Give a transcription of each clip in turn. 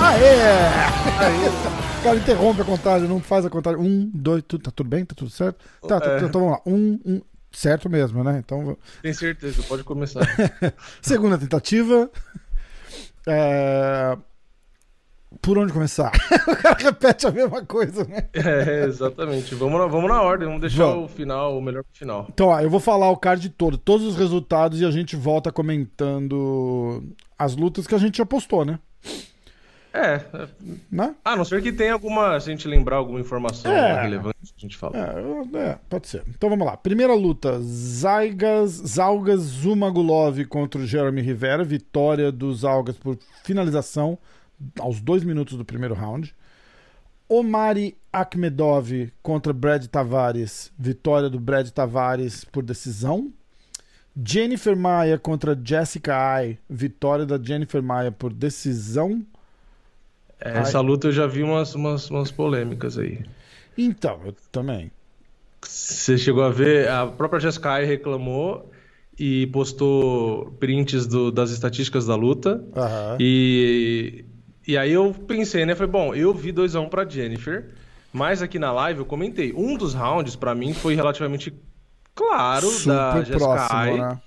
Aê! O cara interrompe a contagem, não faz a contagem. Um, dois, tudo, tá tudo bem? Tá tudo certo? Tá, tá, É. então vamos lá. Um, um, certo mesmo, né? Então, Tem certeza, pode começar. segunda tentativa. É, Por onde começar? o cara repete a mesma coisa, né? é, exatamente. Vamos na, vamos na ordem, vamos deixar Vamos. o final, o melhor final. Então, ó, eu vou falar o card todo, todos os resultados e a gente volta comentando as lutas que a gente apostou, né? É, é, né? a não ser que tenha alguma, se a gente lembrar alguma informação É. relevante que a gente fala. É, é, pode ser. Então vamos lá. Primeira luta: Zaigas, Zalgas Zumagulov contra o Jeremy Rivera. Vitória dos Zalgas por finalização aos dois minutos do primeiro round. Omari Akhmedov contra Brad Tavares. Vitória do Brad Tavares por decisão. Jennifer Maia contra Jessica Ai. Vitória da Jennifer Maia por decisão. É, Essa luta eu já vi umas, umas, umas polêmicas aí. Então, eu também. Você chegou a ver, a própria Jessica Ai reclamou e postou prints do- das estatísticas da luta. Aham. E, e aí eu pensei, né? Falei, bom, eu vi 2x1 pra Jennifer, mas aqui na live eu comentei. Um dos rounds, pra mim, foi relativamente claro da Super Jessica próximo, Ai. né?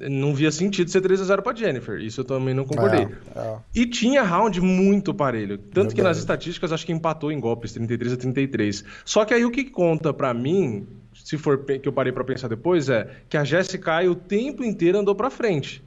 Não via sentido ser 3x0 pra Jennifer. Isso eu também não concordei. É, é. E tinha round muito parelho. Tanto que nas estatísticas acho que empatou em golpes, 33 a 33. Só que aí o que conta pra mim, se for que eu parei pra pensar depois, é que a Jessica Ai o tempo inteiro andou pra frente.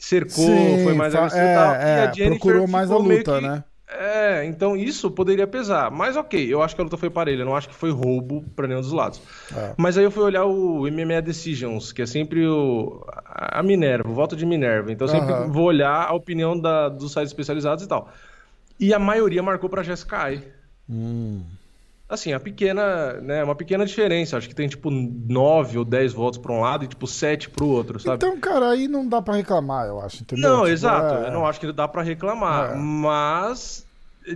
Cercou, Sim, foi mais e tal. é, e a é, procurou mais a luta, que- né? É, então isso poderia pesar. Mas ok, eu acho que a luta foi parelha, eu não acho que foi roubo pra nenhum dos lados. É. Mas aí eu fui olhar o MMA Decisions, que é sempre o, a Minerva, o voto de Minerva. Então eu sempre Aham. vou olhar a opinião da- dos sites especializados e tal. E a maioria marcou pra Jessica Ai. Hum. Assim, a pequena, né, uma pequena diferença. Acho que tem tipo 9 ou 10 votos pra um lado e tipo 7 pro outro, sabe? Então, cara, aí não dá pra reclamar, eu acho, entendeu? Não, Tipo, exato. é- Eu não acho que dá pra reclamar. É. Mas,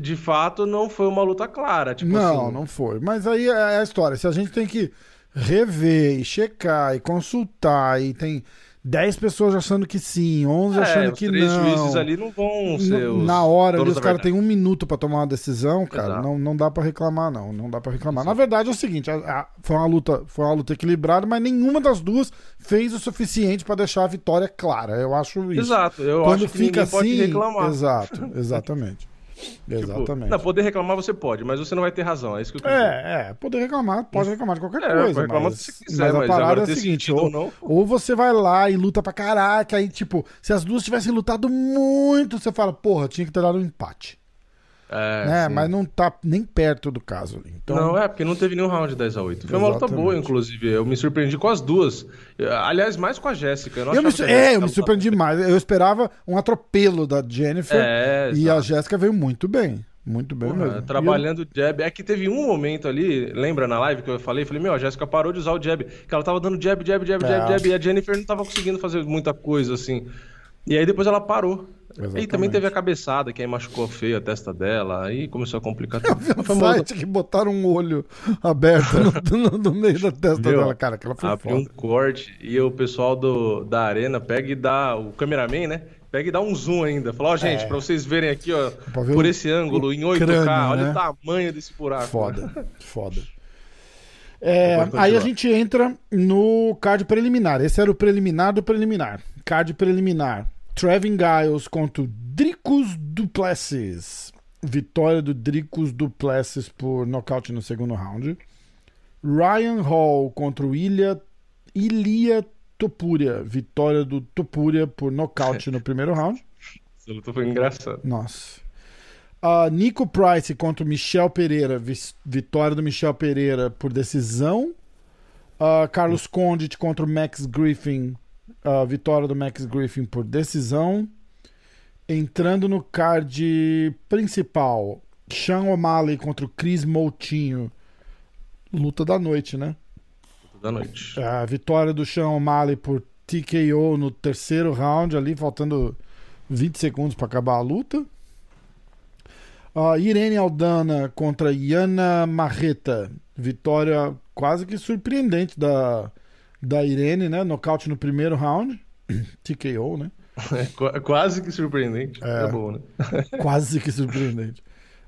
de fato, não foi uma luta clara. Tipo não, assim, não foi. Mas aí é a história. Se a gente tem que rever e checar e consultar e tem 10 pessoas achando que sim, 11 é, achando os que três não. juízes ali não vão ser os Na hora, os caras têm um minuto pra tomar uma decisão, cara. Exato. Não, não dá pra reclamar, não. Não dá pra reclamar. Na verdade, é o seguinte: a- a- foi, uma luta, foi uma luta equilibrada, mas nenhuma das duas fez o suficiente pra deixar a vitória clara. Eu acho isso. Exato. Eu Quando acho que fica ninguém pode assim. reclamar. Exato, exatamente. Tipo, exatamente. não, poder reclamar você pode, mas você não vai ter razão. É isso que eu dizer. É, é, poder reclamar, pode reclamar de qualquer É, coisa. reclamar mas, se quiser, mas a mas parada é a seguinte: ou não. ou você vai lá e luta pra caraca, aí, tipo, se as duas tivessem lutado muito, você fala, porra, tinha que ter dado um empate. É, né? Mas não tá nem perto do caso ali. Então, Não, é, porque não teve nenhum round 10 a 8 Foi uma luta Exatamente. boa, inclusive. Eu me surpreendi com as duas. Aliás, mais com a Jéssica. Eu, eu me, é, eu me surpreendi mais. Eu esperava um atropelo da Jennifer É, e a. Jéssica veio muito bem. Muito bem Porra, mesmo. trabalhando o jab. É que teve um momento ali, lembra na live que eu falei? Falei, meu, a Jéssica parou de usar o jab. Que ela tava dando jab, jab, jab, É. jab, jab. E a Jennifer não tava conseguindo fazer muita coisa assim. E aí depois ela parou. E Exatamente. também teve a cabeçada, que aí machucou feio a testa dela. Aí começou a complicar Eu tudo. vi um uma site que botaram um olho aberto no, no- no meio da testa Meu, dela, cara. Que ela foi Abriu um corte e o pessoal do, da arena pega e dá. O cameraman, né? Pega e dá um zoom ainda. Fala, ó, gente, É. pra vocês verem aqui, ó, ver por esse ângulo, em 8K, crânio, olha né? o tamanho desse buraco. Foda, foda. É, continuar. aí a gente entra no card preliminar. Esse era o preliminar do preliminar. Card preliminar. Trevin Giles contra o Dricus Duplessis. Vitória do Dricus Duplessis por nocaute no segundo round. Ryan Hall contra o Ilia Topuria. Vitória do Topuria por nocaute no primeiro round. Essa luta foi engraçada. Nossa. Ah, Nico Price contra o Michel Pereira. Vitória do Michel Pereira por decisão. Ah, Carlos Condit contra o Max Griffin. Ah, vitória do Max Griffin por decisão. Entrando no card principal. Sean O'Malley contra o Chris Moutinho. Luta da noite, né? Luta da noite. A vitória do Sean O'Malley por TKO no terceiro round, ali faltando 20 segundos para acabar a luta. Uh, Irene Aldana contra Yana Marreta. Vitória quase que surpreendente da, da Irene, né? Nocaute no primeiro round. TKO, né? É, quase que surpreendente. É, é bom, né? quase que surpreendente.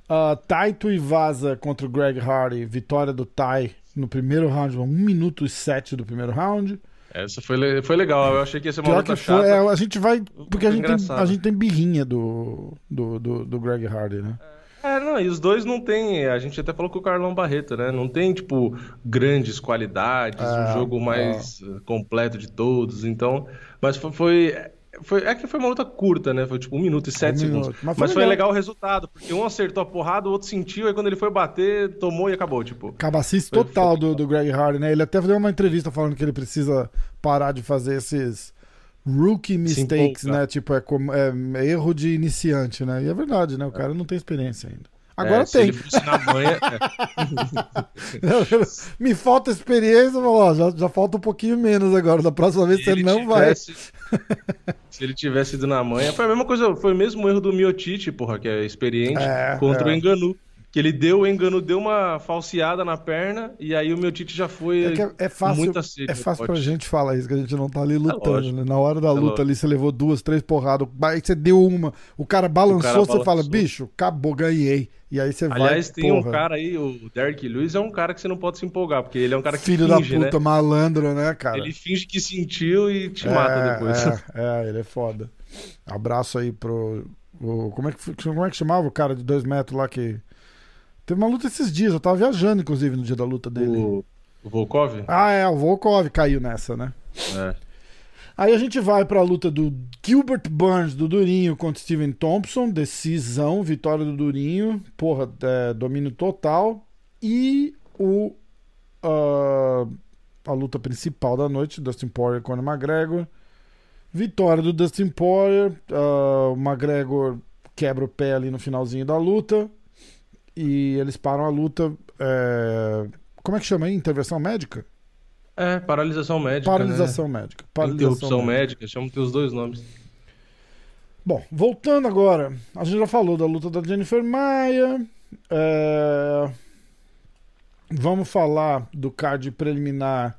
Uh, Taito e Vaza contra o Greg Hardy. Vitória do Tai no primeiro round, 1 minuto e 7 do primeiro round. Essa foi, foi legal, eu achei que ia ser uma Pior luta que foi, é, a gente vai. Porque a gente, tem, a gente tem birrinha do, do, do, do Greg Hardy, né? É, não, e os dois não tem. A gente até falou com o Carlão Barreto, né? Não tem, tipo, grandes qualidades, é, um jogo mais é. completo de todos. Então. Mas foi, foi é que foi uma luta curta, né? Foi tipo um minuto e sete um segundos. Minuto. Mas, foi, Mas foi, legal. o resultado, porque um acertou a porrada, o outro sentiu, aí quando ele foi bater, tomou e acabou, tipo. Cabacice total foi, do, do Greg Hardy, né? Ele até deu uma entrevista falando que ele precisa parar de fazer esses rookie mistakes, né? Tipo, é, como, é, é erro de iniciante, né? E é verdade, né? O cara não tem experiência ainda. Agora é, tem. Manha, é. Me falta experiência, ó, já, já falta um pouquinho menos agora. Da próxima vez se você não tivesse, vai. Se ele tivesse ido na manha, foi a mesma coisa, foi o mesmo erro do Miotite, porra, que é experiente, é, contra o Enganu. Que ele deu, o Engano deu uma falseada na perna e aí o meu Tite já foi é, é fácil, muita sede. É fácil pra gente falar isso, que a gente não tá ali é lutando, é né? Na hora da luta ali, você levou duas, três porradas, aí você deu uma, o cara balançou, o cara você balançou. fala, bicho, acabou, ganhei. E aí você Aliás, vai. Aliás, tem porra. um cara aí, o Derek Lewis é um cara que você não pode se empolgar, porque ele é um cara que Filho finge, da puta, né? malandro, né, cara? Ele finge que sentiu e te é, mata depois. É, é, ele é foda. Abraço aí pro. O, como, é que, como é que chamava o cara de dois metros lá que Teve uma luta esses dias, eu tava viajando, inclusive, no dia da luta dele. O, o Volkov? Ah, é, o Volkov caiu nessa, né? É. Aí a gente vai pra luta do Gilbert Burns, do Durinho, contra Steven Thompson. Decisão, vitória do Durinho. Porra, é, domínio total. E o. Uh, a luta principal da noite, Dustin Poirier contra McGregor. Vitória do Dustin Poirier. Uh, o McGregor quebra o pé ali no finalzinho da luta e eles param a luta. É... Como é que chama aí? Intervenção médica? É, paralisação médica. Paralisação né? médica. Paralisação Interrupção médica, médica chamam os dois nomes. Bom, voltando agora, a gente já falou da luta da Jennifer Maia. É... Vamos falar do card preliminar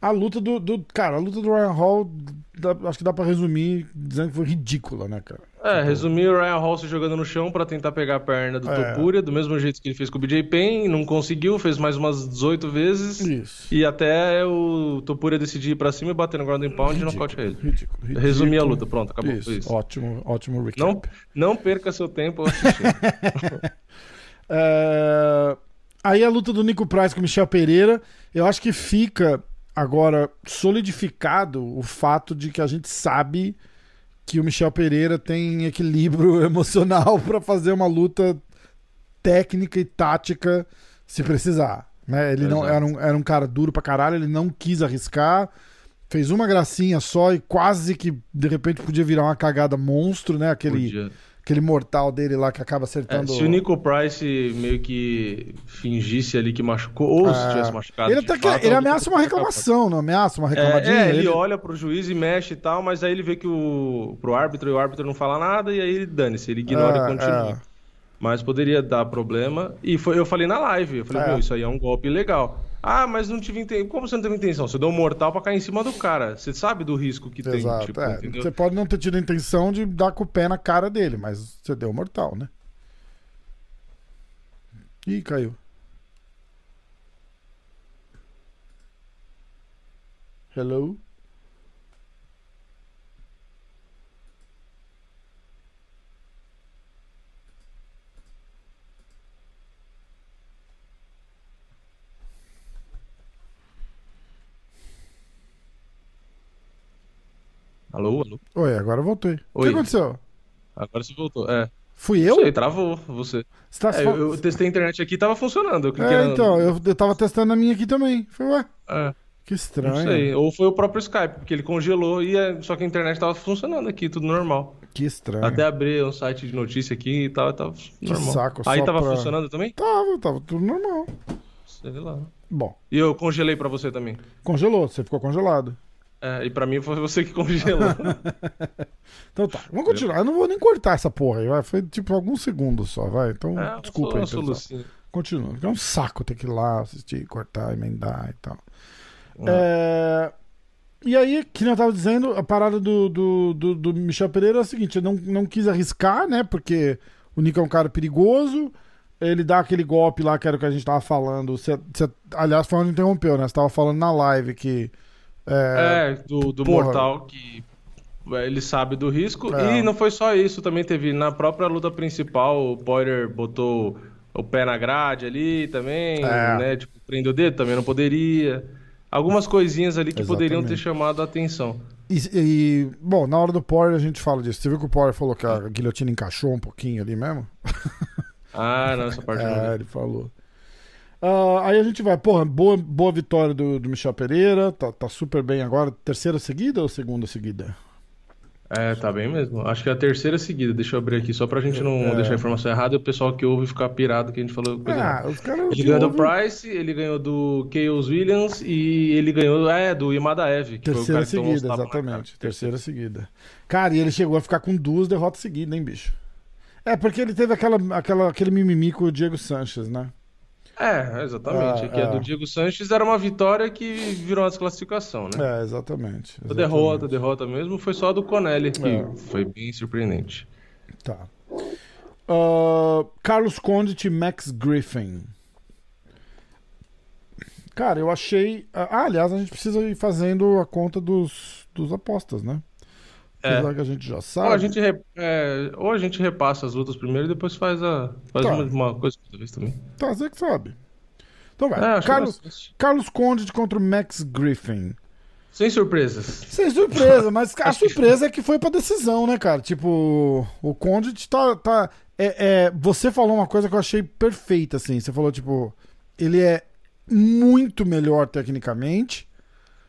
a luta do, do, Cara, a luta do Ryan Hall, dá, acho que dá pra resumir dizendo que foi ridícula, né, cara? É, tipo... resumir o Ryan Hall se jogando no chão para tentar pegar a perna do é. Topuria, do mesmo jeito que ele fez com o BJ Penn, não conseguiu, fez mais umas 18 vezes. Isso. E até o Topuria decidir ir pra cima e bater no ground and pound ridículo, e nocaute ele. Ridículo, ridículo. Resumir a luta, pronto, acabou. Isso. isso. Ótimo, ótimo recap. Não, não perca seu tempo assistindo. é... Aí a luta do Nico Price com o Michel Pereira, eu acho que fica agora solidificado o fato de que a gente sabe que o Michel Pereira tem equilíbrio emocional para fazer uma luta técnica e tática se precisar. Né? Ele não era um, era um cara duro pra caralho, ele não quis arriscar, fez uma gracinha só e quase que de repente podia virar uma cagada monstro, né? Aquele. Podia aquele mortal dele lá que acaba acertando. É, se o Nico Price meio que fingisse ali que machucou, ou se é. tivesse machucado. Ele, fato, que, ele ameaça uma reclamação, não ameaça uma é, reclamadinha? É, ele, ele, olha pro juiz e mexe e tal, mas aí ele vê que o pro árbitro e o árbitro não fala nada e aí ele dane-se, ele ignora e é, continua. Mas poderia dar problema. E foi, eu falei na live, eu falei, é. isso aí é um golpe legal. Ah, mas não tive intenção. Como você não teve intenção? Você deu um mortal pra cair em cima do cara. Você sabe do risco que Exato, tem. Tipo, é. Você pode não ter tido a intenção de dar com o pé na cara dele, mas você deu mortal, né? Ih, caiu. Hello? Alô, alô? Oi, agora eu voltei. Oi. O que aconteceu? Agora você voltou, é. Fui eu? Sei, travou você. você tá é, eu, eu, testei a internet aqui e tava funcionando. Eu é, então, eu, eu tava testando a minha aqui também. Foi, ué. É. Que estranho. Não sei. Ou foi o próprio Skype, porque ele congelou e é... só que a internet tava funcionando aqui, tudo normal. Que estranho. Até abri um site de notícia aqui e tal, tava que normal. Saco, Aí tava pra... funcionando também? Tava, tava tudo normal. Sei lá. Bom. E eu congelei pra você também? Congelou, você ficou congelado. É, e pra mim foi você que congelou. então tá, vamos continuar. Eu não vou nem cortar essa porra aí, vai. Foi tipo alguns segundos só, vai. Então, É, desculpa aí, pessoal. Continua. É um saco ter que ir lá assistir, cortar, emendar e tal. Ah. É, E aí, que eu tava dizendo, a parada do, do, do, do Michel Pereira é a seguinte: eu não, não quis arriscar, né? Porque o Nico é um cara perigoso. Ele dá aquele golpe lá, que era o que a gente tava falando. Você, você- aliás, foi onde interrompeu, né? Você tava falando na live que. É, É, do, do porra. Mortal que é, ele sabe do risco. É. E não foi só isso, também teve na própria luta principal, o Poirier botou o pé na grade ali também, É. né? Tipo, prendeu o dedo, também não poderia. Algumas coisinhas ali que poderiam ter Exatamente. chamado a atenção. E, e, bom, na hora do Poirier a gente fala disso. Você viu que o Poirier falou que a guilhotina encaixou um pouquinho ali mesmo? Ah, não, essa parte não. É, ele falou. Ah, aí a gente vai, porra, boa, boa vitória do, do Michel Pereira, tá, tá super bem agora. Terceira seguida ou segunda seguida? É, tá bem mesmo. Acho que é a terceira seguida. Deixa eu abrir aqui, só pra gente não É. deixar a informação errada e o pessoal que ouve ficar pirado que a gente falou coisa errada. Ah, os caras. Ele que ganhou do Price, ele ganhou do Chaos Williams e ele ganhou é, do Imadaev, que Terceira foi o cara que seguida, cara. exatamente. Terceira seguida. Cara, e ele chegou a ficar com duas derrotas seguidas, hein, bicho? É, porque ele teve aquela, aquela, aquele mimimi com o Diego Sanches, né? É, exatamente. Ah, que a é. do Diego Sanches era uma vitória que virou uma desclassificação, né? É, exatamente. A derrota, a exatamente. derrota mesmo foi só a do Conelli, que É. foi bem surpreendente. Tá. Ah, Carlos Condit e Max Griffin. Cara, eu achei. Ah, aliás, a gente precisa ir fazendo a conta dos, dos apostas, né? É. Apesar que a gente já Ou sabe. a, gente re- é, ou a gente repassa as lutas primeiro e depois faz, a, faz Tá. uma, uma coisa por vez também. Tá, você que sabe. Então vai. É, Carlos. Carlos Condit contra o Max Griffin. Sem surpresas. Sem surpresa, mas a surpresa é que foi pra decisão, né, cara? Tipo, o Condit tá. tá é, é, você falou uma coisa que eu achei perfeita, assim. Você falou, tipo, ele é muito melhor tecnicamente,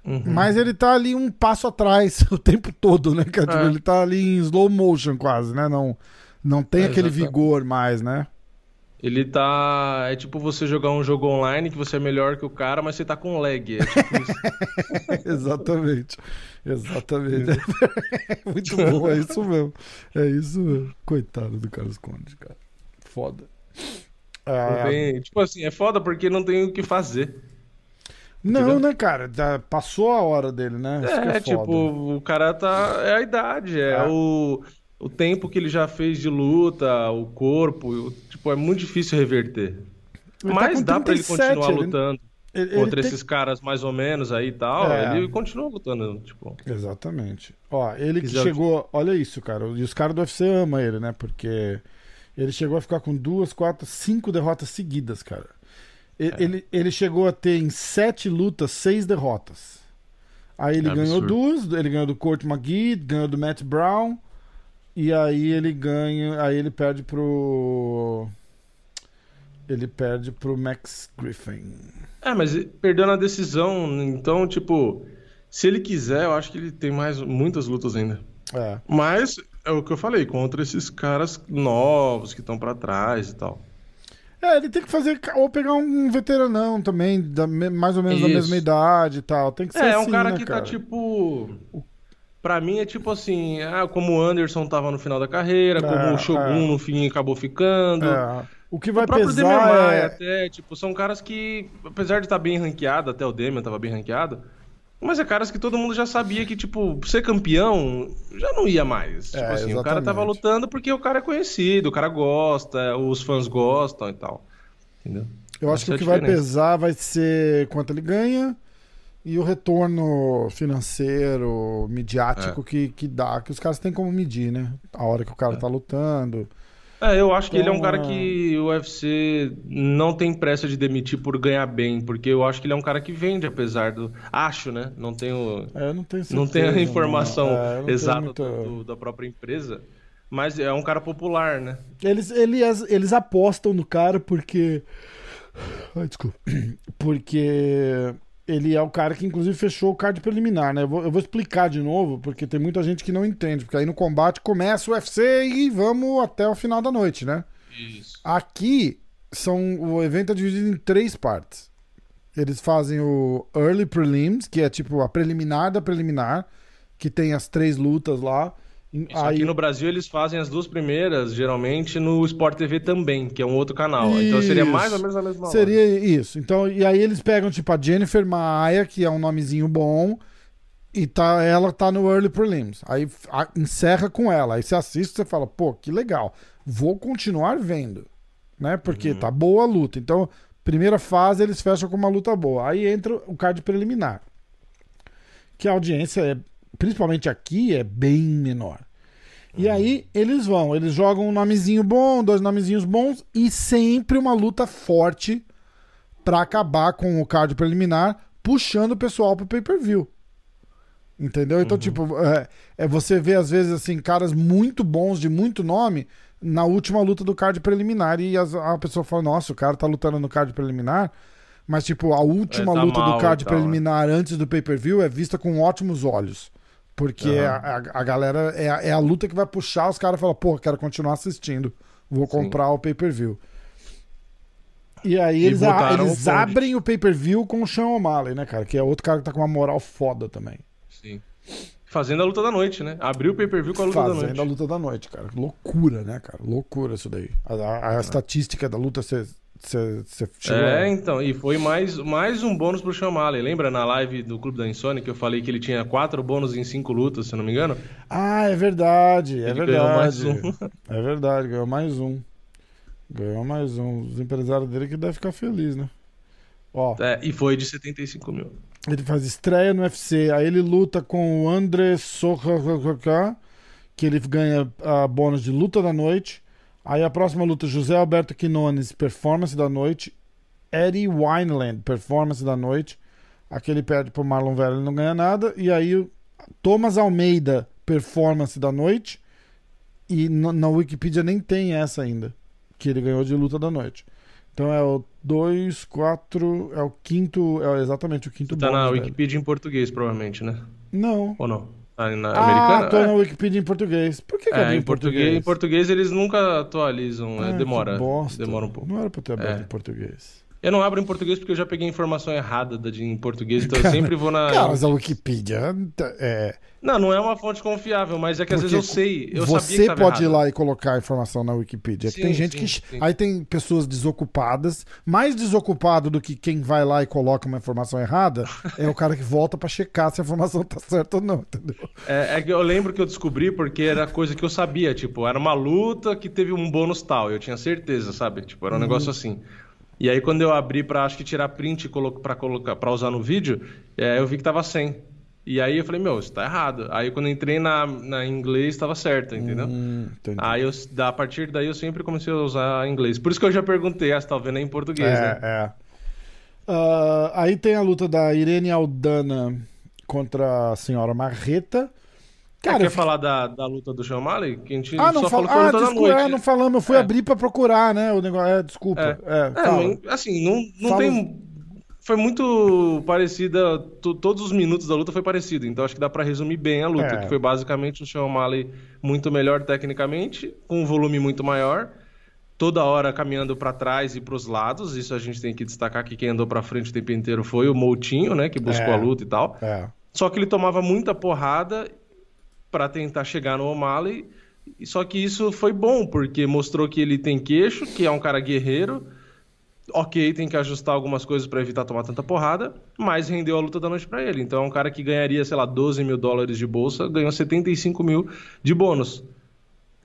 Uhum. mas ele tá ali um passo atrás o tempo todo, né, cara? Tipo, É. ele tá ali em slow motion quase, né? Não, não tem É, aquele exatamente. vigor mais, né? Ele tá. É tipo você jogar um jogo online que você é melhor que o cara, mas você tá com lag. É tipo isso. Exatamente. Exatamente. Muito bom, é isso mesmo. É isso mesmo. Coitado do Carlos Conde, cara. Foda. Ah, tipo assim, é foda porque não tem o que fazer. Não, entendeu? né, cara? Já passou a hora dele, né? É, é tipo, o cara tá. É a idade, é, É. O, o tempo que ele já fez de luta, o corpo. o- tipo, é muito difícil reverter. Ele tá Mas com dá pra ele 37, continuar ele- lutando Ele- ele contra tem- esses caras mais ou menos aí e tal. É. Ele continua lutando, tipo. Exatamente. Ó, ele que Quiser- chegou. Olha isso, cara. E os caras do UFC amam ele, né? Porque ele chegou a ficar com duas, quatro, cinco derrotas seguidas, cara. É. Ele, ele chegou a ter em sete lutas, seis derrotas. Aí ele É ganhou absurdo. duas, ele ganhou do Kurt McGee, ganhou do Matt Brown, e aí ele ganha. Aí ele perde pro. Ele perde pro Max Griffin. É, mas perdeu na decisão, então, tipo, se ele quiser, eu acho que ele tem mais muitas lutas ainda. É. Mas é o que eu falei, contra esses caras novos que estão pra trás e tal. É, ele tem que fazer. Ou pegar um veteranão também, da mais ou menos da Isso. mesma idade e tal. Tem que ser É, é assim, um cara né, que cara? tá tipo. Pra mim é tipo assim, ah, como o Anderson tava no final da carreira, É, como o Shogun é. no fim acabou ficando. É, o que vai o próprio pesar Demian Maia é... até, tipo, são caras que, apesar de estar bem ranqueado, até o Demian tava bem ranqueado, mas é caras que todo mundo já sabia que, tipo, ser campeão já não ia mais. Tipo É, assim, o cara tava lutando porque o cara é conhecido, o cara gosta, os fãs gostam e tal. Entendeu? Eu acho que Essa é o que vai diferença. pesar vai ser quanto ele ganha e o retorno financeiro, midiático que, que dá, que os caras têm como medir, né? A hora que o cara tá lutando. É, eu acho que ele é um Então, cara é- que o UFC não tem pressa de demitir por ganhar bem, porque eu acho que ele é um cara que vende, apesar do. Acho, né? Não tenho, É, não tenho certeza. não tenho a informação. É, não exata muita- do- da própria empresa, mas é um cara popular, né? Eles, eles, eles apostam no cara porque. Ai, desculpa. Porque ele é o cara que, inclusive, fechou o card preliminar, né? Eu vou, eu vou explicar de novo, porque tem muita gente que não entende. Porque aí no combate começa o UFC e vamos até o final da noite, né? Isso. Aqui são o evento é dividido em três partes. Eles fazem o Early Prelims, que é tipo a preliminar da preliminar, que tem as três lutas lá. Isso, Aí... Aqui no Brasil eles fazem as duas primeiras, geralmente, no Sport TV também, que é um outro canal. Isso. Então seria mais ou menos a mesma Seria hora. isso. Então, e aí eles pegam, tipo, a Jennifer Maia, que é um nomezinho bom, e tá, ela tá no Early Prelims. Aí a, encerra com ela. Aí você assiste e você fala, pô, que legal. Vou continuar vendo. Né? Porque uhum. tá boa a luta. Então, primeira fase eles fecham com uma luta boa. Aí entra o card preliminar. Que a audiência é principalmente aqui, é bem menor. E uhum. aí eles vão, eles jogam um nomezinho bom, dois nomezinhos bons e sempre uma luta forte para acabar com o card preliminar, puxando o pessoal pro pay-per-view. Entendeu? Então, uhum. tipo, é, é, você vê às vezes assim caras muito bons de muito nome na última luta do card preliminar e as, a pessoa fala: "Nossa, o cara tá lutando no card preliminar". Mas, tipo, a última é, tá luta do card preliminar antes do pay-per-view é vista com ótimos olhos. Porque uhum. a, a, galera é a, é a luta que vai puxar os caras e falar, pô, quero continuar assistindo. Vou comprar Sim. o pay-per-view. E aí e eles, a, eles o abrem o pay-per-view com o Sean O'Malley, né, cara? Que é outro cara que tá com uma moral foda também. Sim. Fazendo a luta da noite, né? Abriu o pay-per-view com a luta Fazendo da noite. Fazendo a luta da noite, cara. Loucura, né, cara? Loucura isso daí. A, a, a estatística da luta ser É, então, e foi mais, mais um bônus pro Chamale. Lembra na live do Clube da Insônia que eu falei que ele tinha quatro bônus em cinco lutas, se não me engano? Ah, é verdade, é ele verdade. Ganhou mais um. É verdade, ganhou mais um. Ganhou mais um. Os empresários dele que devem ficar felizes, né? Ó. É, e foi de 75 mil. Ele faz estreia no UFC, aí ele luta com o André Soka, que ele ganha uh, bônus de luta da noite. Aí a próxima luta, José Alberto Quinones, performance da noite. Eddie Wineland, performance da noite. Aquele perde pro Marlon Vera, ele não ganha nada. E aí Thomas Almeida, performance da noite. E na Wikipedia nem tem essa ainda. Que ele ganhou de luta da noite. Então é o 2, 4. É o quinto. É exatamente o quinto Você tá na Wikipedia em português, provavelmente, né? Não. Ou não? Na ah, tô é. na Wikipedia em português. Por que, que é, em português? Em português eles nunca atualizam, é, ah, demora. Demora um pouco. Não era pra ter aberto é. em português. Eu não abro em português porque eu já peguei informação errada de, em português, então cara, eu sempre vou na. Cara, mas a Wikipedia é. Não, não é uma fonte confiável, mas é que às vezes eu sei. Eu você pode errado. ir lá e colocar a informação na Wikipedia. Sim, tem gente sim, que. Sim. Aí tem pessoas desocupadas. Mais desocupado do que quem vai lá e coloca uma informação errada é o cara que volta para checar se a informação tá certa ou não, entendeu? É, é, que eu lembro que eu descobri porque era coisa que eu sabia. Tipo, era uma luta que teve um bônus tal. Eu tinha certeza, sabe? Tipo, era um uhum. negócio assim. E aí quando eu abri para acho que tirar print para colocar para usar no vídeo, é, eu vi que tava 100. E aí eu falei, meu, isso tá errado. Aí quando eu entrei na, na inglês, estava certo, entendeu? Hum, aí eu, a partir daí eu sempre comecei a usar inglês. Por isso que eu já perguntei, ah, você tá vendo em português, é, né? É. Uh, aí tem a luta da Irene Aldana contra a senhora Marreta. Cara, quer falar da, da luta do Sean? Que a gente ah, não só fala... falou ah, desculpa, noite. É, não falamos, eu fui é. abrir pra procurar, né? O negócio. É, desculpa. É, é, é assim, não, não tem. Foi muito parecida. Todos os minutos da luta foi parecido. Então acho que dá pra resumir bem a luta. É. Que foi basicamente o Sean muito melhor tecnicamente, com um volume muito maior. Toda hora caminhando para trás e para os lados. Isso a gente tem que destacar que quem andou para frente o tempo inteiro foi o Moutinho, né? Que buscou é. a luta e tal. Só que ele tomava muita porrada para tentar chegar no O'Malley. Só que isso foi bom, porque mostrou que ele tem queixo, que é um cara guerreiro. Ok, tem que ajustar algumas coisas para evitar tomar tanta porrada, mas rendeu a luta da noite para ele. Então é um cara que ganharia, sei lá, 12 mil dólares de bolsa, ganhou 75 mil de bônus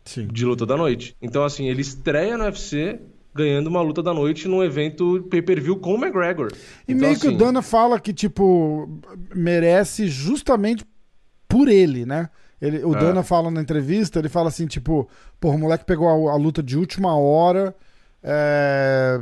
Sim. de luta da noite. Então, assim, ele estreia no UFC ganhando uma luta da noite num evento pay-per-view com o McGregor. E então, meio assim... que o Dana fala que, tipo, merece justamente por ele, né? Ele, o é. Dana fala na entrevista, ele fala assim, tipo, porra, o moleque pegou a, a luta de última hora, é,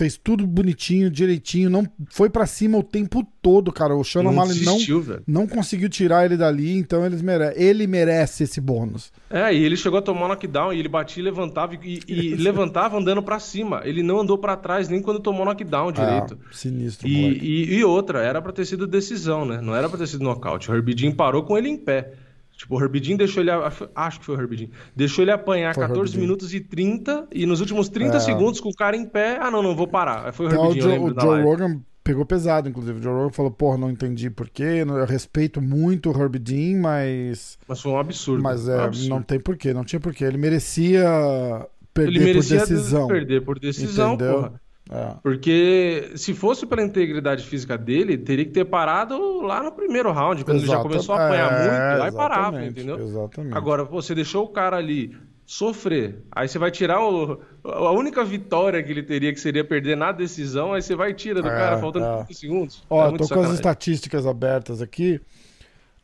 fez tudo bonitinho, direitinho, não foi para cima o tempo todo, cara. O Sean O'Malley não, não conseguiu tirar ele dali, então eles mere ele merece esse bônus. É, e ele chegou a tomar knockdown, e ele batia e levantava, e, e levantava andando para cima. Ele não andou para trás nem quando tomou knockdown direito. Ah, sinistro, e, e, e, outra, era pra ter sido decisão, né? Não era pra ter sido nocaute. O Herbie Jean parou com ele em pé. Tipo, o Herbidin deixou ele. Acho que foi o Herbidin. Deixou ele apanhar foi 14 minutos e 30. E nos últimos 30 é. segundos, com o cara em pé. Ah, não, não vou parar. Foi o Herbidin. O, Joe, o Joe Rogan pegou pesado, inclusive. O Joe Rogan falou, porra, não entendi porquê. Eu respeito muito o Herb Dean, mas. Mas foi um absurdo. Mas um é, absurdo. não tem porquê, não tinha porquê. Ele merecia perder Ele merecia por decisão. perder por decisão, Entendeu? porra. É. Porque se fosse pela integridade física dele, teria que ter parado lá no primeiro round, quando ele já começou a apanhar é, muito, aí parava, exatamente, entendeu? Exatamente. Agora, pô, você deixou o cara ali sofrer, aí você vai tirar o- a única vitória que ele teria, que seria perder na decisão, aí você vai e tira do É, cara, faltando é. 30 segundos. Ó, É tô com as sacanagem. estatísticas abertas aqui.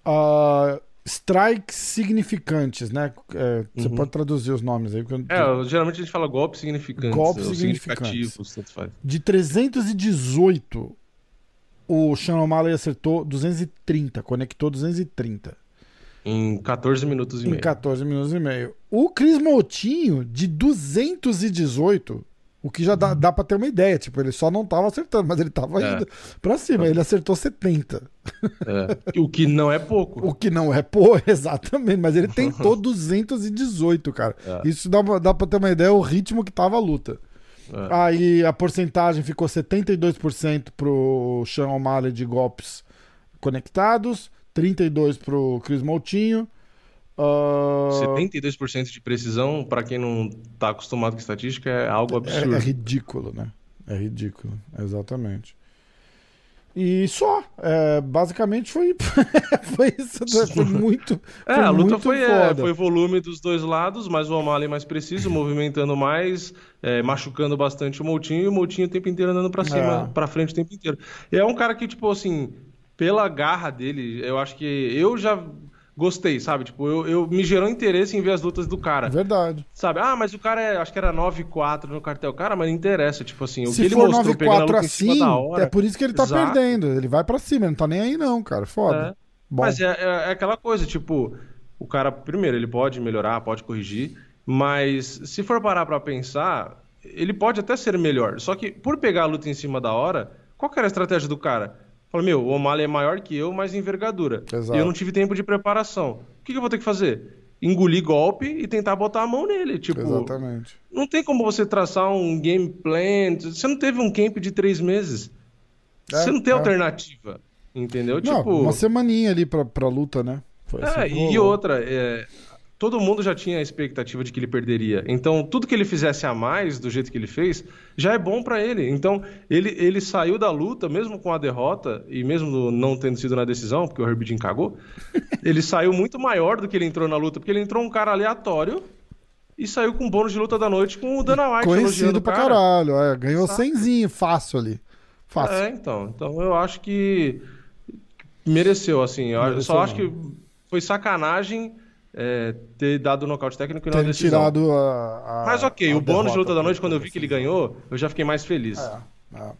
Ah, strikes significantes, né? É, Você pode traduzir os nomes aí. porque Uhum. É, geralmente a gente fala golpes significantes. Golpes significantes. faz. De 318, o Sean O'Malley acertou 230, conectou 230 Em 14 minutos e em meio. 14 minutos e meio. O Cris Moutinho, de 218, o que já dá, dá pra ter uma ideia. Tipo, ele só não tava acertando, mas ele tava É. indo pra cima. Ele acertou 70. É. O que não é pouco. O que não é, pô, exatamente, mas ele tentou 218, cara. É. Isso dá, dá pra ter uma ideia o ritmo que tava a luta. É. Aí a porcentagem ficou 72% pro Sean O'Malley de golpes conectados, 32% pro Chris Moutinho. Ah, 72% de precisão, pra quem não tá acostumado com estatística, é algo é, absurdo. é ridículo, né? É ridículo, exatamente. E só, é, basicamente foi, foi isso, né? foi muito. É, a luta muito foi, é, foi volume dos dois lados, mas o O'Malley mais preciso, movimentando mais, é, machucando bastante o Moutinho, e o Moutinho o tempo inteiro andando pra cima, É. pra frente o tempo inteiro. E é um cara que, tipo assim, pela garra dele, eu acho que eu já gostei, sabe? Tipo, eu, eu me gerou interesse em ver as lutas do cara. Verdade. Sabe? Ah, mas o cara é, acho que era 9-4 no cartel. Cara, mas não interessa, tipo assim, o que Se ele for mostrou pegando a 9-4 luta em cima assim, da hora. é por isso que ele tá Exato. perdendo. Ele vai pra cima, ele não tá nem aí, não, cara. Foda. É. Mas é, é- é aquela coisa, tipo, o cara, primeiro, ele pode melhorar, pode corrigir, mas se for parar pra pensar, ele pode até ser melhor. Só que por pegar a luta em cima da hora, qual que era a estratégia do cara? Fala, meu, o O'Malley é maior que eu, mas envergadura. Exato. E eu não tive tempo de preparação. O que, que eu vou ter que fazer? Engolir golpe e tentar botar a mão nele. Tipo, exatamente. não tem como você traçar um game plan. Você não teve um camp de três meses. É, você não tem é. alternativa. Entendeu? Não, tipo. uma semaninha ali pra, pra luta, né? Foi assim É, que e outra, é, todo mundo já tinha a expectativa de que ele perderia. Então, tudo que ele fizesse a mais do jeito que ele fez, já é bom pra ele. Então, ele, ele saiu da luta, mesmo com a derrota, e mesmo não tendo sido na decisão, porque o Herbie Jean cagou, ele saiu muito maior do que ele entrou na luta, porque ele entrou um cara aleatório e saiu com bônus de luta da noite com o Dana White Conhecido o pra cara. caralho. É, ganhou cenzinho, fácil ali. Fácil. É, então. Então eu acho que mereceu, assim. Eu Mereceu só acho não. que foi sacanagem é, ter dado o nocaute técnico e não a Ter decisão. tirado a, a- Mas ok, a o bônus de luta da noite, quando eu vi que ele ganhou, eu já fiquei mais feliz. É, é.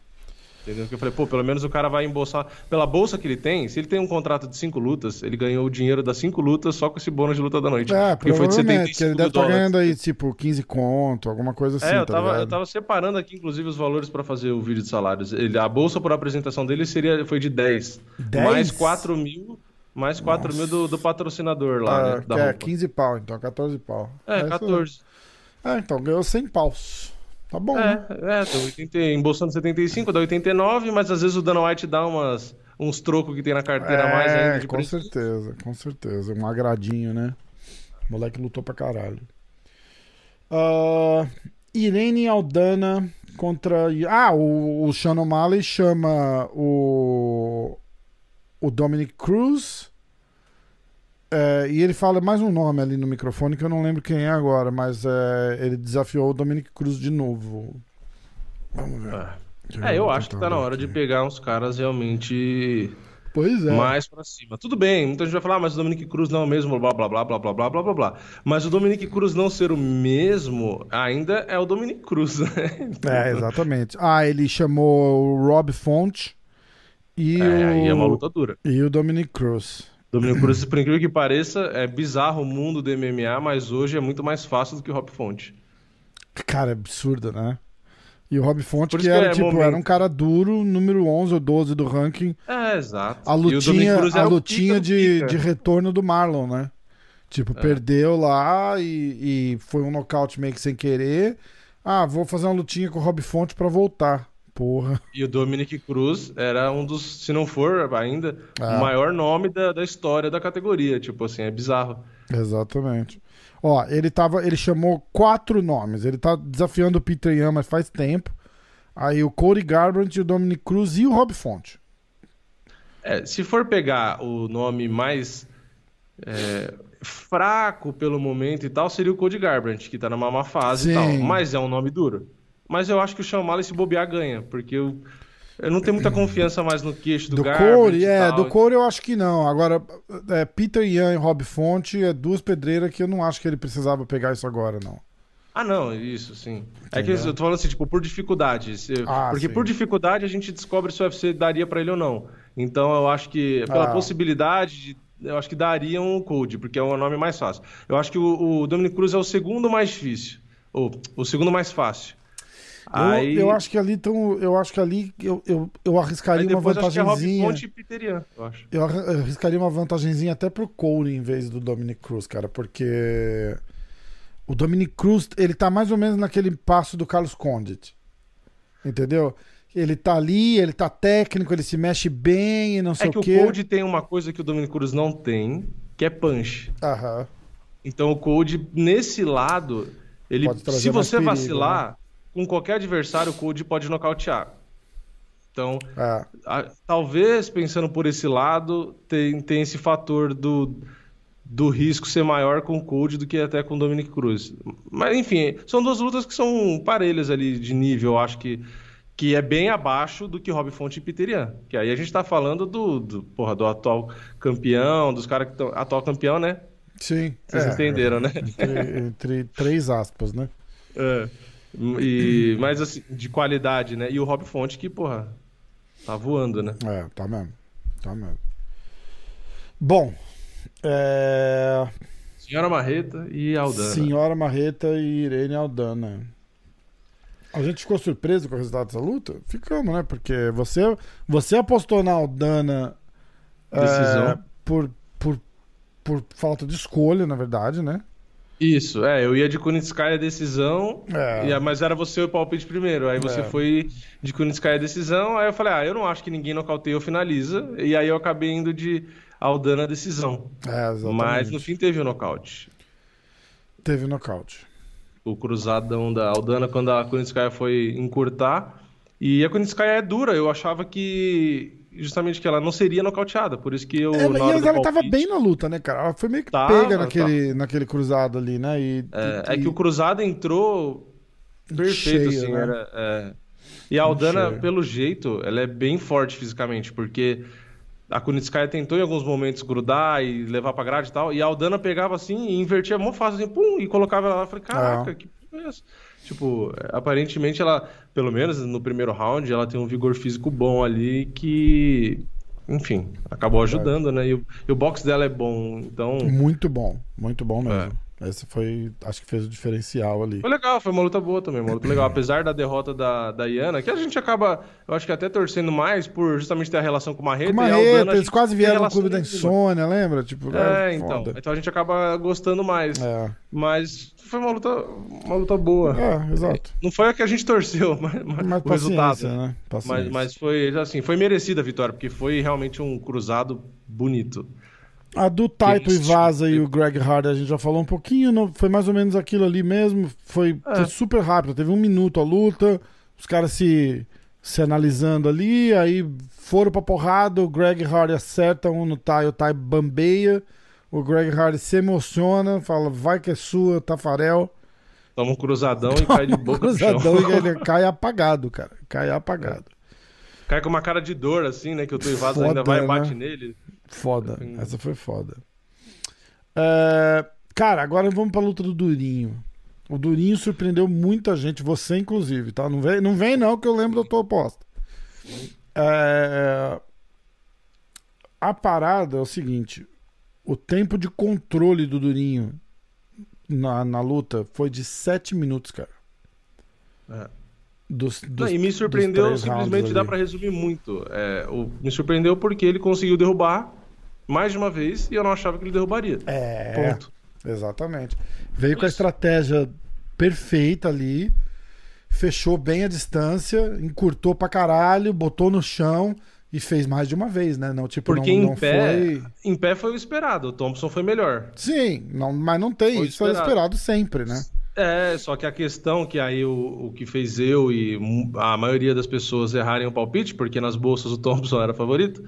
Entendeu? Porque eu falei, pô, pelo menos o cara vai embolsar. Pela bolsa que ele tem, se ele tem um contrato de cinco lutas, ele ganhou o dinheiro das cinco lutas só com esse bônus de luta da noite. É, porque foi de provavelmente, 75 que ele deve estar dólares. ganhando aí, tipo, 15 conto, alguma coisa assim, É, eu tá tava, eu tava separando aqui, inclusive, os valores para fazer o vídeo de salários. Ele, a bolsa por apresentação dele seria, foi de 10. 10? Mais 4 mil, mais 4 mil do, do patrocinador lá, Ah, né? Da que é roupa. 15 pau, então, 14 pau. É, isso 14. aí. É, então, ganhou 100 paus. Tá bom, É, né? é, dá 80, embolsando 75, dá 89, mas às vezes o Dana White dá umas, uns trocos que tem na carteira a mais ainda de É, com preço. certeza, com certeza. Um agradinho, né? O moleque lutou pra caralho. Ah, Irene Aldana contra. Ah, o, o Sean O'Malley chama o. O Dominic Cruz. É, e ele fala mais um nome ali no microfone que eu não lembro quem é agora, mas é, ele desafiou o Dominic Cruz de novo. Vamos ver. É. É, eu acho que tá na hora de pegar uns caras realmente Pois é. mais pra cima. Tudo bem, muita gente vai falar, ah, mas o Dominic Cruz não é o mesmo, blá blá blá blá blá blá blá blá blá. Mas o Dominic Cruz não ser o mesmo ainda é o Dominic Cruz, né? É, exatamente. Ah, ele chamou o Rob Font e, É, aí é uma o, luta dura. e o Dominic Cruz. Dominic Cruz, por incrível que pareça, é bizarro o mundo do MMA, mas hoje é muito mais fácil do que o Hop Fonte. Cara, é absurdo, né? E o Rob Font, Por que era é tipo, momento. era um cara duro, número 11 ou 12 do ranking. É, exato. A o lutinha, a o lutinha de, de retorno do Marlon, né? Tipo, É. perdeu lá e, e foi um nocaute meio que sem querer. Ah, vou fazer uma lutinha com o Rob Fonte pra voltar. Porra. E o Dominic Cruz era um dos, se não for ainda, Ah. o maior nome da, da história da categoria. Tipo assim, é bizarro. Exatamente. Ó, ele tava. Ele chamou quatro nomes. Ele tá desafiando o Peter Yan, mas faz tempo. Aí o Cody Garbrandt, o Dominic Cruz e o Rob Fonte. É, se for pegar o nome mais é, fraco pelo momento e tal, seria o Cody Garbrandt, que tá numa má fase e tal. Sim. Mas é um nome duro. Mas eu acho que o Malley, se bobear, ganha. Porque eu, eu não tenho muita confiança mais no queixo do, Do Garbrandt Cody, e é, do Cody eu acho que não. Agora, é, Peter Yan e Rob Fonte é duas pedreiras que eu não acho que ele precisava pegar isso agora, não. Ah, não, isso, sim. É que Entendeu? eu tô falando assim, tipo, por dificuldade. Ah, porque sim. por dificuldade a gente descobre se o UFC daria pra ele ou não. Então eu acho que, pela Ah. possibilidade, de- eu acho que dariam o Code, porque é o nome mais fácil. Eu acho que o, o Dominic Cruz é o segundo mais difícil. Ou o segundo mais fácil. Eu, Aí, eu acho que ali tão, eu acho que ali eu, eu, eu arriscaria uma depois acho que é eu acho. Eu arri- eu arriscaria uma vantagenzinha até pro Cole em vez do Dominic Cruz, cara, porque o Dominic Cruz, ele tá mais ou menos naquele passo do Carlos Condit. Entendeu? Ele tá ali, ele tá técnico, ele se mexe bem e não sei É que o o quê. Code tem uma coisa que o Dominic Cruz não tem, que é punch. Aham. Então o Code, nesse lado, ele, se você perigo, né? Com qualquer adversário, o Code pode nocautear. Então, É. a- talvez, pensando por esse lado, tem, tem esse fator do, do risco ser maior com o Code do que até com o Dominic Cruz. Mas, enfim, são duas lutas que são parelhas ali de nível, eu acho que, que é bem abaixo do que Rob Fonte e Peter Yan. Que aí a gente tá falando do, do, porra, do atual campeão, dos caras que estão... Atual campeão, né? Sim. Vocês é, entenderam, né? Entre, entre três aspas, né? É. E, mas assim, de qualidade, né? E o Rob Fonte que, porra, tá voando, né? É, tá mesmo. Tá mesmo. Bom, é... Senhora Marreta e Aldana. Senhora Marreta e Irene Aldana. A gente ficou surpreso com o resultado dessa luta? Ficamos, né? Porque você, você apostou na Aldana é, Decisão. por, por, por falta de escolha, na verdade, né? Isso, é, eu ia de Kunitskaya decisão, É. mas era você o palpite primeiro. Aí você É. foi de Kunitskaya decisão, aí eu falei, ah, eu não acho que ninguém nocauteia ou finaliza, e aí eu acabei indo de Aldana decisão. É, exatamente. Mas no fim teve o nocaute. Teve nocaute. o cruzadão da Aldana quando a Kunitskaya foi encurtar. E a Kunitskaya é dura, eu achava que justamente que ela não seria nocauteada, por isso que eu É, mas ela tava palpite- bem na luta, né, cara? Ela foi meio que Tava, pega naquele, naquele cruzado ali, né? E, É, e- é que o cruzado entrou perfeito, Cheio, assim, né? era, é. E a Aldana, cheio. pelo jeito, ela é bem forte fisicamente, porque a Kunitskaya tentou em alguns momentos grudar e levar pra grade e tal, e a Aldana pegava assim e invertia mó fácil, assim, pum, e colocava ela lá. Eu falei, caraca, É. que porra é essa? Tipo, aparentemente ela, pelo menos no primeiro round, ela tem um vigor físico bom ali que, enfim, acabou ajudando, né? E o, e o box dela é bom, então... Muito bom, muito bom mesmo. É. Esse foi, acho que fez o diferencial ali. Foi legal, foi uma luta boa também, uma luta legal. Apesar da derrota da, da Iana, que a gente acaba, eu acho que até torcendo mais por justamente ter a relação com o Marreta. Com e a Marreta, Aldana, a eles quase vieram no clube da nenhuma. insônia, lembra? Tipo, É, é, então. Então a gente acaba gostando mais. É, Mas foi uma luta, uma luta boa. é, exato. Não foi a que a gente torceu, mas, mas Mas o resultado. né? Paciência. Mas, mas foi assim, foi merecida a vitória, porque foi realmente um cruzado bonito. A do Taito e. Vaza e o Greg Hardy a gente já falou um pouquinho, não- foi mais ou menos aquilo ali mesmo. Foi, É. foi super rápido, teve um minuto a luta, os caras se, se analisando ali, aí foram pra porrada, o Greg Hardy acerta um no Tai, o Tai bambeia, o Greg Hardy se emociona, fala, vai que é sua, Tafarel. Toma um cruzadão e cai de boca no chão. Cruzadão e ele cai apagado, cara. Cai apagado. Cai com uma cara de dor, assim, né? Que o Tuivasa Foda, ainda vai e né? bate nele. Foda. Hum. Essa foi foda. É, cara, agora vamos pra luta do Durinho. O Durinho surpreendeu muita gente, você inclusive, tá? Não vem não, vem não que eu lembro da tua aposta. É, a parada é o seguinte: o tempo de controle do Durinho na, na luta foi de 7 minutos, cara. É. Dos, Não, dos- e me surpreendeu, simplesmente dá pra resumir muito. É, o- me surpreendeu porque ele conseguiu derrubar mais de uma vez e eu não achava que ele derrubaria. É, Ponto. Exatamente. Veio com a Isso. estratégia perfeita ali. fechou bem a distância, encurtou pra caralho, botou no chão e fez mais de uma vez, né? Não, tipo, Porque não, em, não pé, foi. em pé foi o esperado. O Thompson foi melhor. Sim, não, mas não tem. Foi Isso era esperado. esperado sempre, né? É, só que a questão que aí o, o que fez eu e a maioria das pessoas errarem o palpite, porque nas bolsas o Thompson era favorito,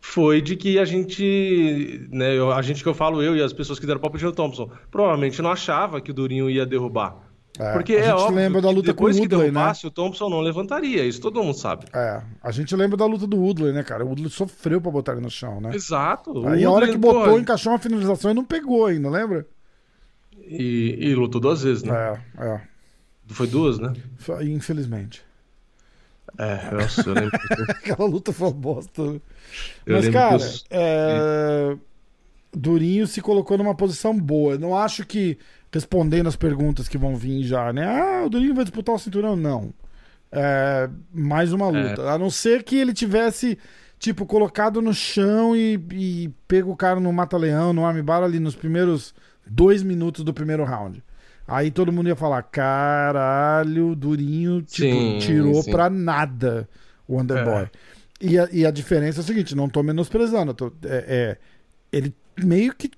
foi de que a gente, né, eu- a gente que eu falo, eu e as pessoas que deram palpite no Thompson, provavelmente não achava que o Durinho ia derrubar. É, Porque a é gente óbvio lembra da que luta com o depois que Woodley, né? derrubasse, o Thompson não levantaria, isso todo mundo sabe. É, a gente lembra da luta do Woodley, né, cara? O Woodley sofreu pra botar ele no chão, né? Exato. Aí a hora Woodley, que botou, porra, encaixou uma finalização e não pegou ainda, lembra? e, e lutou duas vezes, né? É, é. Foi duas, né? Infelizmente. É, nossa, eu lembro. que- Aquela luta foi uma bosta. né? Eu Mas, cara, é, Durinho se colocou numa posição boa. Não acho que, respondendo as perguntas que vão vir já, né? Ah, o Durinho vai disputar o cinturão? Não. É, mais uma luta. A não ser que ele tivesse, tipo, colocado no chão e, e pego o cara no mata-leão, no armbar ali nos primeiros dois minutos do primeiro round. Aí todo mundo ia falar: caralho, Durinho tipo, Sim, tirou sim. pra nada o Underboy. E, a, e a diferença é a seguinte: não tô menosprezando. tô- é, é, ele meio que.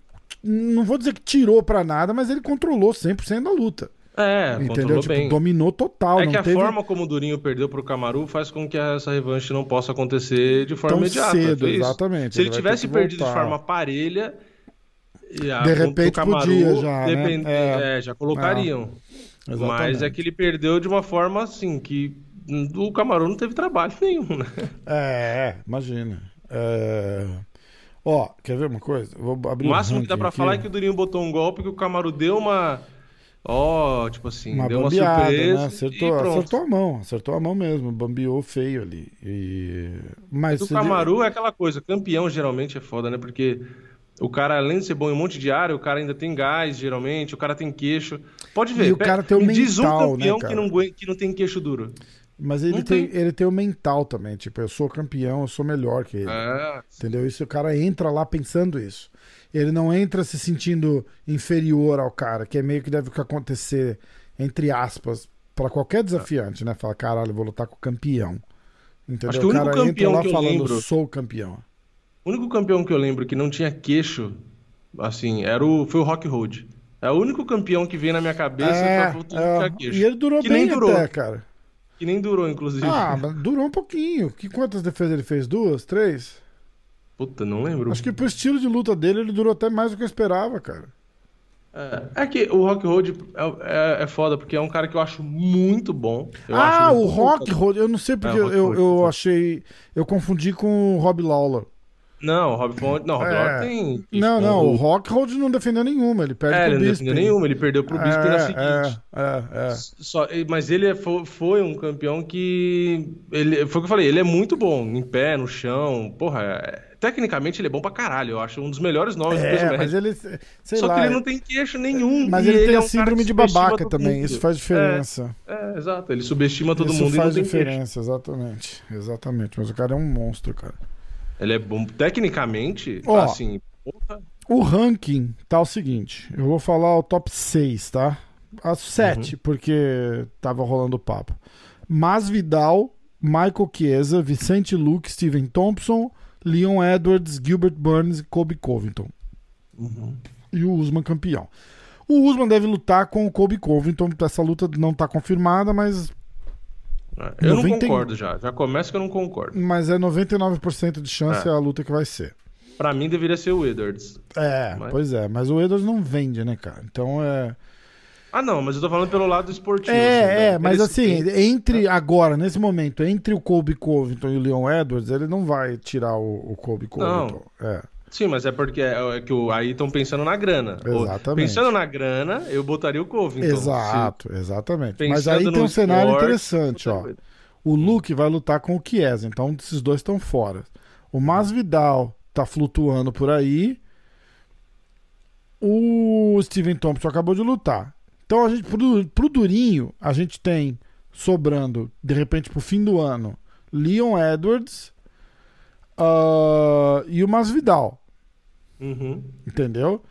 Não vou dizer que tirou pra nada, mas ele controlou 100% da luta. É, entendeu? controlou Tipo, bem. dominou total. É não que a teve forma como o Durinho perdeu pro Camaru faz com que essa revanche não possa acontecer de forma tão imediata. cedo, exatamente. Se ele ter tivesse perdido de voltar. forma parelha, a- De repente podia já, né? depend- É. é, já colocariam. Mas Exatamente. é que ele perdeu de uma forma assim que o Camaru não teve trabalho nenhum, né? É, é, imagina. É... Ó, quer ver uma coisa? Vou abrir O um máximo que dá aqui. falar é que o Durinho botou um golpe que o Camaru deu uma. Ó, tipo assim, uma deu uma bambeada, surpresa. né? Acertou, acertou a mão, acertou a mão mesmo, bambeou feio ali. E... Mas O Camaru é aquela coisa, campeão geralmente é foda, né? Porque o cara, além de ser bom em um monte de área, o cara ainda tem gás, geralmente, o cara tem queixo. Pode ver, E o cara tem o me diz um mental, né, campeão cara? que, não, que não tem queixo duro. Mas ele tem, tem. ele tem o mental também, tipo, eu sou campeão, eu sou melhor que ele. É, Entendeu? Isso o cara entra lá pensando isso. Ele não entra se sentindo inferior ao cara, que é meio que deve acontecer, entre aspas, pra qualquer desafiante, né? Fala, caralho, eu vou lutar com o campeão. Entendeu? Acho que o único cara entra campeão lá que eu falando, lembro- sou campeão. O único campeão que eu lembro que não tinha queixo, assim, era o, foi o Rock Road. É o único campeão que veio na minha cabeça É, pra é, queixo. e ele durou Que bem durou. até, cara. Que nem durou, inclusive. Ah, mas durou um pouquinho. Que quantas defesas ele fez? Duas? Três? Puta, não lembro. Acho que pro estilo de luta dele, ele durou até mais do que eu esperava, cara. É, é que o Rock Road é, é, é foda, porque é um cara que eu acho muito bom. Eu ah, ele o muito Rock. Road, eu não sei porque É, eu, eu foi. achei. Eu confundi com o Rob Lawler. Não, o Rob Font... Não, o Rob É. Tem... Não, não, o o... Rock Road não defendeu nenhuma, ele perde É, pro ele não Bisping. defendeu nenhuma, ele perdeu pro Bisping na é, seguinte. É, é, é. Só, mas ele é- fo- foi um campeão que. Ele, foi o que eu falei, ele é muito bom, em pé, no chão. Porra, é- tecnicamente ele é bom pra caralho. Eu acho um dos melhores nomes do peso É, mas ele, sei Só lá. que ele não tem queixo nenhum. Mas e ele, tem é a um síndrome de babaca também, mundo. isso faz diferença. É, exato, ele subestima todo isso mundo faz e não tem queixo. diferença, exatamente. Exatamente. Mas o cara é um monstro, cara. Ele é bom. Tecnicamente, Ó. assim, porra. O ranking tá o seguinte: eu vou falar o top 6, tá? As 7, porque tava rolando o papo. Masvidal, Michael Chiesa, Vicente Luke, Steven Thompson, Leon Edwards, Gilbert Burns e Kobe Covington. E o Usman campeão. O Usman deve lutar com o Kobe Covington. Essa luta não tá confirmada, mas, Eu 90 não concordo já. Já começa que eu não concordo. mas é 99% de chance É. a luta que vai ser. Pra mim deveria ser o Edwards. É, Mas- pois é. Mas o Edwards não vende, né, cara? Então é. Ah, não, mas eu tô falando pelo lado esportivo. É, assim, é, mas assim, entre agora, nesse momento, entre o Kobe Covington e o Leon Edwards, ele não vai tirar o, o Kobe Covington. É, Sim, mas é porque é, é que o- aí estão pensando na grana. Exatamente. Pensando na grana, eu botaria o Covington. exato, exatamente. Se- Mas aí pensando tem um cenário esporte, interessante, ó. coisa. O Luke vai lutar com o Chiesa, então esses dois estão fora. O Masvidal tá flutuando por aí. O Steven Thompson acabou de lutar. Então a gente pro, pro Durinho, a gente tem sobrando de repente pro fim do ano Leon Edwards ah, e o Masvidal, Uhum. entendeu?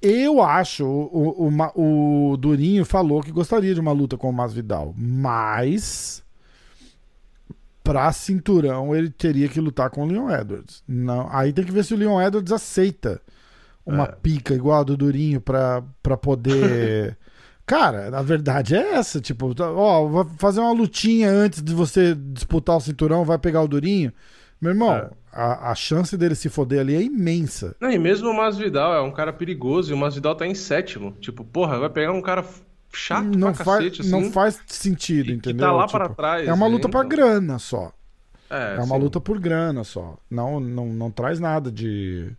Eu acho, o, o, o, Durinho falou que gostaria de uma luta com o Masvidal, mas pra cinturão ele teria que lutar com o Leon Edwards. Não, aí tem que ver se o Leon Edwards aceita uma é. pica igual a do Durinho pra, pra poder. Cara, na verdade é essa, tipo, ó, vai fazer uma lutinha antes de você disputar o cinturão, vai pegar o Durinho. Meu irmão, é. A, a chance dele se foder ali é imensa. Não, e mesmo o Masvidal é um cara perigoso e o Masvidal tá em sétimo. Tipo, porra, vai pegar um cara chato não pra faz, cacete, assim. Não faz sentido, e, entendeu? Que tá lá tipo, para trás. É uma luta então. pra grana só. É, é uma sim. luta por grana só. Não, não, não traz nada de.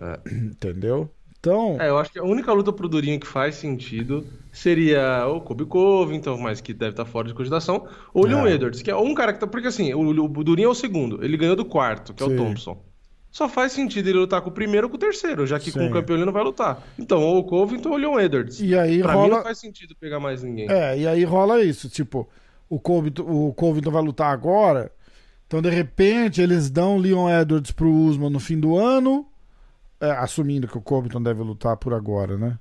É. Entendeu? Então. É, eu acho que a única luta pro Durinho que faz sentido seria o Kobe Covington, mas que deve estar fora de cogitação, ou o Leon é. Edwards, que é um cara que tá. Porque assim, o, o Durinho é o segundo, ele ganhou do quarto, que é Sim. o Thompson. Só faz sentido ele lutar com o primeiro ou com o terceiro, já que Sim. com o campeão ele não vai lutar. Então, ou o Covington ou o Leon Edwards. E aí pra rola... mim não faz sentido pegar mais ninguém. É, e aí rola isso, tipo, o Covington, o Covington vai lutar agora, então de repente eles dão o Leon Edwards pro Usman no fim do ano, é, assumindo que o Covington deve lutar por agora, né?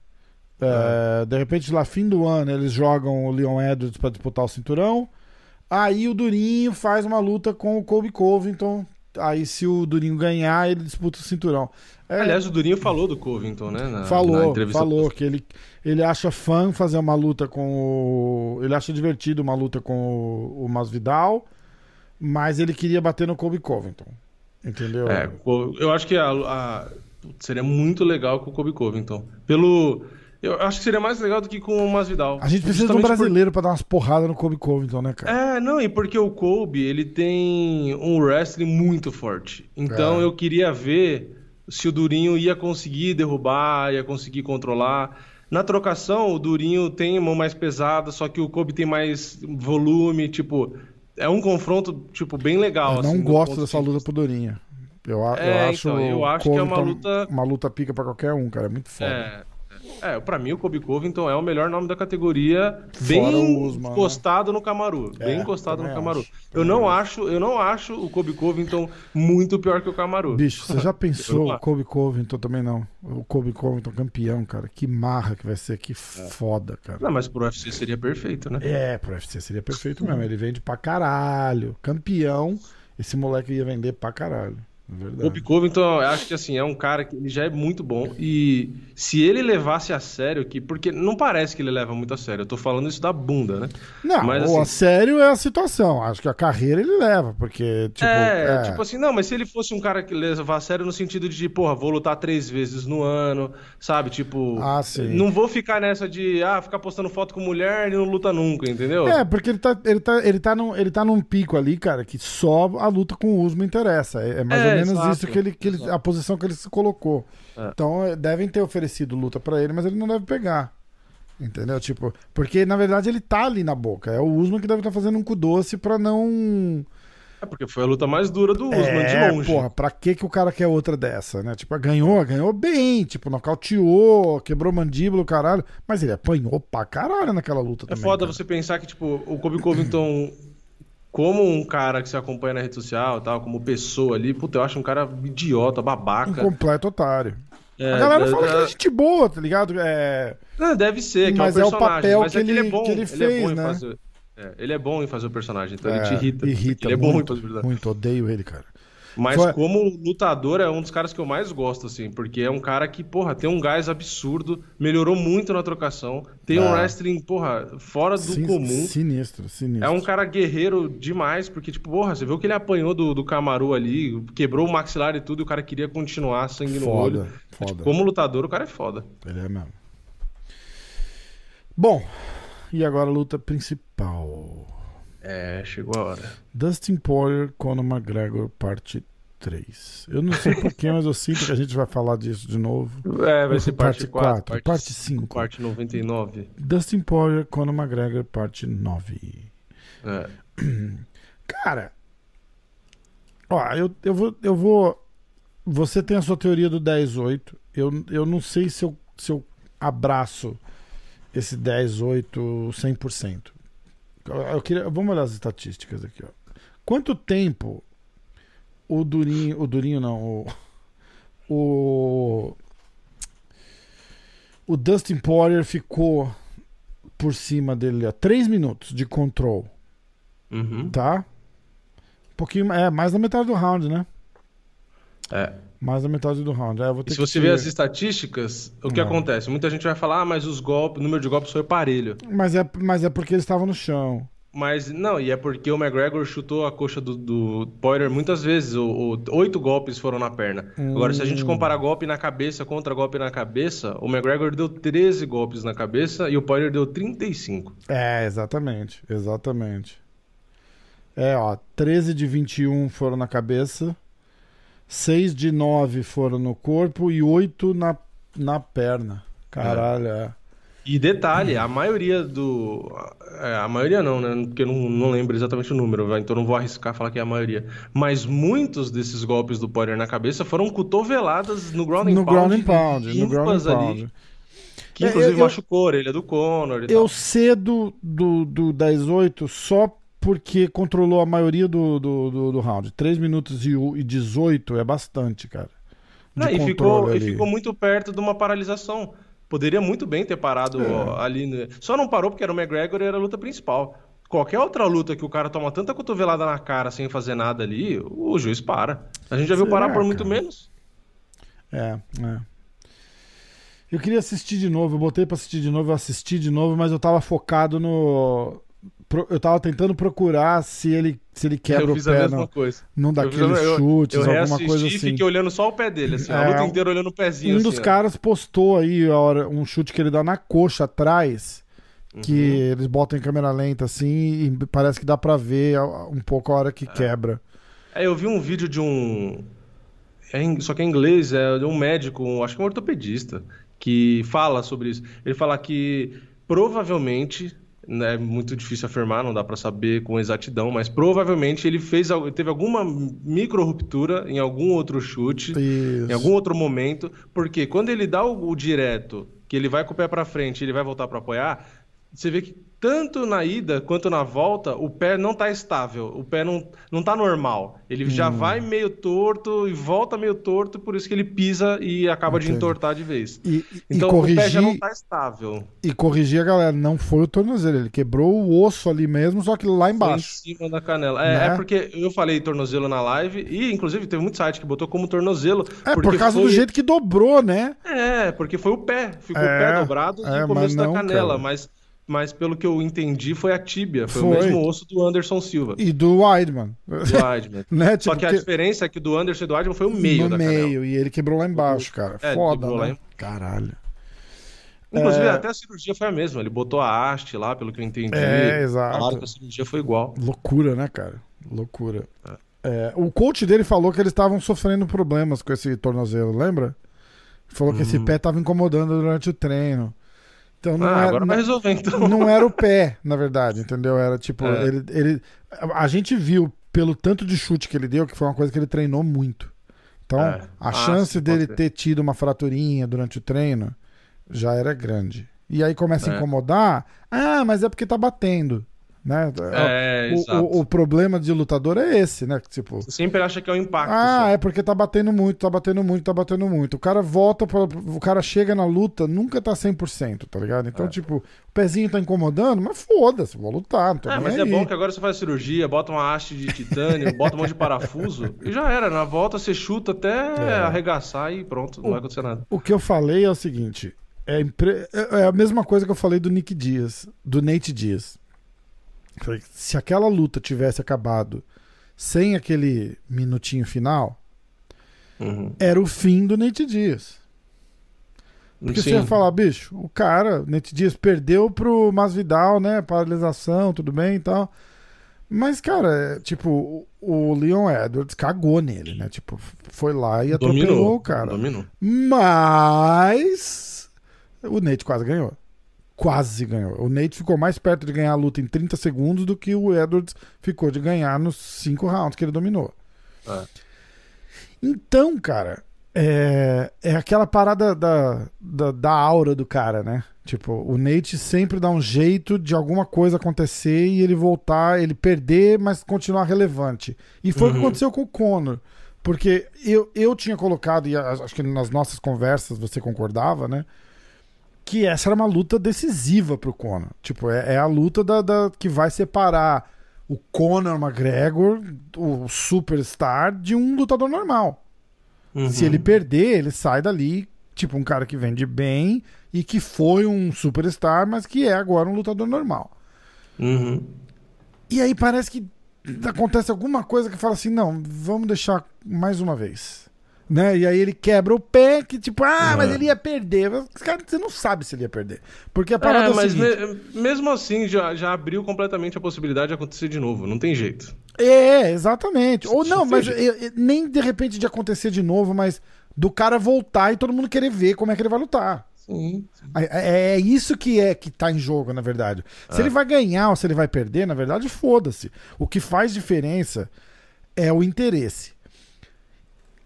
É, é. De repente, lá fim do ano, eles jogam o Leon Edwards para disputar o cinturão. Aí o Durinho faz uma luta com o Kobe Covington Aí, se o Durinho ganhar, ele disputa o cinturão. É... Aliás, o Durinho falou do Covington, né? Na, falou, na falou que ele, ele acha fã fazer uma luta com o. Ele acha divertido uma luta com o, o Masvidal, mas ele queria bater no Kobe Covington. Entendeu? É, eu acho que a, a... seria muito legal com o Kobe Covington. Pelo eu acho que seria mais legal do que com o Masvidal. A gente precisa de um brasileiro por... pra dar umas porradas no Kobe Covington, né, cara? É, não, e porque o Kobe, ele tem um wrestling muito forte. Então é. eu queria ver se o Durinho ia conseguir derrubar, ia conseguir controlar. Na trocação, o Durinho tem mão mais pesada, só que o Kobe tem mais volume, tipo... É um confronto, tipo, bem legal. Eu não assim, gosto dessa luta pro Durinho. Eu, é, eu acho, então, eu acho que é uma luta... Uma luta pica pra qualquer um, cara. É muito foda. É, é, pra mim o Kobe Covington é o melhor nome da categoria, bem Usman, encostado né? no Camaru, é, bem encostado no Camaru. Acho, eu não acho. acho, eu não acho o Kobe Covington muito pior que o Camaru. Bicho, você já pensou o Kobe Covington também não? O Kobe Covington campeão, cara, que marra que vai ser, que é. foda, cara. Não, mas pro UFC seria perfeito, né? É, pro UFC seria perfeito mesmo. Ele vende pra caralho. Campeão, esse moleque ia vender pra caralho. Verdade. O Covington, eu acho que assim, é um cara que ele já é muito bom. E se ele levasse a sério, que, porque não parece que ele leva muito a sério, eu tô falando isso da bunda, né? Não, mas, assim, a sério é a situação. Acho que a carreira ele leva, porque, tipo. É, é, tipo assim, não, mas se ele fosse um cara que leva a sério no sentido de, porra, vou lutar três vezes no ano, sabe? Tipo, ah, sim. não vou ficar nessa de, ah, ficar postando foto com mulher e não luta nunca, entendeu? É, porque ele tá, ele tá, ele tá, num, ele tá num pico ali, cara, que só a luta com o Usman interessa. É, é mais é, ou menos exato. isso que ele, que ele, a posição que ele se colocou. É. Então, é, devem ter oferecido luta para ele, mas ele não deve pegar. Entendeu? Tipo, porque na verdade ele tá ali na boca. É o Usman que deve estar tá fazendo um cu doce pra não. É porque foi a luta mais dura do Usman, é, de longe. Porra, pra que, que o cara quer outra dessa, né? Tipo, ganhou, ganhou bem, tipo, nocauteou, quebrou mandíbula, caralho. Mas ele apanhou pra caralho naquela luta é também. É foda cara. você pensar que, tipo, o Kobe Covington como um cara que se acompanha na rede social tal, como pessoa ali, puta, eu acho um cara idiota, babaca. Um completo otário. É, a galera é, fala é, que é gente boa, tá ligado? É... Não, deve ser, que mas é o papel mas que, ele, ele, é bom, que ele fez, ele é né? Fazer, ele é bom em fazer o personagem, então ele te é, irrita. Irrita ele é bom muito, em fazer o personagem. Muito, odeio ele, cara. Mas Foi... como lutador é um dos caras que eu mais gosto, assim, porque é um cara que, porra, tem um gás absurdo, melhorou muito na trocação, tem ah. um wrestling, porra, fora do Sin comum. Sinistro, sinistro. É um cara guerreiro demais, porque, tipo, porra, você viu que ele apanhou do, do Camaru ali, quebrou o maxilar e tudo, e o cara queria continuar sangue foda, no olho. Foda. Tipo, como lutador, o cara é foda. Ele é mesmo. Bom, e agora a luta principal. É, chegou a hora. Dustin Poirier, Conor McGregor, parte 3. Eu não sei porquê, mas eu sinto que a gente vai falar disso de novo. É, vai ser parte, parte 4, 4 parte 5. Parte 99. Dustin Poirier, Conor McGregor, parte 9. É. Cara, ó, eu, eu, vou, eu vou. Você tem a sua teoria do 10-8. Eu, eu não sei se eu, se eu abraço esse 10-8 100%. Eu queria, vamos olhar as estatísticas aqui. Ó. Quanto tempo o Durinho. O Durinho não. O. o o Dustin Poirier ficou por cima dele a 3 minutos de control, Uhum. tá? Um pouquinho, é, mais da metade do round, né? É. Mais da metade do round. É, se você ver- as estatísticas, o que Não. acontece? Muita gente vai falar, ah, mas os golpes, o número de golpes foi parelho. Mas é, mas é porque eles estavam no chão. Mas não, e é porque o McGregor chutou a coxa do, do Poirier muitas vezes. O, o- oito golpes foram na perna. Agora, se a gente Hum. comparar golpe na cabeça contra golpe na cabeça, o McGregor deu 13 golpes na cabeça e o Poirier deu 35. É, exatamente. Exatamente. É, ó, 13 de 21 foram na cabeça, 6 de 9 foram no corpo e 8 na, na perna. Caralho, é. E detalhe, a maioria do. é, a maioria não, né? Porque eu não, não lembro exatamente o número, então não vou arriscar falar que é a maioria. Mas muitos desses golpes do Poirier na cabeça foram cotoveladas no ground and No pound. ground and pound, no ground and ali, pound. que É, inclusive eu- machucou a orelha do Conor Eu tal. cedo do, do 10-8 só porque controlou a maioria do, do, do, do round. 3 minutos e, o- e 18 é bastante, cara. Não, e, ficou, e ficou muito perto de uma paralisação. Poderia muito bem ter parado É. ó, ali. né? Só não parou porque era o McGregor e era a luta principal. Qualquer outra luta que o cara toma tanta cotovelada na cara sem fazer nada ali, o juiz para. A gente já viu Será, parar por muito cara? menos. É, é. Eu queria assistir de novo, eu botei pra assistir de novo, eu assisti de novo, mas eu tava focado no. Eu tava tentando procurar se ele, se ele quebra eu o pé num, coisa. num Eu daqueles eu- chutes, eu alguma reassisti coisa e assim. fiquei olhando só o pé dele, assim, É, a luta um- inteira olhando o pezinho. Um dos assim, ó. caras postou aí a hora, um chute que ele dá na coxa atrás, que Uhum. eles botam em câmera lenta assim e parece que dá pra ver um pouco a hora que quebra. É, eu vi um vídeo de um. é em- só que é em inglês, é de um médico, um- acho que um ortopedista, que fala sobre isso. Ele fala que provavelmente, é muito difícil afirmar, não dá pra saber com exatidão, mas provavelmente ele fez, teve alguma micro ruptura em algum outro chute, Isso. em algum outro momento, porque quando ele dá o, o direto, que ele vai com o pé pra frente, ele vai voltar pra apoiar, você vê que tanto na ida quanto na volta, o pé não tá estável, o pé não, não tá normal. Ele Hum. já vai meio torto e volta meio torto, por isso que ele pisa e acaba de entortar de vez. E, e- Então e o pé já não corrigir, tá estável. e corrigir a galera, não foi o tornozelo, ele quebrou o osso ali mesmo, só que lá Foi embaixo. Em cima da canela. É, Né? é porque eu falei tornozelo na live e, inclusive, teve muito site que botou como tornozelo. É, por causa do foi- jeito que dobrou, né? É, porque foi o pé. Ficou É, o pé dobrado é, no começo mas da não, canela. cara. Mas, mas pelo que eu entendi, foi a tíbia. Foi, Foi. o mesmo osso do Anderson Silva. E do Weidman. Do Weidman. né? Só Tipo, que a diferença é que o do Anderson e do Weidman foi o meio no da canela. meio, e ele quebrou lá embaixo, cara. É, Foda, quebrou lá né? em- Caralho. Inclusive, É. até a cirurgia foi a mesma. Ele botou a haste lá, pelo que eu entendi. É, exato. Falaram que a cirurgia foi igual. Loucura, né, cara? Loucura. É, o coach dele falou que eles estavam sofrendo problemas com esse tornozelo, lembra? Falou que esse Hum. pé tava incomodando durante o treino. Então não, ah, era, agora vai resolver, então. não era o pé, na verdade, entendeu? Era tipo, É. ele, ele. A gente viu pelo tanto de chute que ele deu que foi uma coisa que ele treinou muito. Então, É. a Ah, chance dele ser. ter tido uma fraturinha durante o treino já era grande. E aí começa a É. incomodar. Ah, mas é porque tá batendo. Né? É, o, o, o problema de lutador é esse, né? Tipo, Você sempre acha que é o impacto. ah, só. é porque tá batendo muito, tá batendo muito, tá batendo muito. O cara volta, pra, o cara chega na luta, nunca tá 100%, tá ligado? Então, É. tipo, o pezinho tá incomodando, mas foda-se, vou lutar, não tô É, mas é aí. bom que agora você faz cirurgia, bota uma haste de titânio, bota um monte de parafuso e já era. Na volta você chuta até É. arregaçar e pronto, não vai acontecer nada. O que eu falei é o seguinte: é, impre- é a mesma coisa que eu falei do Nick Dias, do Nate Dias. Se aquela luta tivesse acabado sem aquele minutinho final, Uhum. era o fim do Nate Dias. Porque você Sim. ia falar, bicho, o cara, Nate Dias perdeu pro Masvidal, né? Paralisação, tudo bem e tal. Mas, cara, é, tipo, o o Leon Edwards cagou nele, né? Tipo, foi lá e atropelou Dominou, o cara. Dominou. Mas o Nate quase ganhou. Quase ganhou. O Nate ficou mais perto de ganhar a luta em 30 segundos do que o Edwards ficou de ganhar nos 5 rounds que ele dominou. É. Então, cara, é, é aquela parada da, da, da aura do cara, né? Tipo, o Nate sempre dá um jeito de alguma coisa acontecer e ele voltar, ele perder, mas continuar relevante. E foi o que Uhum. aconteceu com o Conor. Porque eu, eu tinha colocado, e acho que nas nossas conversas você concordava, né? Que essa era uma luta decisiva pro Conor. Tipo, é, é a luta da, da, que vai separar o Conor McGregor, o superstar, de um lutador normal. Uhum. Se ele perder, ele sai dali, tipo, um cara que vende bem e que foi um superstar, mas que é agora um lutador normal. Uhum. E aí parece que acontece alguma coisa que fala assim: não, vamos deixar mais uma vez. Né? E aí ele quebra o pé, que tipo, ah, uhum. mas ele ia perder. Cara, você não sabe se ele ia perder. Porque a parada é, é mas me, mesmo assim já, já abriu completamente a possibilidade de acontecer de novo. Não tem jeito. É, exatamente. Ou não, mas nem de repente de acontecer de novo, mas do cara voltar e todo mundo querer ver como é que ele vai lutar. Sim, é, é, é, isso que é que tá em jogo, na verdade. Se é. ele vai ganhar ou se ele vai perder, na verdade, foda-se. O que faz diferença é o interesse.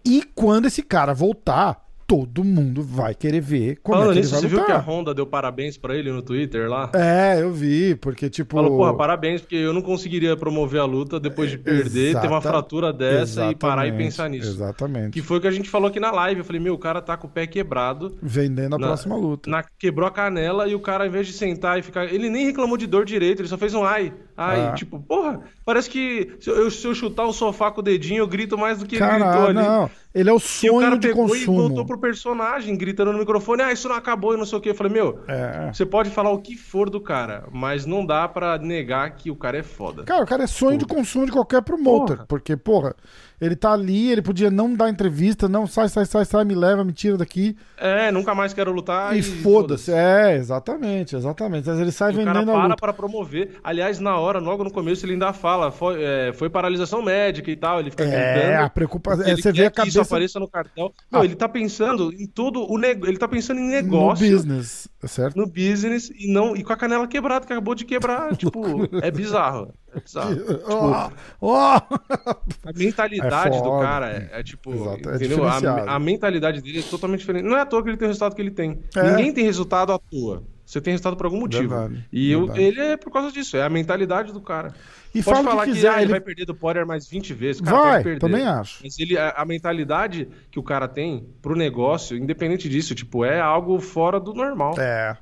E quando esse cara voltar, todo mundo vai querer ver como Falando é que nisso, ele vai você lutar. viu que a Honda deu parabéns para ele no Twitter lá? É, eu vi, porque tipo... Falou, porra, parabéns, porque eu não conseguiria promover a luta depois de perder, Exata... ter uma fratura dessa e parar e pensar nisso. Exatamente. Que foi o que a gente falou aqui na live, eu falei, meu, o cara tá com o pé quebrado. Vendendo a na, próxima luta. Na, quebrou a canela e o cara, ao invés de sentar e ficar... Ele nem reclamou de dor direito, ele só fez um ai. Ai, ah. tipo, porra, parece que se eu, se eu, chutar o sofá com o dedinho, eu grito mais do que ele gritou ali. não. Ele é o sonho e o cara de pegou consumo. e voltou pro personagem, gritando no microfone, ah, isso não acabou e não sei o que. Eu falei, meu, é. você pode falar o que for do cara, mas não dá para negar que o cara é foda. Cara, o cara é sonho porra. de consumo de qualquer promoter, porra. porque, porra, ele tá ali, ele podia não dar entrevista, não, sai, sai, sai, sai, me leva, me tira daqui. É, nunca mais quero lutar. E, e foda-se. Foda é, exatamente, exatamente. Mas ele sai o vendendo cara para para promover. Aliás, na hora, logo no começo, ele ainda fala, foi, é, foi paralisação médica e tal, ele fica É, a preocupação, é, você vê a cabeça... isso apareça no cartel. Não, ah. ele tá pensando em todo o negócio, ele tá pensando em negócio. No business, certo? No business e não e com a canela quebrada, que acabou de quebrar, tipo, é bizarro. Bizarro. tipo, oh, oh. A mentalidade é do cara é, é tipo. Exato, é entendeu? A, a, mentalidade dele é totalmente diferente. Não é à toa que ele tem o resultado que ele tem. É. Ninguém tem resultado à toa. Você tem resultado por algum motivo. Verdade, e eu, ele é por causa disso, é a mentalidade do cara. E Pode fala falar que, quiser, que ah, ele... vai perder do Poirier mais 20 vezes. Cara, vai, perder. também acho. Mas ele, a, a, mentalidade que o cara tem pro negócio, independente disso, tipo, é algo fora do normal. É,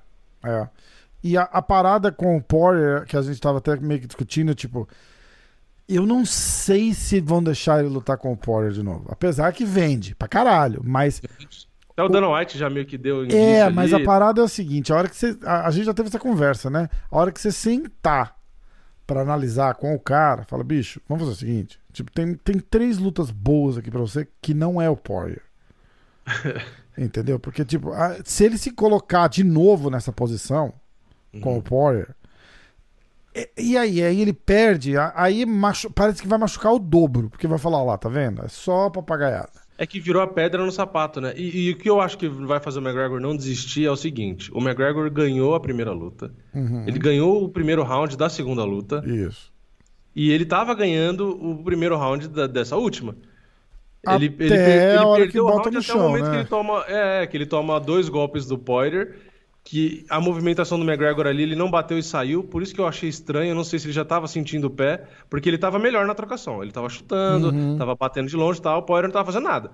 é. E a, a, parada com o Poirier, que a gente tava até meio que discutindo, tipo, eu não sei se vão deixar ele lutar com o Poirier de novo. Apesar que vende pra caralho, mas... Até o Dana White já meio que deu É, mas ali. a parada é o seguinte, a hora que você... A, a, gente já teve essa conversa, né? A hora que você sentar para analisar com o cara, fala, bicho, vamos fazer o seguinte, tipo, tem, tem três lutas boas aqui para você que não é o Poirier. Entendeu? Porque, tipo, a, se ele se colocar de novo nessa posição, com o uhum. Poirier. E, e, aí, aí ele perde, aí machu, parece que vai machucar o dobro, porque vai falar lá, tá vendo? É só papagaiada. É que virou a pedra no sapato, né? E, e, o que eu acho que vai fazer o McGregor não desistir é o seguinte: o McGregor ganhou a primeira luta, uhum. ele ganhou o primeiro round da segunda luta. Isso. E ele tava ganhando o primeiro round da, dessa última. Até ele, ele, ele perdeu o round até chão, o momento né? que ele toma. É, que ele toma dois golpes do Poirier que a movimentação do McGregor ali, ele não bateu e saiu, por isso que eu achei estranho, eu não sei se ele já estava sentindo o pé, porque ele estava melhor na trocação, ele estava chutando, estava uhum. batendo de longe e tal, o Poirier não estava fazendo nada.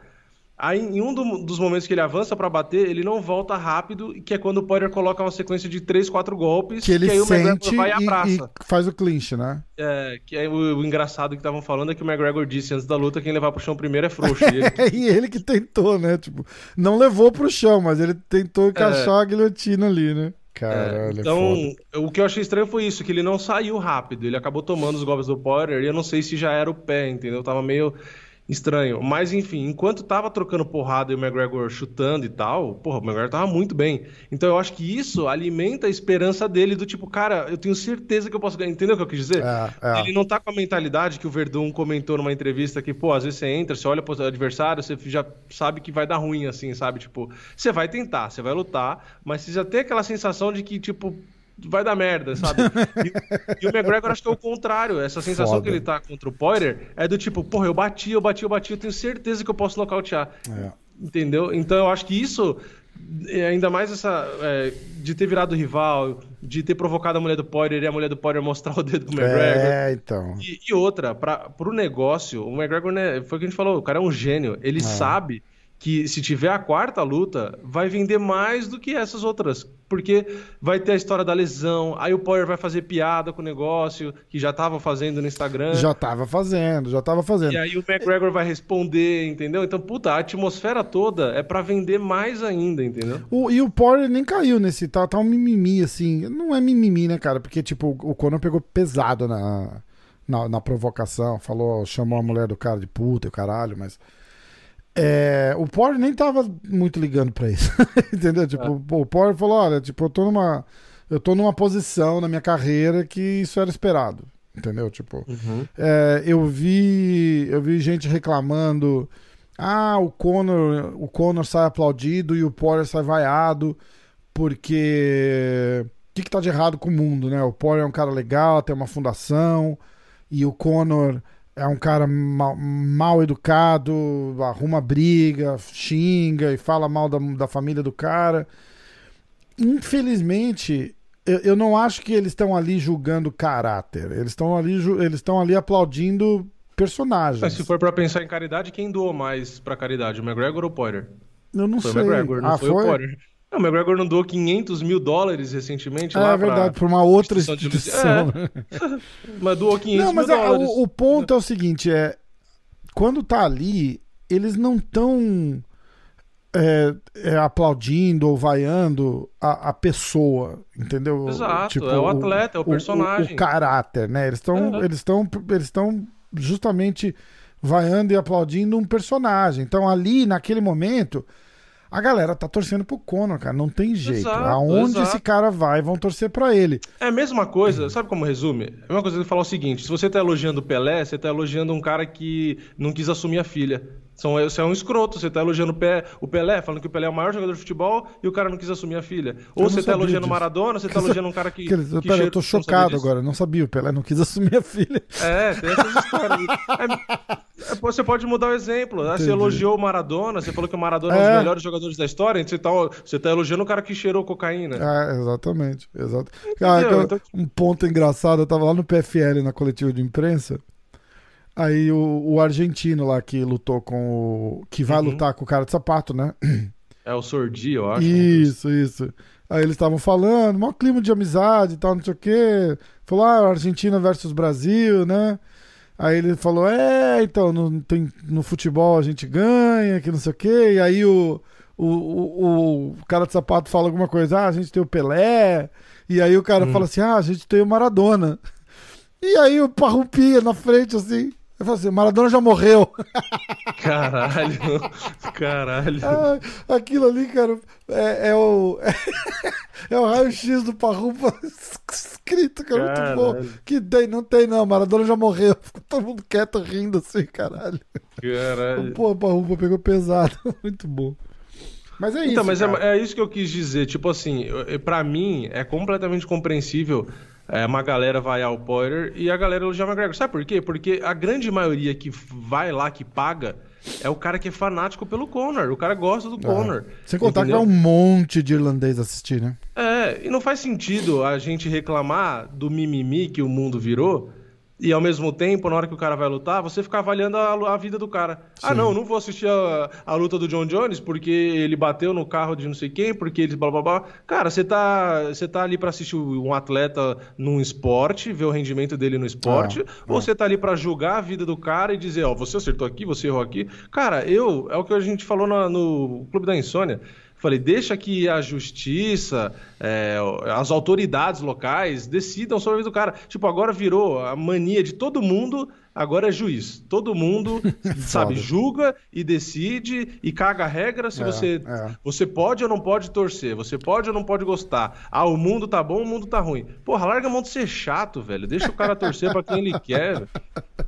Aí, em um do, dos momentos que ele avança para bater, ele não volta rápido, que é quando o Poirier coloca uma sequência de 3, 4 golpes, que, ele que aí o McGregor vai e abraça. E faz o clinch, né? É, que é o, o engraçado que estavam falando é que o McGregor disse antes da luta quem levar pro chão primeiro é frouxo. E ele... e ele que tentou, né? Tipo, não levou pro chão, mas ele tentou encaixar é. a guilhotina ali, né? Caralho, é, então, o que eu achei estranho foi isso, que ele não saiu rápido. Ele acabou tomando os golpes do Poirier e eu não sei se já era o pé, entendeu? Tava meio estranho. Mas enfim, enquanto tava trocando porrada e o McGregor chutando e tal, porra, o McGregor tava muito bem. Então eu acho que isso alimenta a esperança dele do tipo, cara, eu tenho certeza que eu posso ganhar. Entendeu o que eu quis dizer? É, é. Ele não tá com a mentalidade que o Verdun comentou numa entrevista que, pô, às vezes você entra, você olha pro adversário, você já sabe que vai dar ruim, assim, sabe? Tipo, você vai tentar, você vai lutar, mas você já tem aquela sensação de que, tipo, vai dar merda, sabe? E, e, o McGregor acho que é o contrário. Essa sensação Foda. que ele tá contra o Poirier é do tipo, porra, eu bati, eu bati, eu bati, eu tenho certeza que eu posso nocautear. É. Entendeu? Então eu acho que isso, é, ainda mais essa. É, de ter virado rival, de ter provocado a mulher do Poirier e a mulher do Poirier mostrar o dedo pro McGregor. É, então. E, e outra, pra, pro negócio, o McGregor, né, foi o que a gente falou, o cara é um gênio. Ele é. sabe que se tiver a quarta luta, vai vender mais do que essas outras. Porque vai ter a história da lesão, aí o Poirier vai fazer piada com o negócio, que já tava fazendo no Instagram. Já tava fazendo, já tava fazendo. E aí o McGregor vai responder, entendeu? Então, puta, a atmosfera toda é para vender mais ainda, entendeu? O, e o Poirier nem caiu nesse, tá, tá um mimimi, assim. Não é mimimi, né, cara? Porque, tipo, o Conor pegou pesado na, na, na provocação, falou, chamou a mulher do cara de puta e o caralho, mas... É, o Poirier nem tava muito ligando pra isso. Entendeu? Tipo, é. o Poirier falou: olha, tipo, eu tô numa. Eu tô numa posição na minha carreira que isso era esperado. Entendeu? Tipo, uhum. é, eu vi. Eu vi gente reclamando. Ah, o Conor, o Conor sai aplaudido e o Poirier sai vaiado porque o que, que tá de errado com o mundo, né? O Poirier é um cara legal, tem uma fundação e o Conor é um cara mal, mal, educado, arruma briga, xinga e fala mal da, da família do cara. Infelizmente, eu, eu não acho que eles estão ali julgando caráter. Eles estão ali, eles estão ali aplaudindo personagens. Mas se for para pensar em caridade, quem doou mais para caridade, o McGregor ou o Poirier? Eu não foi sei. O McGregor, não ah, foi, foi, o Poirier. Não, o McGregor não doou 500 mil dólares recentemente é, lá. É verdade, para uma outra instituição. É. mas doou 500 não, mas mil é, dólares. O, o ponto é o seguinte, é quando tá ali, eles não estão é, é, aplaudindo ou vaiando a, a, pessoa, entendeu? Exato, tipo, é o atleta, é o, personagem. O, o, caráter, né? Eles estão é. eles estão eles estão justamente vaiando e aplaudindo um personagem. Então ali, naquele momento a galera tá torcendo pro Conor, cara. Não tem jeito. Exato, Aonde exato. esse cara vai, vão torcer para ele. É a mesma coisa, sabe como resume? É a mesma coisa que falar o seguinte: se você tá elogiando o Pelé, você tá elogiando um cara que não quis assumir a filha. São, você é um escroto, você tá elogiando o Pelé, falando que o Pelé é o maior jogador de futebol e o cara não quis assumir a filha. Ou você tá elogiando o Maradona, você tá elogiando um cara que. que, que pera, eu tô chocado agora, não sabia, o Pelé não quis assumir a filha. É, tem essas histórias. É, é, você pode mudar o exemplo. Né? Você elogiou o Maradona, você falou que o Maradona é, é um dos é. melhores jogadores da história, então você tá, você tá elogiando o cara que cheirou cocaína. É, exatamente. exato. Cara, então... Um ponto engraçado, eu tava lá no PFL na coletiva de imprensa. Aí o, o, argentino lá que lutou com o. que vai uhum. lutar com o cara de sapato, né? É o Sordi, eu acho. Isso, isso. Aí eles estavam falando, maior clima de amizade e tal, não sei o quê. Falou, ah, Argentina versus Brasil, né? Aí ele falou, é, então, no, tem, no futebol a gente ganha, que não sei o quê. E aí o, o, o, o cara de sapato fala alguma coisa, ah, a gente tem o Pelé. E aí o cara hum. fala assim, ah, a gente tem o Maradona. E aí o Parrupia na frente, assim, eu falo assim, Maradona já morreu. Caralho, caralho. Ah, aquilo ali, cara, é, é o. É, o raio-x do Parrupa escrito, cara, caralho. muito bom. Que tem, não tem não, Maradona já morreu. Ficou todo mundo quieto rindo assim, caralho. Caralho. Pô, Parrupa pegou pesado, muito bom. Mas é então, isso. Então, mas é, é, isso que eu quis dizer. Tipo assim, para mim é completamente compreensível é, uma galera vai ao Poirier e a galera elogia o McGregor. Sabe por quê? Porque a grande maioria que vai lá, que paga, é o cara que é fanático pelo Conor. O cara gosta do. Conor. Sem contar entendeu? que vai um monte de irlandês assistir, né? É, e não faz sentido a gente reclamar do mimimi que o mundo virou e ao mesmo tempo, na hora que o cara vai lutar, você fica avaliando a, a vida do cara. Ah, Sim. Ah, não, não vou assistir a, a, luta do John Jones porque ele bateu no carro de não sei quem, porque ele blá blá blá. Cara, você tá, você tá ali para assistir um atleta num esporte, ver o rendimento dele no esporte, é, ou é. você tá ali para julgar a vida do cara e dizer, ó, oh, você acertou aqui, você errou aqui. Cara, eu, é o que a gente falou no, no Clube da Insônia. Falei, deixa que a justiça, é, as autoridades locais decidam sobre a vida do cara. Tipo, agora virou a mania de todo mundo, agora é juiz. Todo mundo, sabe, julga e decide e caga a regra se é, você, é. você pode ou não pode torcer, você pode ou não pode gostar. Ah, o mundo tá bom, o mundo tá ruim. Porra, larga a mão de ser chato, velho. Deixa o cara torcer para quem ele quer.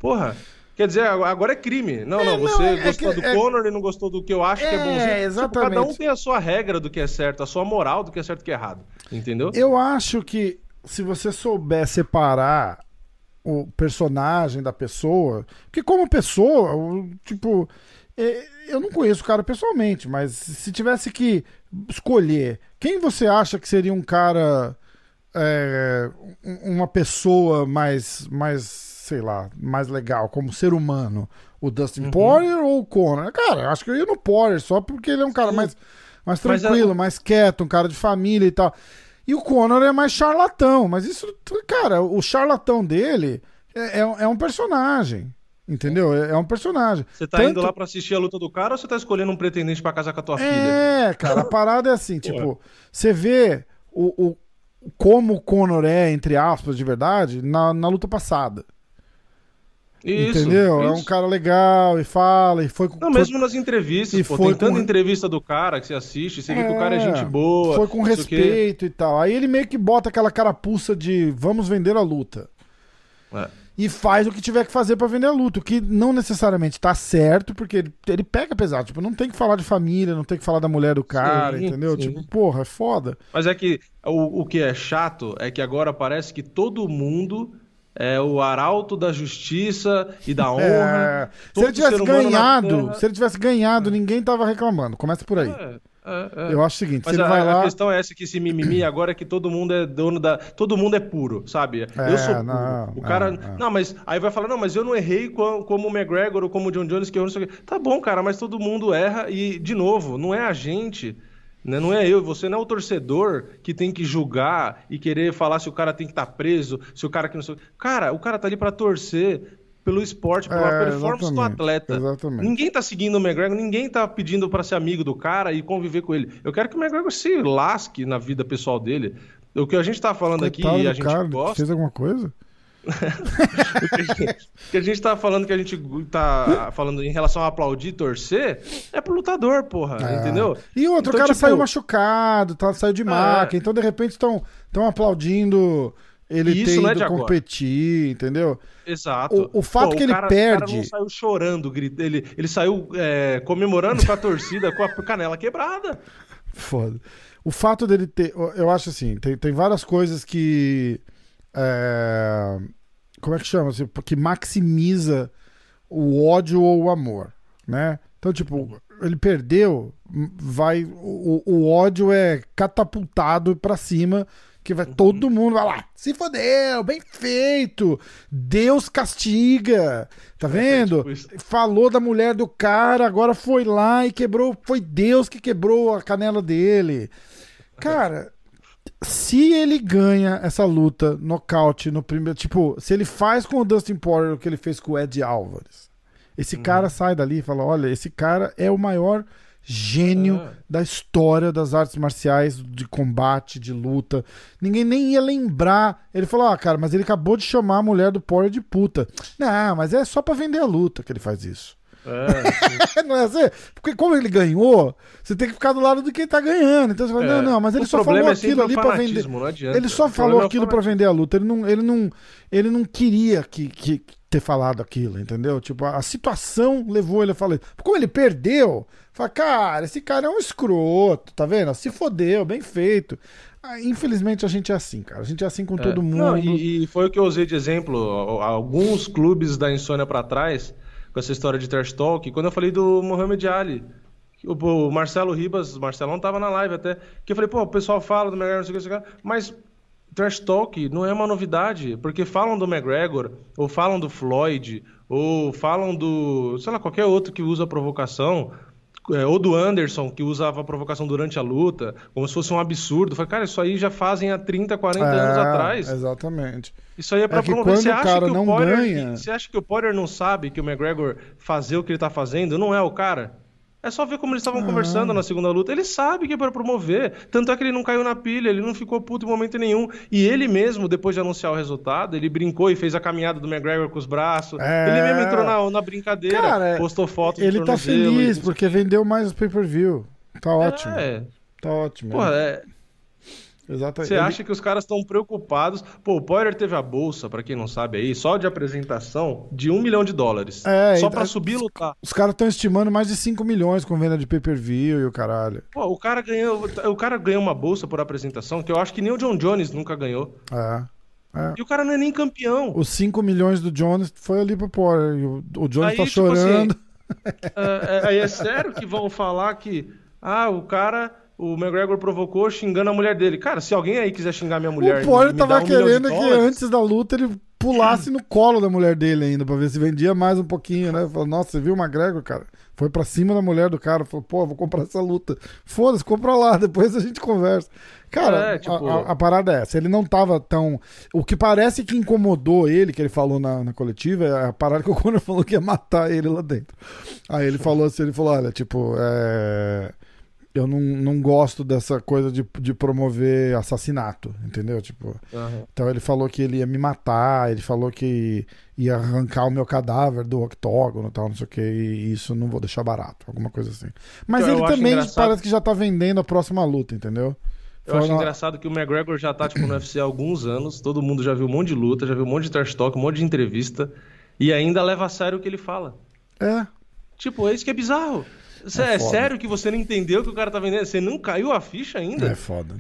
Porra. Quer dizer, agora é crime. Não, é, não, você é, gostou é que, do é... Conor e não gostou do que eu acho que é bonzinho. É, exatamente. Tipo, cada um tem a sua regra do que é certo, a sua moral do que é certo e que é errado. Entendeu? Eu acho que se você souber separar o personagem da pessoa, porque como pessoa, tipo, é, eu não conheço o cara pessoalmente, mas se tivesse que escolher quem você acha que seria um cara, é, uma pessoa mais, mais sei lá, mais legal como ser humano? O Dustin Uhum. Poirier ou o Conor? Cara, eu acho que eu ia no Poirier, só porque ele é um cara Sim. mais, mais é tranquilo, o- mais quieto, um cara de família e tal. E o Conor é mais charlatão, mas isso, cara, o charlatão dele é, é, é um personagem. Entendeu? É, é um personagem. Você tá Tanto- indo lá pra assistir a luta do cara ou você tá escolhendo um pretendente pra casar com a tua filha? É, cara, a parada é assim, tipo, você vê o, o, como o Conor é, entre aspas, de verdade, na, na luta passada. Isso, entendeu? É um isso. cara legal e fala, e foi com. Não, foi- mesmo nas entrevistas, E pô, foi tem tanta com- entrevista do cara que você assiste, você vê que o cara é gente boa. Foi com respeito e tal. Aí ele meio que bota aquela carapuça de vamos vender a luta. É. E faz o que tiver que fazer pra vender a luta. O que não necessariamente tá certo, porque ele, ele pega pesado. Tipo, não tem que falar de família, não tem que falar da mulher do cara, Sim, entendeu? sim. Tipo, porra, é foda. Mas é que o, o que é chato é que agora parece que todo mundo é o arauto da justiça e da honra. É, se ele tivesse ganhado, se ele tivesse ganhado, ninguém tava reclamando. Começa por aí. É, é, é. Eu acho o seguinte, Mas se ele a, vai a lá. questão é essa que esse mimimi agora é que todo mundo é dono da. Todo mundo é puro, sabe? É, eu sou puro. não, o cara. não, não. Mas aí vai falar, não, mas eu não errei co- como o McGregor ou como o John Jones, que eu não sei. Tá bom, cara, mas todo mundo erra e, de novo, não é a gente. Né? Não é eu, você não é o torcedor que tem que julgar e querer falar se o cara tem que estar preso, se o cara que não sei. Cara, o cara tá ali pra torcer pelo esporte, pela É, performance do atleta. exatamente. Ninguém tá seguindo o McGregor, ninguém tá pedindo pra ser amigo do cara e conviver com ele. Eu quero que o McGregor se lasque na vida pessoal dele. O que a gente tá falando aqui Coitado e a gente cara, gosta. fez alguma coisa? O que a gente- o tá falando que a gente tá falando em relação a aplaudir e torcer é pro lutador, porra. Ah. Entendeu? E outro, Então, o cara tipo, saiu machucado, tá, saiu de maca, então de repente estão aplaudindo ele E isso não é de agora. competir, entendeu? Exato. O- o fato que ele cara, O perde- cara não saiu chorando, ele, ele saiu é, comemorando com a torcida, com a canela quebrada. Foda. O fato dele ter. Eu acho assim, tem, tem várias coisas que. É, como é que chama? Assim, que maximiza o ódio ou o amor, né? Então, tipo, ele perdeu, vai. O, o ódio é catapultado pra cima. Que vai todo mundo vai lá, se fodeu, bem feito, Deus castiga, tá vendo? tipo isso. Falou da mulher do cara, agora foi lá e quebrou, foi Deus que quebrou a canela dele. Cara, se ele ganha essa luta nocaute no primeiro, tipo, se ele faz com o Dustin Poirier o que ele fez com o Ed Álvares, esse Uhum. cara sai dali e fala, olha, esse cara é o maior gênio Ah. da história das artes marciais, de combate, de luta. Ninguém nem ia lembrar. Ele falou, ah, cara, mas ele acabou de chamar a mulher do Poirier de puta. Não, mas é só pra vender a luta que ele faz isso. É, não é assim? Porque como ele ganhou, você tem que ficar do lado do que ele tá ganhando. Então você fala, É. não, não, mas ele O só falou é aquilo ali pra vender. Ele só O falou é aquilo pra vender a luta. Ele não, ele não, ele não queria que, que ter falado aquilo, entendeu? Tipo, a, a situação levou ele a falar. isso. Como ele perdeu, fala, cara, esse cara é um escroto, tá vendo? Se fodeu, bem feito. Ah, infelizmente a gente é assim, cara. A gente é assim com todo É. mundo. Não, e, e foi o que eu usei de exemplo, alguns clubes da insônia pra trás, com essa história de trash talk, quando eu falei do Mohamed Ali. O, o Marcelo Ribas, o Marcelão tava na live até, que eu falei, pô, o pessoal fala do McGregor, não sei o que, não sei o que, mas trash talk não é uma novidade, porque falam do McGregor, ou falam do Floyd, ou falam do, sei lá, qualquer outro que usa provocação, é, ou do Anderson, que usava a provocação durante a luta, como se fosse um absurdo. Falei, cara, isso aí já fazem há 30, 40 anos É, atrás. Exatamente. Isso aí é pra É promover. Você acha cara que o não ganha- Você acha que o Poirier não sabe que o McGregor fazer o que ele tá fazendo não é o cara? É só ver como eles estavam conversando na segunda luta. Ele sabe que é pra promover. Tanto é que ele não caiu na pilha, ele não ficou puto em momento nenhum. E ele mesmo, depois de anunciar o resultado, ele brincou e fez a caminhada do McGregor com os braços. É. Ele mesmo entrou na, na brincadeira, Cara, postou foto Ele tá feliz porque vendeu mais pay-per-view. Tá ótimo. É. Tá ótimo. Porra, é, Exatamente. Você acha que os caras estão preocupados? Pô, o Poirier teve a bolsa, pra quem não sabe aí, só de apresentação, de um milhão de dólares. É, só e- pra subir e lutar. Os caras estão estimando mais de 5 milhões com venda de pay-per-view e o caralho. Pô, o cara ganhou, o cara ganhou uma bolsa por apresentação que eu acho que nem o John Jones nunca ganhou. É. É. E o cara não é nem campeão. Os 5 milhões do Jones foi ali pro Poirier. O, o Jones Aí, tá tipo chorando. É, é- aí é sério que vão falar que ah, o cara, o McGregor provocou xingando a mulher dele. Cara, se alguém aí quiser xingar minha mulher o Poirier tava um querendo que dólares- antes da luta ele pulasse no colo da mulher dele ainda, pra ver se vendia mais um pouquinho, né? Falou, nossa, você viu o McGregor, cara? Foi pra cima da mulher do cara, falou, pô, vou comprar essa luta. Foda-se, compra lá, depois a gente conversa. Cara, É, tipo- a, a- a parada é essa. Ele não tava tão. O que parece que incomodou ele, que ele falou na, na coletiva, é a parada que o Conor falou que ia matar ele lá dentro. Aí ele falou assim: ele falou, olha, tipo, é, Eu não, não gosto dessa coisa de, de promover assassinato, entendeu? Tipo. Aham. Então ele falou que ele ia me matar, ele falou que ia arrancar o meu cadáver do octógono e tal, não sei o que, e isso não vou deixar barato, alguma coisa assim. Mas Então, ele acho também engraçado- parece que já tá vendendo a próxima luta, entendeu? Eu acho Foi uma- engraçado que o McGregor já tá tipo, no UFC há alguns anos, todo mundo já viu um monte de luta, já viu um monte de trash talk, um monte de entrevista, e ainda leva a sério o que ele fala. É, Tipo, é isso que é bizarro. Cê- É É, sério que você não entendeu o que o cara tá vendendo? Você não caiu a ficha ainda? é foda.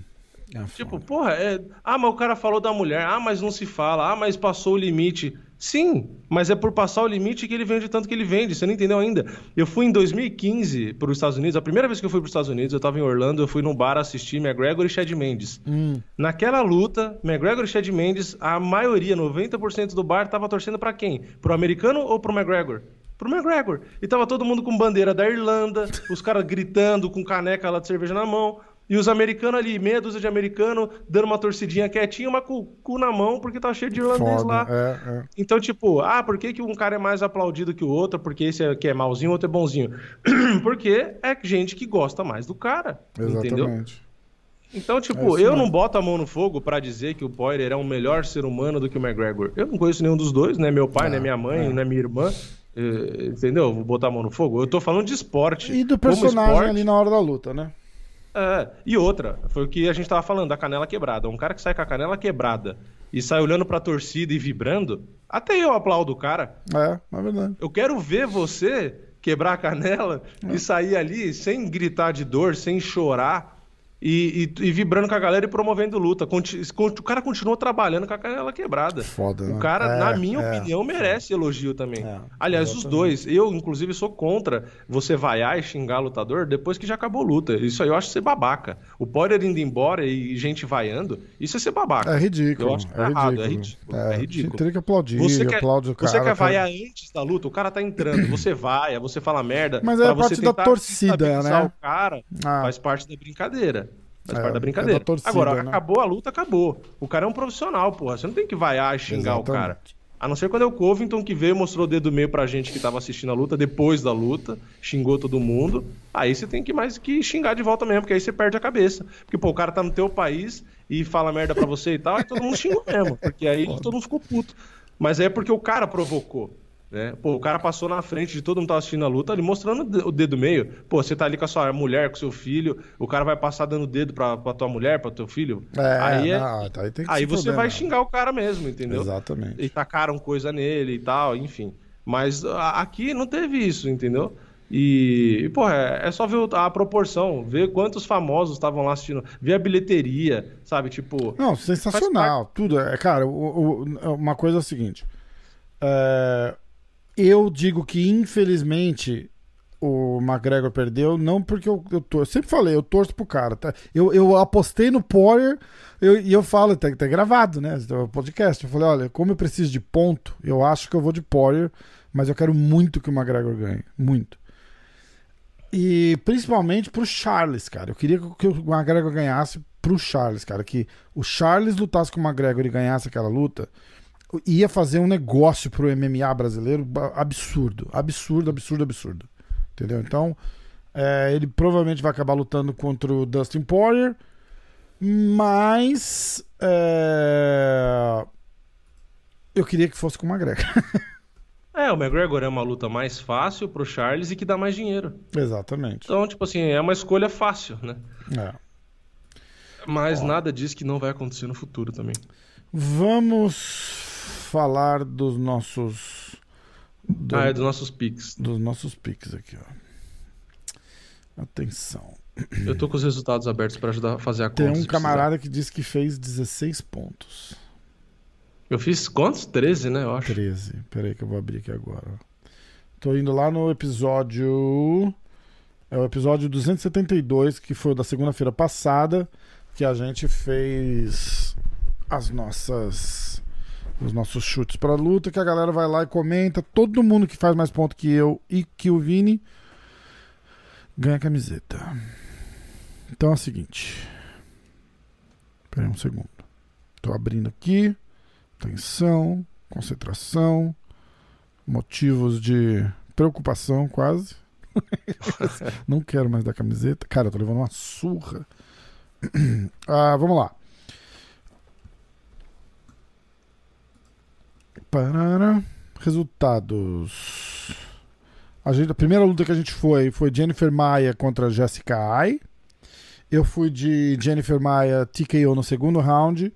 É Tipo, foda. porra, é... ah, mas o cara falou da mulher, ah, mas não se fala, ah, mas passou o limite. Sim, mas é por passar o limite que ele vende tanto que ele vende, você não entendeu ainda. Eu fui em 2015 para os Estados Unidos, a primeira vez que eu fui para os Estados Unidos, eu tava em Orlando, eu fui num bar assistir McGregor e Chad Mendes. Hum, Naquela luta, McGregor e Chad Mendes, a maioria, 90% do bar, tava torcendo pra quem? Pro americano ou pro McGregor? Pro McGregor. E tava todo mundo com bandeira da Irlanda, os caras gritando com caneca lá de cerveja na mão. E os americanos ali, meia dúzia de americano, dando uma torcidinha quietinha, mas com o cu na mão, porque tá cheio de irlandês foda. lá. É, é. Então, tipo, ah, por que, que um cara é mais aplaudido que o outro? Porque esse aqui é malzinho, o outro é bonzinho. Porque é gente que gosta mais do cara. Entendeu? Exatamente. Então, É tipo, isso eu mesmo. não boto a mão no fogo pra dizer que o Poirier é um melhor ser humano do que o McGregor. Eu não conheço nenhum dos dois, né? Meu pai, Ah, né? Minha mãe, é. né? Minha irmã. Eh, Entendeu? Vou botar a mão no fogo. Eu tô falando de esporte. E do personagem esporte, ali na hora da luta, né? é, e outra, foi o que a gente tava falando, da canela quebrada. Um cara que sai com a canela quebrada e sai olhando pra torcida e vibrando, até eu aplaudo o cara. É, na verdade. Eu quero ver você quebrar a canela É. e sair ali sem gritar de dor, sem chorar e, e- e vibrando com a galera e promovendo luta. O cara continuou trabalhando com a canela quebrada. Foda, né? O cara, É, na minha é. opinião, merece elogio também. É, Aliás, os dois. Eu, inclusive, sou contra você vaiar e xingar lutador depois que já acabou a luta. Isso aí eu acho ser babaca. O Poirier indo embora e gente vaiando, isso é ser babaca. É ridículo. Eu acho que é tá ridículo. errado, é ridículo, é ridículo. Você teria que aplaudir, Você quer, aplaude o cara. você quer cara. vaiar antes da luta, o cara tá entrando, você vaia, você fala merda. Mas é a parte da torcida, né? O cara Ah. faz parte da brincadeira. Faz É, parte da é brincadeira. da torcida, Agora, né? acabou a luta, acabou. O cara é um profissional, porra. Você não tem que vaiar e xingar o cara. Exatamente. A não ser quando é o Covington que veio e mostrou o dedo meio pra gente que tava assistindo a luta depois da luta, xingou todo mundo. Aí você tem que mais que xingar de volta mesmo, porque aí você perde a cabeça. Porque, pô, o cara tá no teu país e fala merda pra você e tal, aí todo mundo xingou mesmo. Porque aí todo mundo ficou puto. Mas aí é porque o cara provocou. Né? Pô, o cara passou na frente de todo mundo que tava assistindo a luta ali mostrando o de- o dedo meio. Pô, você tá ali com a sua mulher, com seu filho, o cara vai passar dando dedo pra, pra tua mulher, pra teu filho. É, aí é- não, aí que aí se você fuder, vai né? xingar o cara mesmo, entendeu? Exatamente. e tacaram coisa nele e tal, enfim. Mas a- aqui não teve isso, entendeu? E, e pô, é, é só ver a proporção, ver quantos famosos estavam lá assistindo, ver a bilheteria, sabe? Tipo, Não, sensacional. Tudo. É, cara, o- o- uma coisa é o seguinte. É, eu digo que, infelizmente, o McGregor perdeu, não porque eu, eu torço. Sempre falei, eu torço pro cara. Tá? Eu, eu apostei no Poirier eu- e eu falo, tá, tá gravado, né? O podcast. Eu falei, olha, como eu preciso de ponto, eu acho que eu vou de Poirier, mas eu quero muito que o McGregor ganhe. Muito. E principalmente pro Charles, cara. Eu queria que o McGregor ganhasse pro Charles, cara. Que o Charles lutasse com o McGregor e ganhasse aquela luta, ia fazer um negócio pro MMA brasileiro absurdo. Absurdo, absurdo, absurdo. Entendeu? Então, é, ele provavelmente vai acabar lutando contra o Dustin Poirier, mas. é, eu queria que fosse com o McGregor. é, o McGregor é uma luta mais fácil pro Charles e que dá mais dinheiro. Exatamente. Então, tipo assim, é uma escolha fácil, né? É. Mas nada diz que não vai acontecer no futuro também. Vamos falar dos nossos. do- Ah, é dos nossos picks. dos nossos picks aqui, ó. Atenção. Eu tô com os resultados abertos pra ajudar a fazer a conta. Tem um precisar. camarada que disse que fez 16 pontos. Eu fiz quantos? 13, né? Eu acho. 13. Peraí que eu vou abrir aqui agora. Tô indo lá no episódio. É o episódio 272, que foi o da segunda-feira passada, que a gente fez as nossas os nossos chutes pra luta, que a galera vai lá e comenta. Todo mundo que faz mais ponto que eu e que o Vini ganha camiseta. Então é o seguinte. Espera um segundo. Tô abrindo aqui. Atenção, concentração, motivos de preocupação quase. Não quero mais dar camiseta. Cara, eu tô levando uma surra. ah, vamos lá. Parara. Resultados. A, gente, a primeira luta que a gente foi foi Jennifer Maia contra Jessica Ai. Eu fui de Jennifer Maia TKO no segundo round.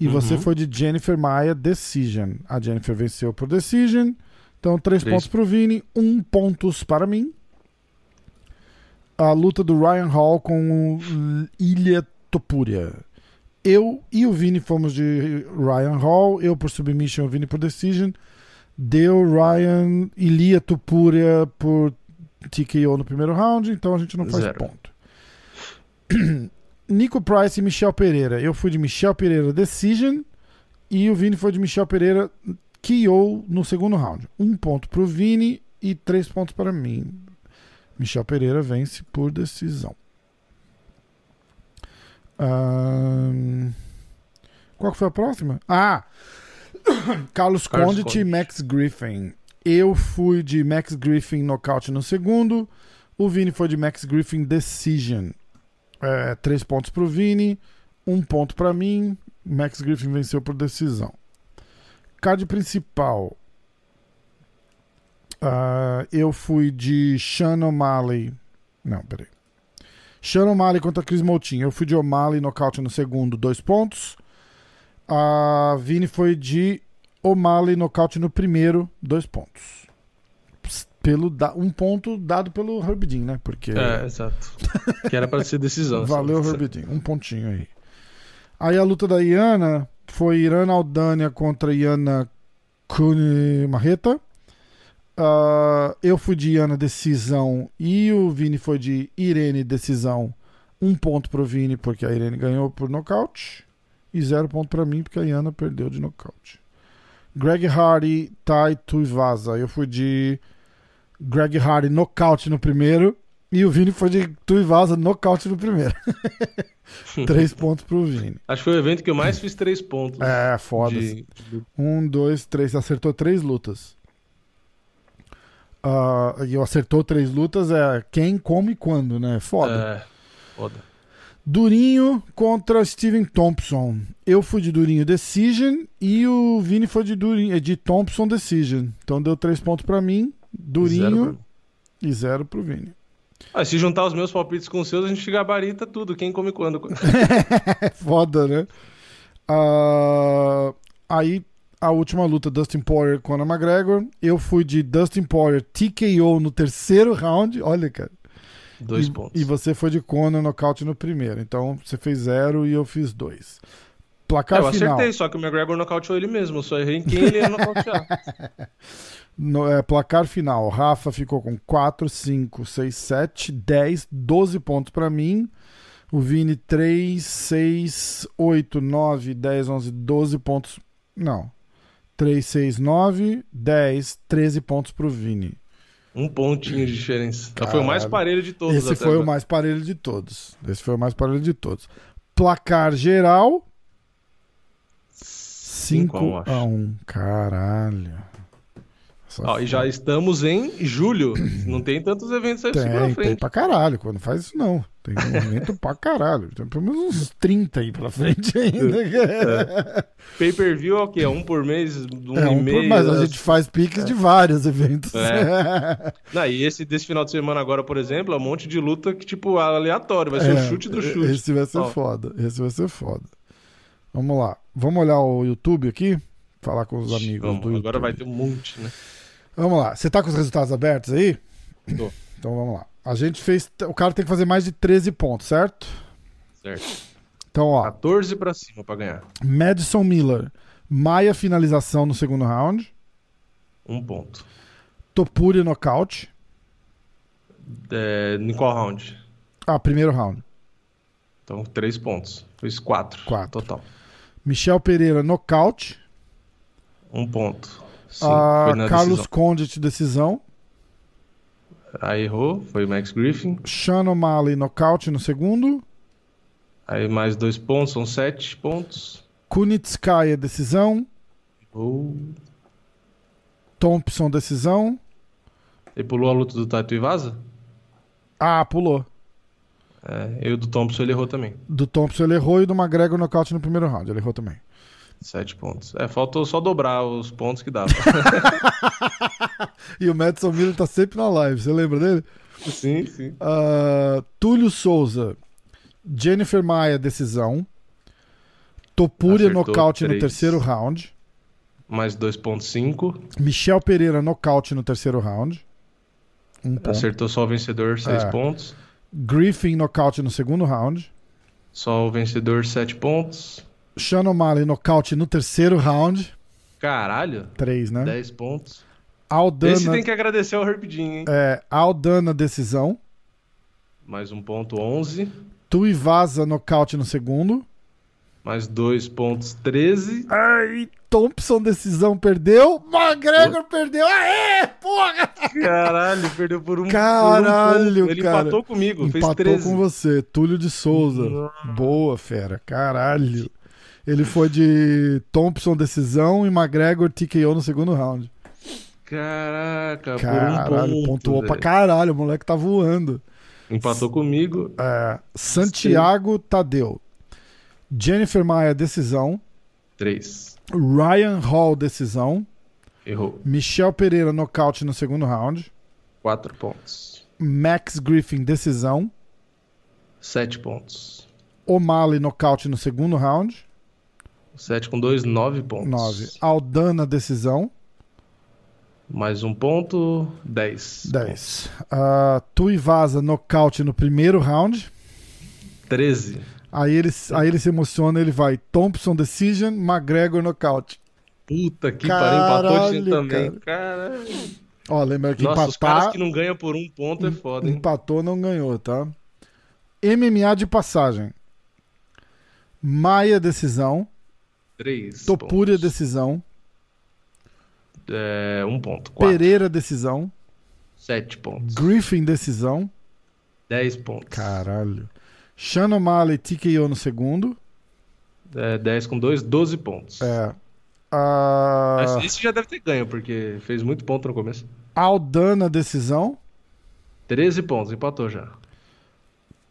E Uhum. você foi de Jennifer Maia Decision. A Jennifer venceu por Decision. Então, três, Três. pontos pro Vini, um pontos para mim. A luta do Ryan Hall com o Ilha Topuria. Eu e o Vini fomos de Ryan Hall. Eu por submission, o Vini por decision. Deu Ryan Ilia Topuria por TKO no primeiro round. Então a gente não faz Zero. ponto. Nico Price e Michel Pereira. Eu fui de Michel Pereira Decision e o Vini foi de Michel Pereira KO no segundo round. Um ponto pro Vini e três pontos para mim. Michel Pereira vence por decisão. Ahn, Qual foi a próxima? Ah! Carlos, Carlos Condit e Condit. Max Griffin. Eu fui de Max Griffin nocaute no segundo. O Vini foi de Max Griffin Decision. É, três pontos pro Vini, um ponto pra mim. Max Griffin venceu por decisão. Card principal. Ah, eu fui de Sean O'Malley. Não, peraí. Sean O'Malley contra Chris Moutinho. Eu fui de O'Malley nocaute no segundo, dois pontos. A Vini foi de O'Malley nocaute no primeiro, dois pontos. Pelo da- um ponto dado pelo Herb Dean, né? Porque É, exato. que era pra ser decisão. Valeu, sabe? Herbidinho. Um pontinho aí. Aí a luta da Iana foi Irana Aldania contra Iana Kune Marreta. Ah, eu fui de Iana decisão e o Vini foi de Irene decisão. Um ponto pro Vini porque a Irene ganhou por nocaute. E zero ponto pra mim porque a Iana perdeu de nocaute. Greg Hardy, Tai Tuivasa. Eu fui de Greg Hardy nocaute no primeiro. E o Vini foi de Tuivasa nocaute no primeiro. Três pontos pro Vini. Acho que foi o evento que eu mais fiz três pontos. É, foda. de- de- Um, dois, três. Acertou três lutas. Ah, e acertou três lutas é quem, como e quando, né? Foda. É, foda. Durinho contra Steven Thompson. Eu fui de Durinho Decision e o Vini foi de Durinho, de Thompson Decision. Então deu três pontos pra mim, Durinho Zero e zero pro Vini. Ah, se juntar os meus palpites com os seus, a gente gabarita tudo. Quem come quando. É foda, né? Ah, aí a última luta, Dustin Poirier contra McGregor. Eu fui de Dustin Poirier TKO no terceiro round. Olha, cara. Dois e, pontos. E você foi de Conor nocaute no primeiro. Então você fez zero e eu fiz dois. Placar É, eu final. acertei, só que o McGregor nocauteou ele mesmo. Eu só errei em quem ele ia nocautear. No, é, placar final. Rafa ficou com 4, 5, 6, 7, 10, 12 pontos pra mim. O Vini 3, 6, 8, 9, 10, 11, 12 pontos. Não. 3, 6, 9, 10, 13 pontos pro Vini. Um pontinho de diferença. Foi o mais Caralho. parelho de todos. Esse até foi o agora. mais parelho de todos. Esse foi o mais parelho de todos. Placar geral. Cinco 5 a um, acho. a 1. Caralho. Ó, e já estamos em julho. Não tem tantos eventos aí pra Tem, tem frente. pra caralho. Quando faz isso, não. Tem movimento pra caralho. Tem pelo menos uns 30 aí pra frente ainda. Pay per view é o quê? Um por mês, um É, e um por- meio. mas a gente faz piques de vários eventos. É. Não, e esse desse final de semana agora, por exemplo, é um monte de luta que, tipo, aleatório. Vai ser o É, chute do chute. Esse vai ser Ó. foda. Esse vai ser foda. Vamos lá. Vamos olhar o YouTube aqui? Falar com os amigos Vamos, do YouTube. agora vai ter um monte, né? Vamos lá. Você tá com os resultados abertos aí? Tô. Então vamos lá. A gente fez. O cara tem que fazer mais de 13 pontos, certo? Certo. Então, ó. 14 pra cima pra ganhar. Madison Miller. Maia finalização no segundo round. Um ponto. Topuria nocaute. É, em qual round? Ah, primeiro round. Então, três pontos. Fiz quatro. Quatro. Total. Michel Pereira nocaute. Um ponto. Sim, Ah, na Carlos decisão. Condit, decisão. Aí errou, foi Max Griffin. Sean O'Malley, nocaute no segundo. Aí mais dois pontos, são sete pontos. Kunitskaya, decisão. Errou. Thompson, decisão. Ele pulou a luta do Taito Ivasa? Ah, pulou. É, e o do Thompson ele errou também. Do Thompson ele errou e do McGregor nocaute no primeiro round. Ele errou também. Sete pontos. É, faltou só dobrar os pontos que dava. E o Madison Miller tá sempre na live, você lembra dele? sim, sim. Ah, Túlio Souza, Jennifer Maia, decisão. Topuria, Acertou nocaute no três. terceiro round. Mais 2.5. Michel Pereira, nocaute no terceiro round. Um. Acertou só o vencedor, seis É. pontos. Griffin, nocaute no segundo round. Só o vencedor, sete pontos. Sean O'Malley, nocaute no terceiro round. Caralho, Três, né? 10 pontos. Esse Aldana, tem que agradecer ao Herbidinho, hein? é, Aldana, decisão. Mais um ponto, 11. Tuivasa, nocaute no segundo. Mais dois pontos, 13. Ai, Thompson, decisão, perdeu. McGregor perdeu. Aê, porra! Caralho, perdeu por um Caralho, por um. Ele cara. empatou comigo, fez Empatou 13. com você. Túlio de Souza. Boa, fera. Caralho. Ele foi de Thompson, decisão, e McGregor, TKO no segundo round. Caraca, Caralho, um ponto. pontuou pra velho. caralho. O moleque tá voando. Empatou comigo. É, Santiago Tadeu. Jennifer Maia, decisão. 3. Ryan Hall, decisão. Errou. Michel Pereira, nocaute no segundo round. 4 pontos. Max Griffin, decisão. 7 pontos. O'Malley, nocaute no segundo round. 7 com 2, 9 pontos. 9. Aldana, decisão. Mais um ponto, 10. 10. Uh, Tuivasa, nocaute no primeiro round. 13. Aí ele, aí ele se emociona, ele vai Thompson Decision, McGregor nocaute. Puta que pariu, empatou de também. Caralho. Ó, lembra que Nossa, os caras empatar, que não ganham por um ponto é foda, hein? empatou, não ganhou, tá? MMA de passagem. Maia, decisão. 3. Topuria, decisão. É, um ponto. 4. Pereira, decisão. 7 pontos. Griffin, decisão. 10 pontos. Caralho. Sean O'Malley, TKO no segundo. É, 10 com 2, 12 pontos. É. Esse- Esse já deve ter ganho, porque fez muito ponto no começo. Aldana, decisão. 13 pontos, empatou já.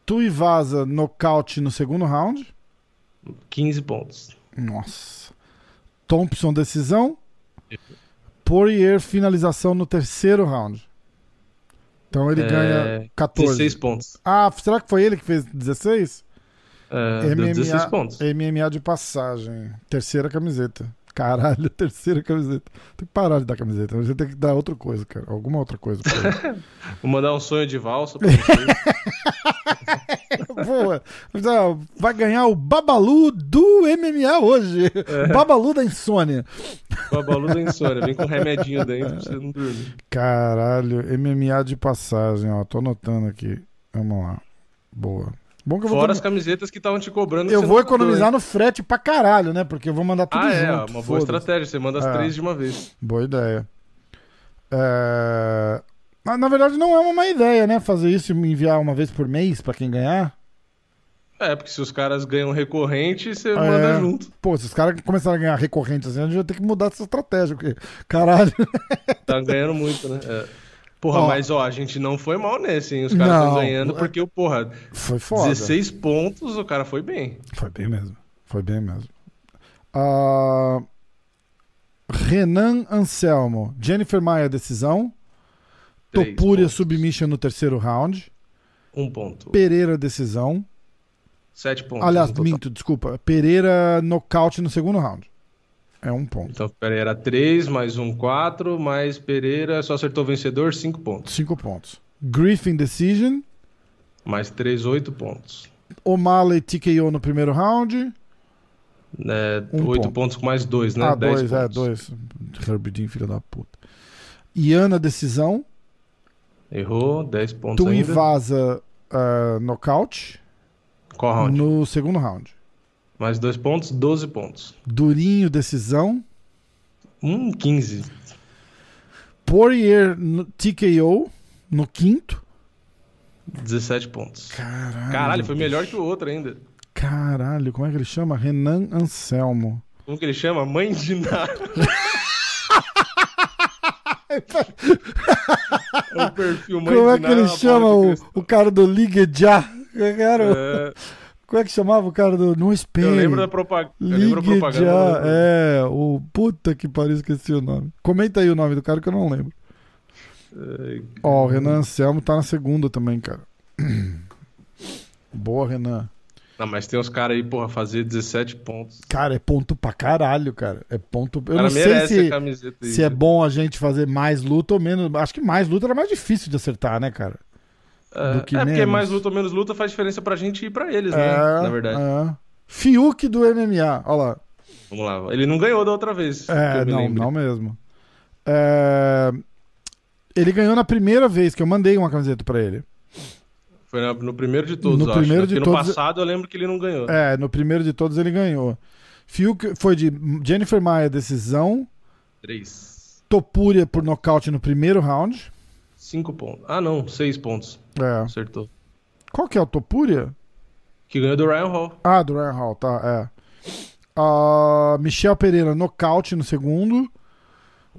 Tuivasa, nocaute no segundo round. 15 pontos. Nossa. Thompson, decisão. Poirier, finalização no terceiro round. Então ele É, ganha 14. 16 pontos. Ah, será que foi ele que fez 16? É, deu 16 pontos. MMA de passagem. Terceira camiseta. Caralho, terceira camiseta. Tem que parar de dar camiseta. Gente tem que dar outra coisa, cara. Alguma outra coisa. Vou mandar um sonho de valsa pra vocês. Boa. Vai ganhar o Babalu do MMA hoje. É. Babalu da insônia. Babalu da insônia. Vem com um remedinho dentro pra você não dormir. Caralho, MMA de passagem, ó. Tô anotando aqui. Vamos lá. Boa. Bom que eu vou, Fora as camisas que estavam te cobrando. eu vou economizar no frete pra caralho, né? Porque eu vou mandar tudo Ah, é, junto. uma boa estratégia. Você manda as É. três de uma vez. Boa ideia. É... Mas, na verdade, não é uma má ideia, né? Fazer isso e me enviar uma vez por mês pra quem ganhar. É, porque se os caras ganham recorrente, você É. manda junto. Pô, se os caras começarem a ganhar recorrente assim, a gente vai ter que mudar essa estratégia. Porque, caralho. Tá ganhando muito, né? É. Porra, Ó. mas ó, a gente não foi mal nesse, hein? Os caras estão ganhando porque, porra, Foi foda. 16 pontos, o cara foi bem. Foi bem mesmo. Foi bem mesmo. Ah, Renan Anselmo. Jennifer Maia, decisão. Três Topuria, pontos. submission no terceiro round. Um ponto. Pereira, decisão. Sete pontos. Aliás, minto, desculpa. Pereira, nocaute no segundo round. É um ponto. Então, era 3, mais um 4, mais Pereira, só acertou o vencedor, 5 pontos. Cinco pontos. Griffin, decision. Mais 3, 8 pontos. O'Malley, TKO no primeiro round. É, Um 8 ponto. pontos com mais 2, né? ah, 10 dois, é, pontos. dois. Herbie Dean, filho da puta. Iana, decisão. Errou, 10 pontos ainda. Tuivasa, uh, nocaute. Qual round? No segundo round. Mais 2 pontos, 12 pontos. Durinho, decisão. Hum, 15. Poirier no TKO no quinto. 17 pontos. Caralho. Caralho, foi melhor que o outro ainda. Caralho, como é que ele chama? Renan Anselmo. Como que ele chama? Mãe de nada. é um perfil mãe Como é que ele chama o, o cara do Ligue Já? Cara, É, Como é que chamava o cara do No Espelho? eu lembro da propa- eu lembro da Ligue propaganda. Já, é, o puta que pariu, esqueci o nome. Comenta aí o nome do cara que eu não lembro. É, Ó, o Renan Anselmo tá na segunda também, cara. Boa, Renan. Não, mas tem uns caras aí, porra, fazer 17 pontos. Cara, é ponto pra caralho, cara. É ponto. Eu não sei se, se é bom a gente fazer mais luta ou menos. Acho que mais luta era mais difícil de acertar, né, cara? É, do que é porque menos. mais luta ou menos luta faz diferença pra gente e pra eles, É, né? Na verdade. é. Fiuk do MMA, olha lá. Vamos lá. Ele não ganhou da outra vez. É, eu me não, não mesmo. É, Ele ganhou na primeira vez que eu mandei uma camiseta pra ele. Foi no primeiro de todos, No acho, primeiro né? de Porque todos- no passado eu lembro que ele não ganhou. É, no primeiro de todos ele ganhou. Fiuk foi de Jennifer Maia, decisão. Três. Topuria por nocaute no primeiro round. Cinco pontos. Ah, não. Seis pontos. É. Acertou. Qual que é o Topuria? Que ganhou do Ryan Hall. Ah, do Ryan Hall, tá, é. Ah, Michel Pereira, nocaute no segundo.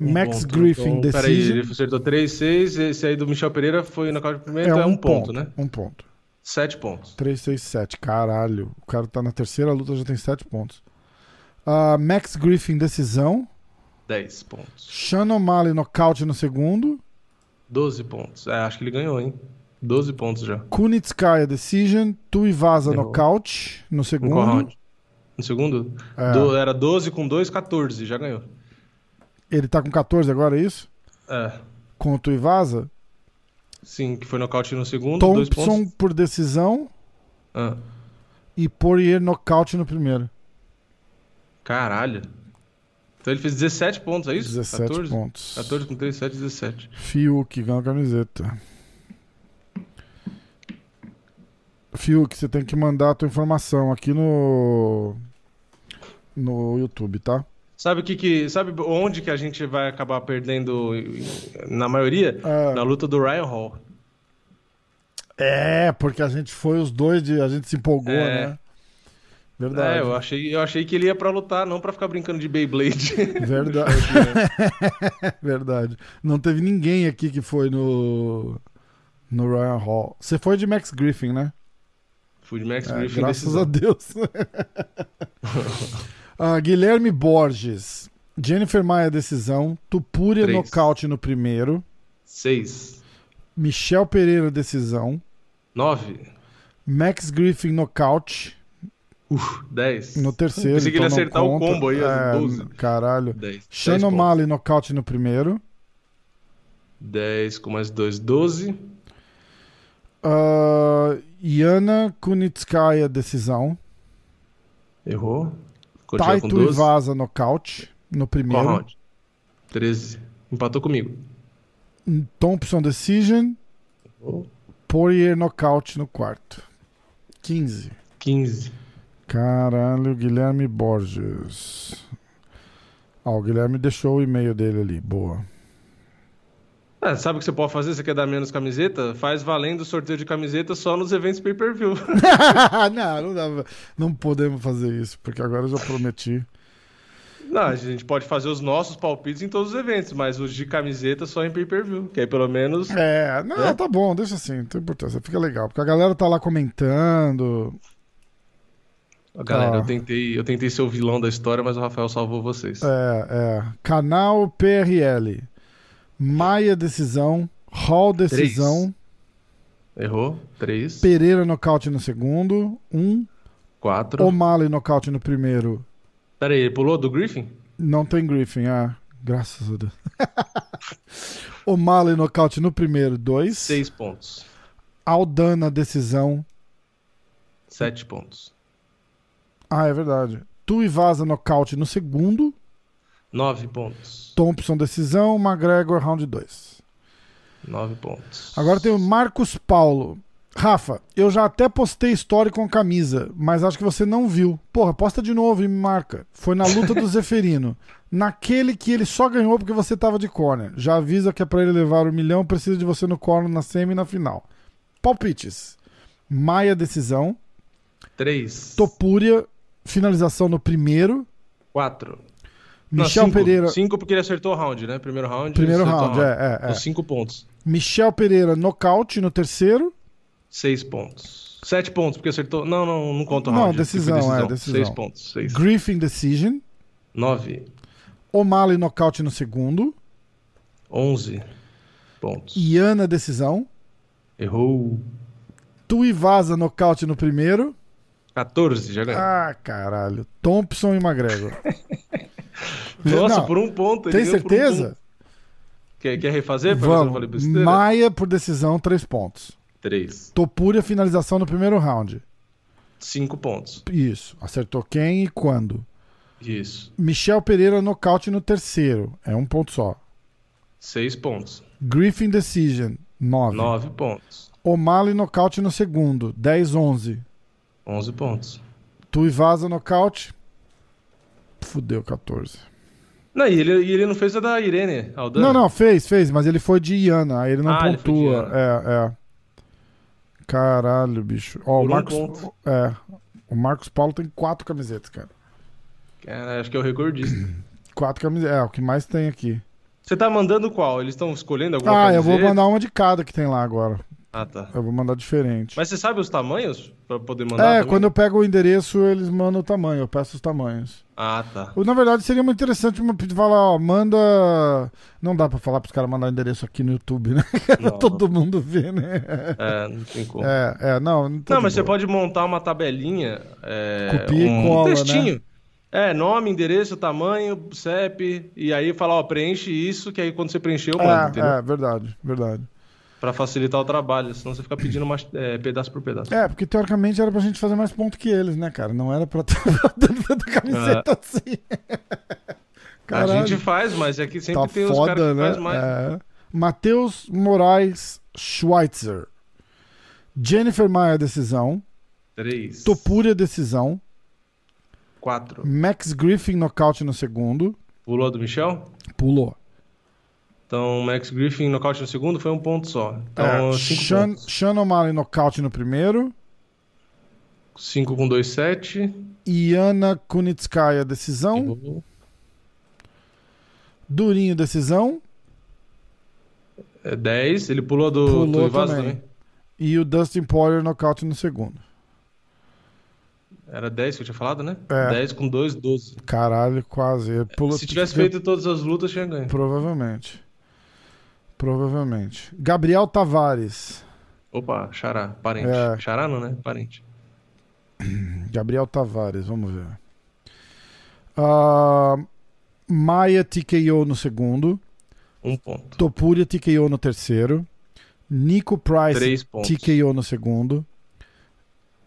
Um Max ponto. Griffin, Então, Peraí, decision. ele acertou três, seis. Esse aí do Michel Pereira foi no de primeiro, então é um ponto, né? Um ponto. Sete pontos. 3, 6, 7. Caralho. O cara tá na terceira luta, já tem 7 pontos. Ah, Max Griffin, decisão. Dez pontos. Sean O'Malley, nocaute no segundo. Doze pontos. É, acho que ele ganhou, hein? Doze pontos já. Kunitskaya, decision. Tuivasa, Errou. nocaute no No segundo. round? No segundo? É. Do- era 12 com 2, 14. Já ganhou. Ele tá com 14 agora, é isso? É. Com o Tuivasa. Sim, que foi nocaute no segundo. dois Thompson pontos. por decisão. Ah, E Poirier, nocaute no primeiro. caralho. Então ele fez 17 pontos, é isso? 17 14? pontos. 14 com 3, 7, 17. Fiuk ganhou a camiseta. Fiuk, você tem que mandar a tua informação aqui no no YouTube, tá? Sabe o que que. Sabe onde que a gente vai acabar perdendo na maioria? Ah, Na luta do Ryan Hall. é, porque a gente foi os dois, de, a gente se empolgou, É. né? Verdade. É, eu achei, eu achei que ele ia pra lutar, não pra ficar brincando de Beyblade. Verdade. Verdade. Não teve ninguém aqui que foi no no Ryan Hall. Você foi de Max Griffin, né? Fui de Max É, Griffin graças decisão. a Deus. Ah, Guilherme Borges. Jennifer Maia, decisão. Tupúria, Três. nocaute no primeiro. 6. Michel Pereira, decisão. 9. Max Griffin, nocaute 10. no terceiro. Pensei que ele ia então acertar o conta. combo aí, É, 12. Caralho. 10. Sean O'Malley, nocaute no primeiro. 10 com mais 2, 12. Ah, Yana Kunitskaya, decisão. Errou. Taito 12. Ivasa, nocaute no Qual primeiro. round? 13. Empatou comigo. Thompson, decision. Errou. Poirier, nocaute no quarto. 15. 15. Caralho, Guilherme Borges. Ó, o Guilherme deixou o e-mail dele ali. Boa. É, sabe o que você pode fazer? Você quer dar menos camiseta? Faz valendo o sorteio de camiseta só nos eventos pay-per-view. não, não dá. Não podemos fazer isso, porque agora eu já prometi. Não, a gente pode fazer os nossos palpites em todos os eventos, mas os de camiseta só em pay-per-view. Que aí pelo menos. É, não, É? tá bom, deixa assim, não tem importância. Fica legal, porque a galera tá lá comentando. Galera, eu, tentei, eu tentei ser o vilão da história, mas o Rafael salvou vocês. É, é. Canal PRL. Maia, decisão. Hall, decisão. Errou. 3, Pereira, nocaute no segundo. Um. 4. O'Malley, nocaute no primeiro. Pera aí, ele pulou do Griffin? Não tem Griffin, ah. Graças a Deus. O'Malley, nocaute no primeiro, dois. 6 pontos. Aldana, decisão. 7 pontos. Ah, é verdade. Tuivasa, nocaute no segundo. 9 pontos. Thompson, decisão. McGregor, round 2. 9 pontos. Agora tem o Marcos Paulo. Rafa, eu já até postei story com camisa, mas acho que você não viu. Porra, posta de novo e me marca. Foi na luta do Zeferino. Naquele que ele só ganhou porque você tava de corner. Já avisa que é pra ele levar o milhão, precisa de você no corner na semi e na final. Palpites. Maia, decisão. 3. Topúria, finalização no primeiro. 4. Michel cinco. Pereira. Cinco porque ele acertou o round, né? Primeiro round. Primeiro round, o é, é, é. Os 5 pontos. Michel Pereira, nocaute no terceiro. 6 pontos. 7 pontos, porque acertou. Não, não, não conta o Não, round. decisão, foi é, decisão. 6 pontos. 6. Griffin Decision. 9. O'Malley, nocaute no segundo. 11 pontos. Iana, decisão. Errou. Tuivasa, nocaute no primeiro. 14, já ganhou. Ah, caralho. Thompson e McGregor. Nossa, não. por um ponto. Tem um certeza? ponto. Quer, quer refazer? Vamos. Maia por decisão, três pontos. 3. Topúria, finalização no primeiro round. 5 pontos. Isso. Acertou quem e quando. Isso. Michel Pereira, nocaute no terceiro. É um ponto só. 6 pontos. Griffin Decision, nove. 9 pontos. O'Malley, nocaute no segundo. 10, 11. 11 pontos. Tuivasa, nocaute. Fudeu, 14. Não, e ele, e ele não fez a da Irene Aldana. Não, não, fez, fez, mas ele foi de Iana, aí ele não Ah, ele pontua. Iana. É, é. Caralho, bicho. Ó, o Por um Marcos. ponto. é. O Marcos Paulo tem quatro camisetas, cara. Cara, acho que é o recordista. Quatro camisetas. É, o que mais tem aqui. Você tá mandando qual? Eles estão escolhendo alguma Ah, camiseta? eu vou mandar uma de cada que tem lá agora. Ah, tá. Eu vou mandar diferente. Mas você sabe os tamanhos pra poder mandar é, também? quando eu pego o endereço, eles mandam o tamanho, eu peço os tamanhos. Ah, tá. Ou, Na verdade, seria muito interessante uma- falar, ó, manda. Não dá pra falar pros caras mandar endereço aqui no YouTube, né? Todo mundo vê, né? É, não tem como. É, é, não. Não, não, mas você pode montar uma tabelinha. É, Copia e um cola, né? textinho. É, nome, endereço, tamanho, CEP, e aí falar, ó, preenche isso, que aí quando você preencher eu mando, entendeu? É, é, verdade, verdade. Pra facilitar o trabalho, senão você fica pedindo mais, é, pedaço por pedaço. É, porque teoricamente era pra gente fazer mais ponto que eles, né, cara? Não era pra ter da camiseta assim. A gente faz, mas é que sempre tá tem os foda, caras que né? faz mais. É. Matheus Moraes Schweitzer. Jennifer Maia, decisão. Três. Topúria, decisão. Quatro. Max Griffin, nocaute no segundo. Pulou do Michel? Pulou. Então, Max Griffin nocaute no segundo foi um ponto só. Então, É, cinco Sean, pontos. Sean O'Malley, nocaute no primeiro. Cinco com dois, sete. Iana Kunitskaya, decisão. Errou. Durinho, decisão. É, dez. Ele pulou do, Pulou do Ivasa também. também. E o Dustin Poirier, nocaute no segundo. Era 10 que eu tinha falado, né? É. 10 com 2, 12. Caralho, quase. Ele pulou- Se tivesse feito todas as lutas, tinha ganho. Provavelmente. Provavelmente. Gabriel Tavares. Opa, Xará, parente. É. Xará não, né? Parente. Gabriel Tavares, vamos ver. Ah, Maia TKO no segundo. Um ponto. Topuria TKO no terceiro. Nico Price. TKO no segundo.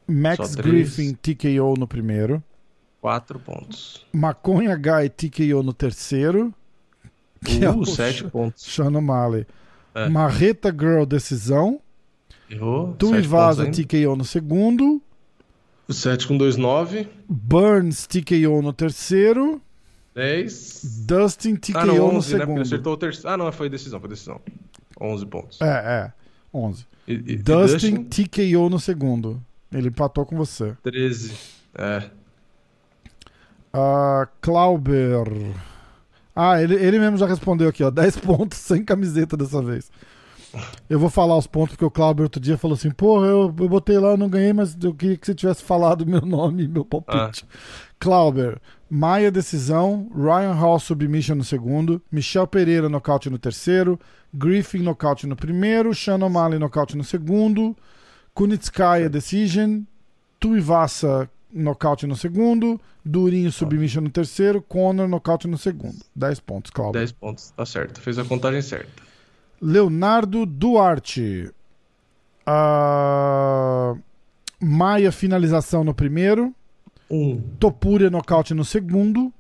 Max. Griffin TKO no primeiro. Quatro pontos. Maconha Guy TKO no terceiro. Que é Uh, o sete pontos. Sean O'Malley. É. Marreta Girl decisão. Errou. Tu e ainda. TKO no segundo. O 7 com 2, 9. Burns TKO no terceiro. 10. Dustin TKO Ah, não, no 11, né? Porque ele segundo. acertou o terceiro. Ah, não, foi decisão, foi decisão. 11 pontos. É, é. 11. E, e- e Dustin TKO no segundo. Ele empatou com você. 13. É. Ah, Clauber. Ah, ele, ele mesmo já respondeu aqui, ó. 10 pontos sem camiseta dessa vez. Eu vou falar os pontos, porque o Clauber outro dia falou assim: Porra, eu, eu botei lá, eu não ganhei, mas eu queria que você tivesse falado meu nome e meu palpite. Clauber, Maia decisão, Ryan Hall submission no segundo, Michel Pereira nocaute no terceiro, Griffin nocaute no primeiro, Sean O'Malley nocaute no segundo, Kunitskaya decision, Tuivasa nocaute no segundo, Durinho submission no terceiro, Conor nocaute no segundo. 10 pontos, Clauber. 10 pontos. Tá certo. Fez a contagem certa. Leonardo Duarte. Ah, Maia finalização no primeiro, 1. Topuria nocaute no segundo,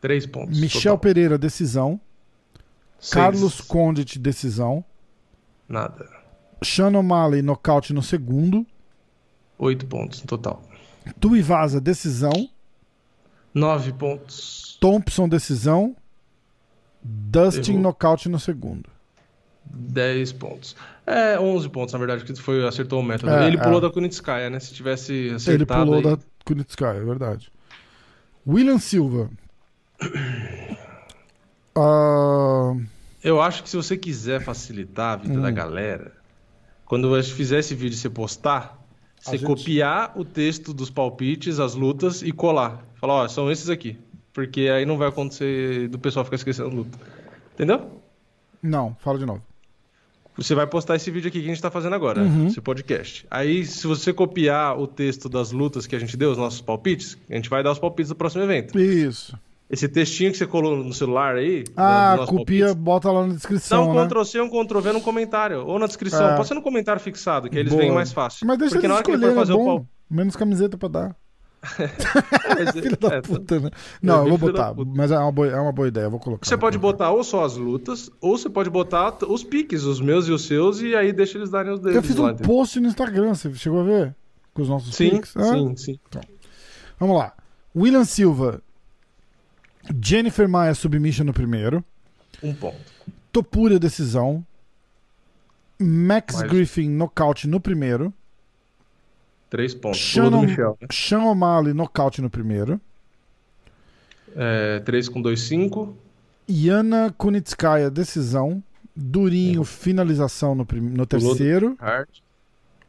3 pontos. Michel total. Pereira decisão, Seis. Carlos Condit decisão, Nada. Sean O'Malley, nocaute no segundo. 8 pontos no total. Tuivasa, decisão. 9 pontos. Thompson, decisão. Dustin, Errou. nocaute no segundo. 10 pontos. É, 11 pontos, na verdade, que foi, acertou o método. É, Ele pulou é. da Kunitskaya, né? Se tivesse Ele acertado. pulou aí- da Kunitskaya, é verdade. William Silva. Ah, Eu acho que se você quiser facilitar a vida Hum. da galera, quando eu fizer esse vídeo e você postar, você gente- copiar o texto dos palpites, as lutas e colar. Falar, ó, são esses aqui. Porque aí não vai acontecer do pessoal ficar esquecendo luta. Entendeu? não, fala de novo. Você vai postar esse vídeo aqui que a gente tá fazendo agora, Uhum. esse podcast. Aí, se você copiar o texto das lutas que a gente deu, os nossos palpites, a gente vai dar os palpites do próximo evento. Isso. Esse textinho que você colou no celular aí. Ah, nossos copia, palpites, bota lá na Dá descrição, um né? Ctrl C, um Ctrl V no comentário. Ou na descrição. É. Pode ser no comentário fixado, que eles Boa. veem mais fácil. Mas deixa Porque eles na hora que ele for é fazer o bom. pau. Menos camiseta pra dar. Filho da é, puta, né? Não, eu vou botar. Mas é uma, boa, é uma boa ideia, eu vou colocar. Você pode botar ou só as lutas, ou você pode botar os piques, os meus e os seus, e aí deixa eles darem os deles Eu fiz um post no Instagram, você chegou a ver? Com os nossos Sim, pics? Ah, sim, sim. Vamos lá. William Silva. Jennifer Maia, submission no primeiro. Um ponto. Topuria, decisão. Max Mais- Griffin, nocaute no primeiro. Três pontos. Shannon, Michel. né? Sean O'Malley, nocaute no primeiro. É, três com dois, cinco. Yana Kunitskaya, decisão. Durinho, finalização no, prim... no Pulou terceiro. Hard.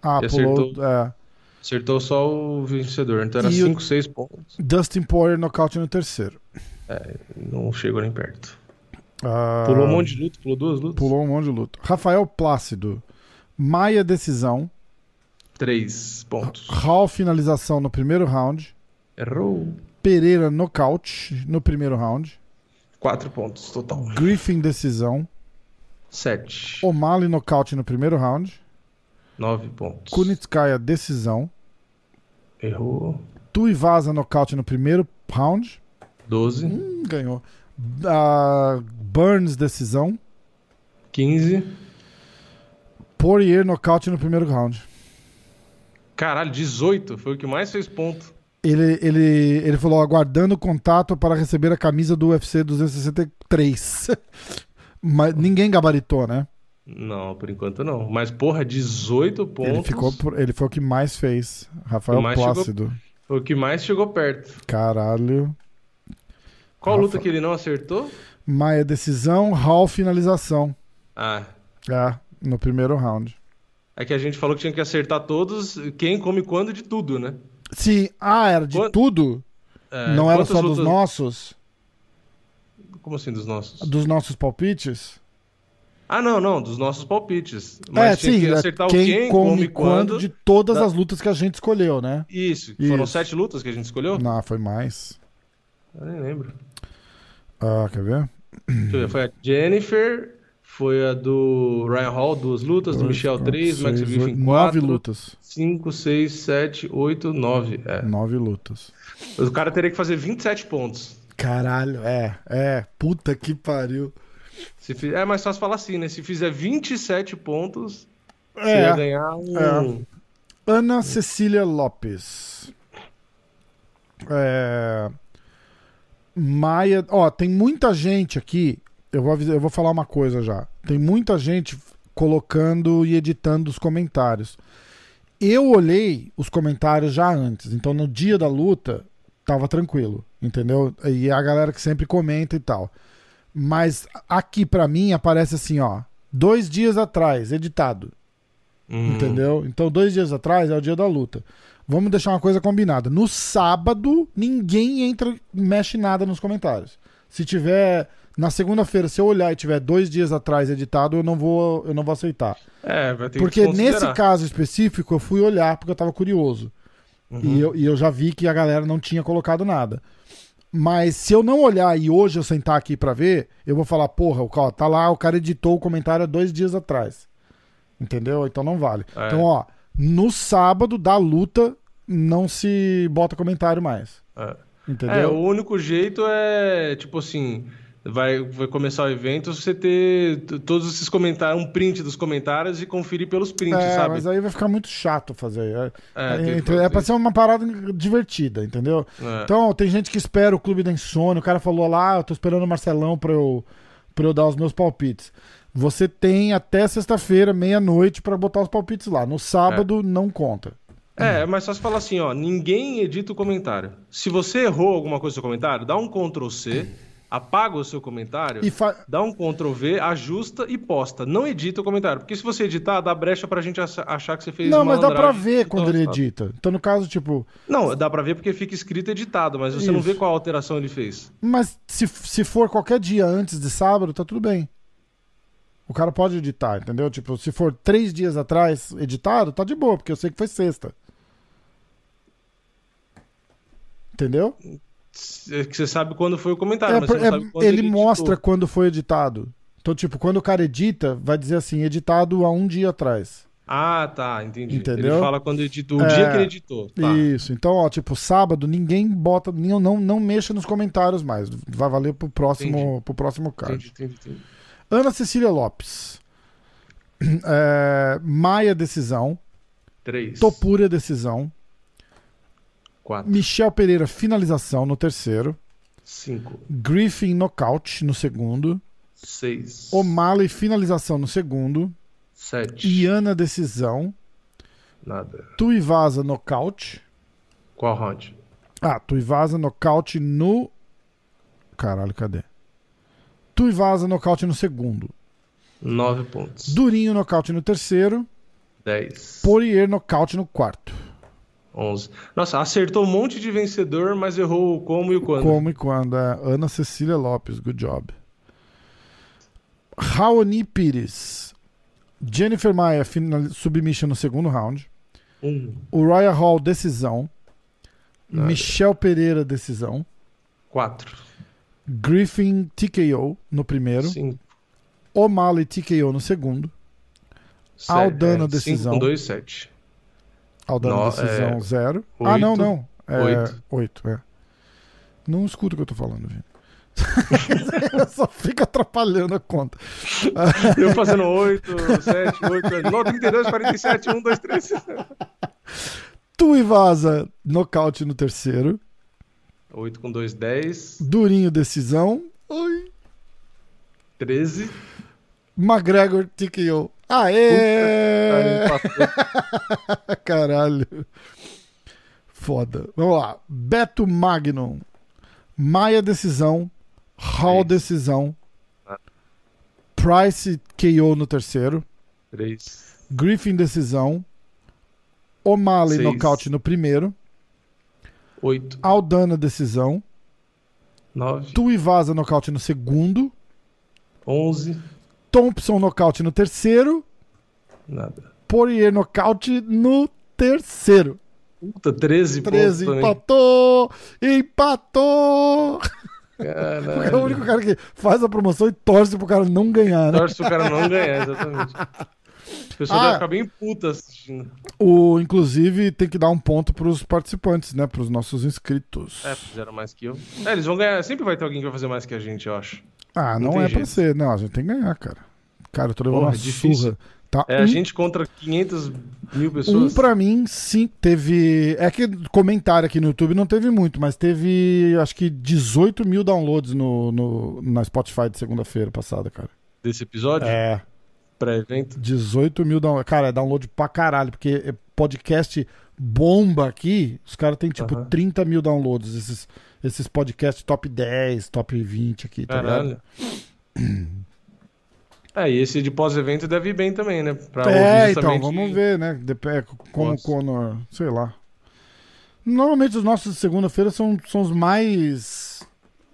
Ah, pulou. acertou. É. Acertou só o vencedor. Então era E o- cinco, seis pontos. Dustin Poirier, nocaute no terceiro. Não chegou nem perto. Ah, Pulou um monte de luta, pulou duas lutas. Pulou um monte de luta. Rafael Plácido. Maia, decisão. Três pontos. Hall, finalização no primeiro round. Errou. Pereira, nocaute no primeiro round. Quatro pontos total. Griffin, decisão. Sete. O'Malley, nocaute no primeiro round. Nove pontos. Kunitskaya, decisão. Errou. Tuivasa, nocaute no primeiro round. Doze. Hum, ganhou. Ah, Burns, decisão. Quinze. Poirier, nocaute no primeiro round. Caralho, 18. Foi o que mais fez ponto. Ele, ele, ele falou, aguardando contato para receber a camisa do UFC 263. Mas ninguém gabaritou, né? Não, por enquanto não. Mas, porra, 18 pontos. Ele, ficou por- ele foi o que mais fez. Rafael mais chegou- Plácido. Foi o que mais chegou perto. Caralho. Qual Rafa- luta que ele não acertou? Maia, decisão. Hall, finalização. Ah, É, no primeiro round. é que a gente falou que tinha que acertar todos, quem come quando de tudo, né? Sim, ah, era de Quant- tudo? É, Não era só dos lutas- nossos? Como assim, dos nossos? Dos nossos palpites? Ah, não, não, dos nossos palpites. é, Mas tinha sim, que é acertar o quem quem, come quando de todas da- as lutas que a gente escolheu, né? Isso, foram Isso. sete lutas que a gente escolheu? Não, foi mais. Eu nem lembro. Ah, quer ver? Deixa eu ver, Foi a Jennifer, foi a do Ryan Hall, duas lutas, do Dois, Michel, quatro, três, Max seis, Griffin, oito, quatro. Nove lutas. 5, 6, 7, 8, 9. É. Nove lutas. O cara teria que fazer 27 pontos. Caralho, é, é. Puta que pariu. Se É mais fácil falar assim, né? Se fizer 27 pontos, você É. ia ganhar um. É. Ana Cecília Lopes. É... Maia. Ó, tem muita gente aqui. Eu vou, avisar- eu vou falar uma coisa já. Tem muita gente colocando e editando os comentários. Eu olhei os comentários já antes. Então no dia da luta tava tranquilo, entendeu? E a galera que sempre comenta e tal. Mas aqui pra mim aparece assim, ó. Dois dias atrás, editado. Hum. Entendeu? Então, dois dias atrás é o dia da luta. Vamos deixar uma coisa combinada. No sábado, ninguém entra, mexe nada nos comentários. Se tiver. Na segunda-feira, se eu olhar e tiver dois dias atrás editado, eu não vou, eu não vou aceitar. É, vai ter Porque que nesse caso específico, eu fui olhar porque eu tava curioso. Uhum. E, eu, e eu já vi que a galera não tinha colocado nada. Mas se eu não olhar e hoje eu sentar aqui pra ver, eu vou falar, porra, o cara tá lá, o cara editou o comentário há dois dias atrás. Entendeu? Então não vale. É. Então, ó, no sábado da luta, não se bota comentário mais. É. Entendeu? É, o único jeito é, tipo assim, vai, vai começar o evento, você ter todos esses comentários, um print dos comentários e conferir pelos prints, É, sabe? mas aí vai ficar muito chato fazer. É, É, é, fazer é pra ser uma parada divertida, entendeu? É. Então, tem gente que espera o Clube da Insônia. O cara falou lá, eu tô esperando o Marcelão pra eu, pra eu dar os meus palpites. Você tem até sexta-feira, meia-noite, pra botar os palpites lá. No sábado, não conta. É, é mais fácil falar assim, ó, ninguém edita o comentário. Se você errou alguma coisa no seu comentário, dá um Ctrl C, apaga o seu comentário, E fa- dá um Ctrl V, ajusta e posta. Não edita o comentário, porque se você editar, dá brecha pra gente ach- achar que você fez Não, mas dá pra ver quando ele Então, edita. Então, no caso, tipo. Não, dá pra ver porque fica escrito editado, mas você não Isso. vê qual alteração ele fez. Mas se, se for qualquer dia antes de sábado, tá tudo bem. O cara pode editar, entendeu? Tipo, se for três dias atrás editado, tá de boa, porque eu sei que foi sexta. Entendeu? É que você sabe quando foi o comentário, É, mas você é, sabe quando ele editou. mostra quando foi editado. Então, tipo, quando o cara edita, vai dizer assim, editado há um dia atrás. Ah, tá, entendi. Entendeu? Ele fala quando editou, o É, dia que ele editou. Tá. Isso. Então, ó, tipo, sábado, ninguém bota. Não, não, não mexa nos comentários mais. Vai valer pro próximo, Entendi. pro próximo card. Entendi, entendi, entendi. Ana Cecília Lopes. É, Maia, decisão. Três. Topúria, decisão. Quatro. Michel Pereira, finalização no terceiro. Cinco. Griffin, nocaute no segundo. Seis. O'Malley, finalização no segundo. Sete. Iana, decisão. Nada. Tuivasa, nocaute. Qual round? Ah, Tuivasa, nocaute no. Caralho, cadê? Tuivasa, nocaute no segundo. Nove pontos. Durinho, nocaute no terceiro. Dez. Poirier, nocaute no quarto. 11. Nossa, acertou um monte de vencedor, mas errou o como e o quando. Como e quando. É. Ana Cecília Lopes, good job. Raoni Pires. Jennifer Maia, final, submission no segundo round. Um. O Royal Hall, decisão. Nada. Michel Pereira, decisão. 4. Griffin TKO no primeiro. 5. O'Malley TKO no segundo. Sete, Aldana, é, decisão. 5, 2, 7. Ao dano no, decisão, é... zero. Ah, oito, ah, não, não. É, oito. Oito, é. Não escuta o que eu tô falando, Vini. só fica atrapalhando a conta. Eu fazendo 8, 7, 8, 9, 32, 47, 1, 2, 3. Tu e Vaza, nocaute no terceiro. 8 com 2, 10. Durinho, decisão. Oi. 13. McGregor, TKO. Aê! Puta, Caralho. Foda. Vamos lá. Beto Magnum. Maia, decisão. Hall, decisão. Ah. Price, KO no terceiro. Três. Griffin, decisão. O'Malley, Seis. nocaute no primeiro. Oito. Aldana, decisão. Nove. Tuivasa, nocaute no segundo. Onze. Thompson, nocaute no terceiro. Nada. Poirier, nocaute no terceiro. Puta, 13, 13, pontos também. empatou! Empatou! Porque é o Caralho. único cara que faz a promoção e torce pro cara não ganhar, né? Torce pro cara não ganhar, exatamente. A pessoa Ah. deve ficar bem puta assistindo. O, inclusive, tem que dar um ponto pros participantes, né? Pros nossos inscritos. É, fizeram mais que eu. É, eles vão ganhar. Sempre vai ter alguém que vai fazer mais que a gente, eu acho. ah, não não, é pra jeito. ser. Não, a gente tem que ganhar, cara. Cara, eu tô levando Porra, uma é difícil. surra. Tá É, a um, gente contra 500 mil um pessoas. pra mim, sim, teve. É que comentário aqui no YouTube não teve muito, mas teve acho que 18 mil downloads no, no, na Spotify de segunda-feira passada, cara. Desse episódio, É. pré-evento. 18 mil downloads. Cara, é download pra caralho, porque é podcast bomba aqui, os caras têm tipo Aham. 30 mil downloads, esses, esses podcasts top 10, top 20 aqui, tá ligado? É, e esse de pós-evento deve ir bem também, né? Pra É, então, justamente- vamos ver, né? É, Como o. Conor, sei lá. Normalmente os nossos de segunda-feira são, são os mais.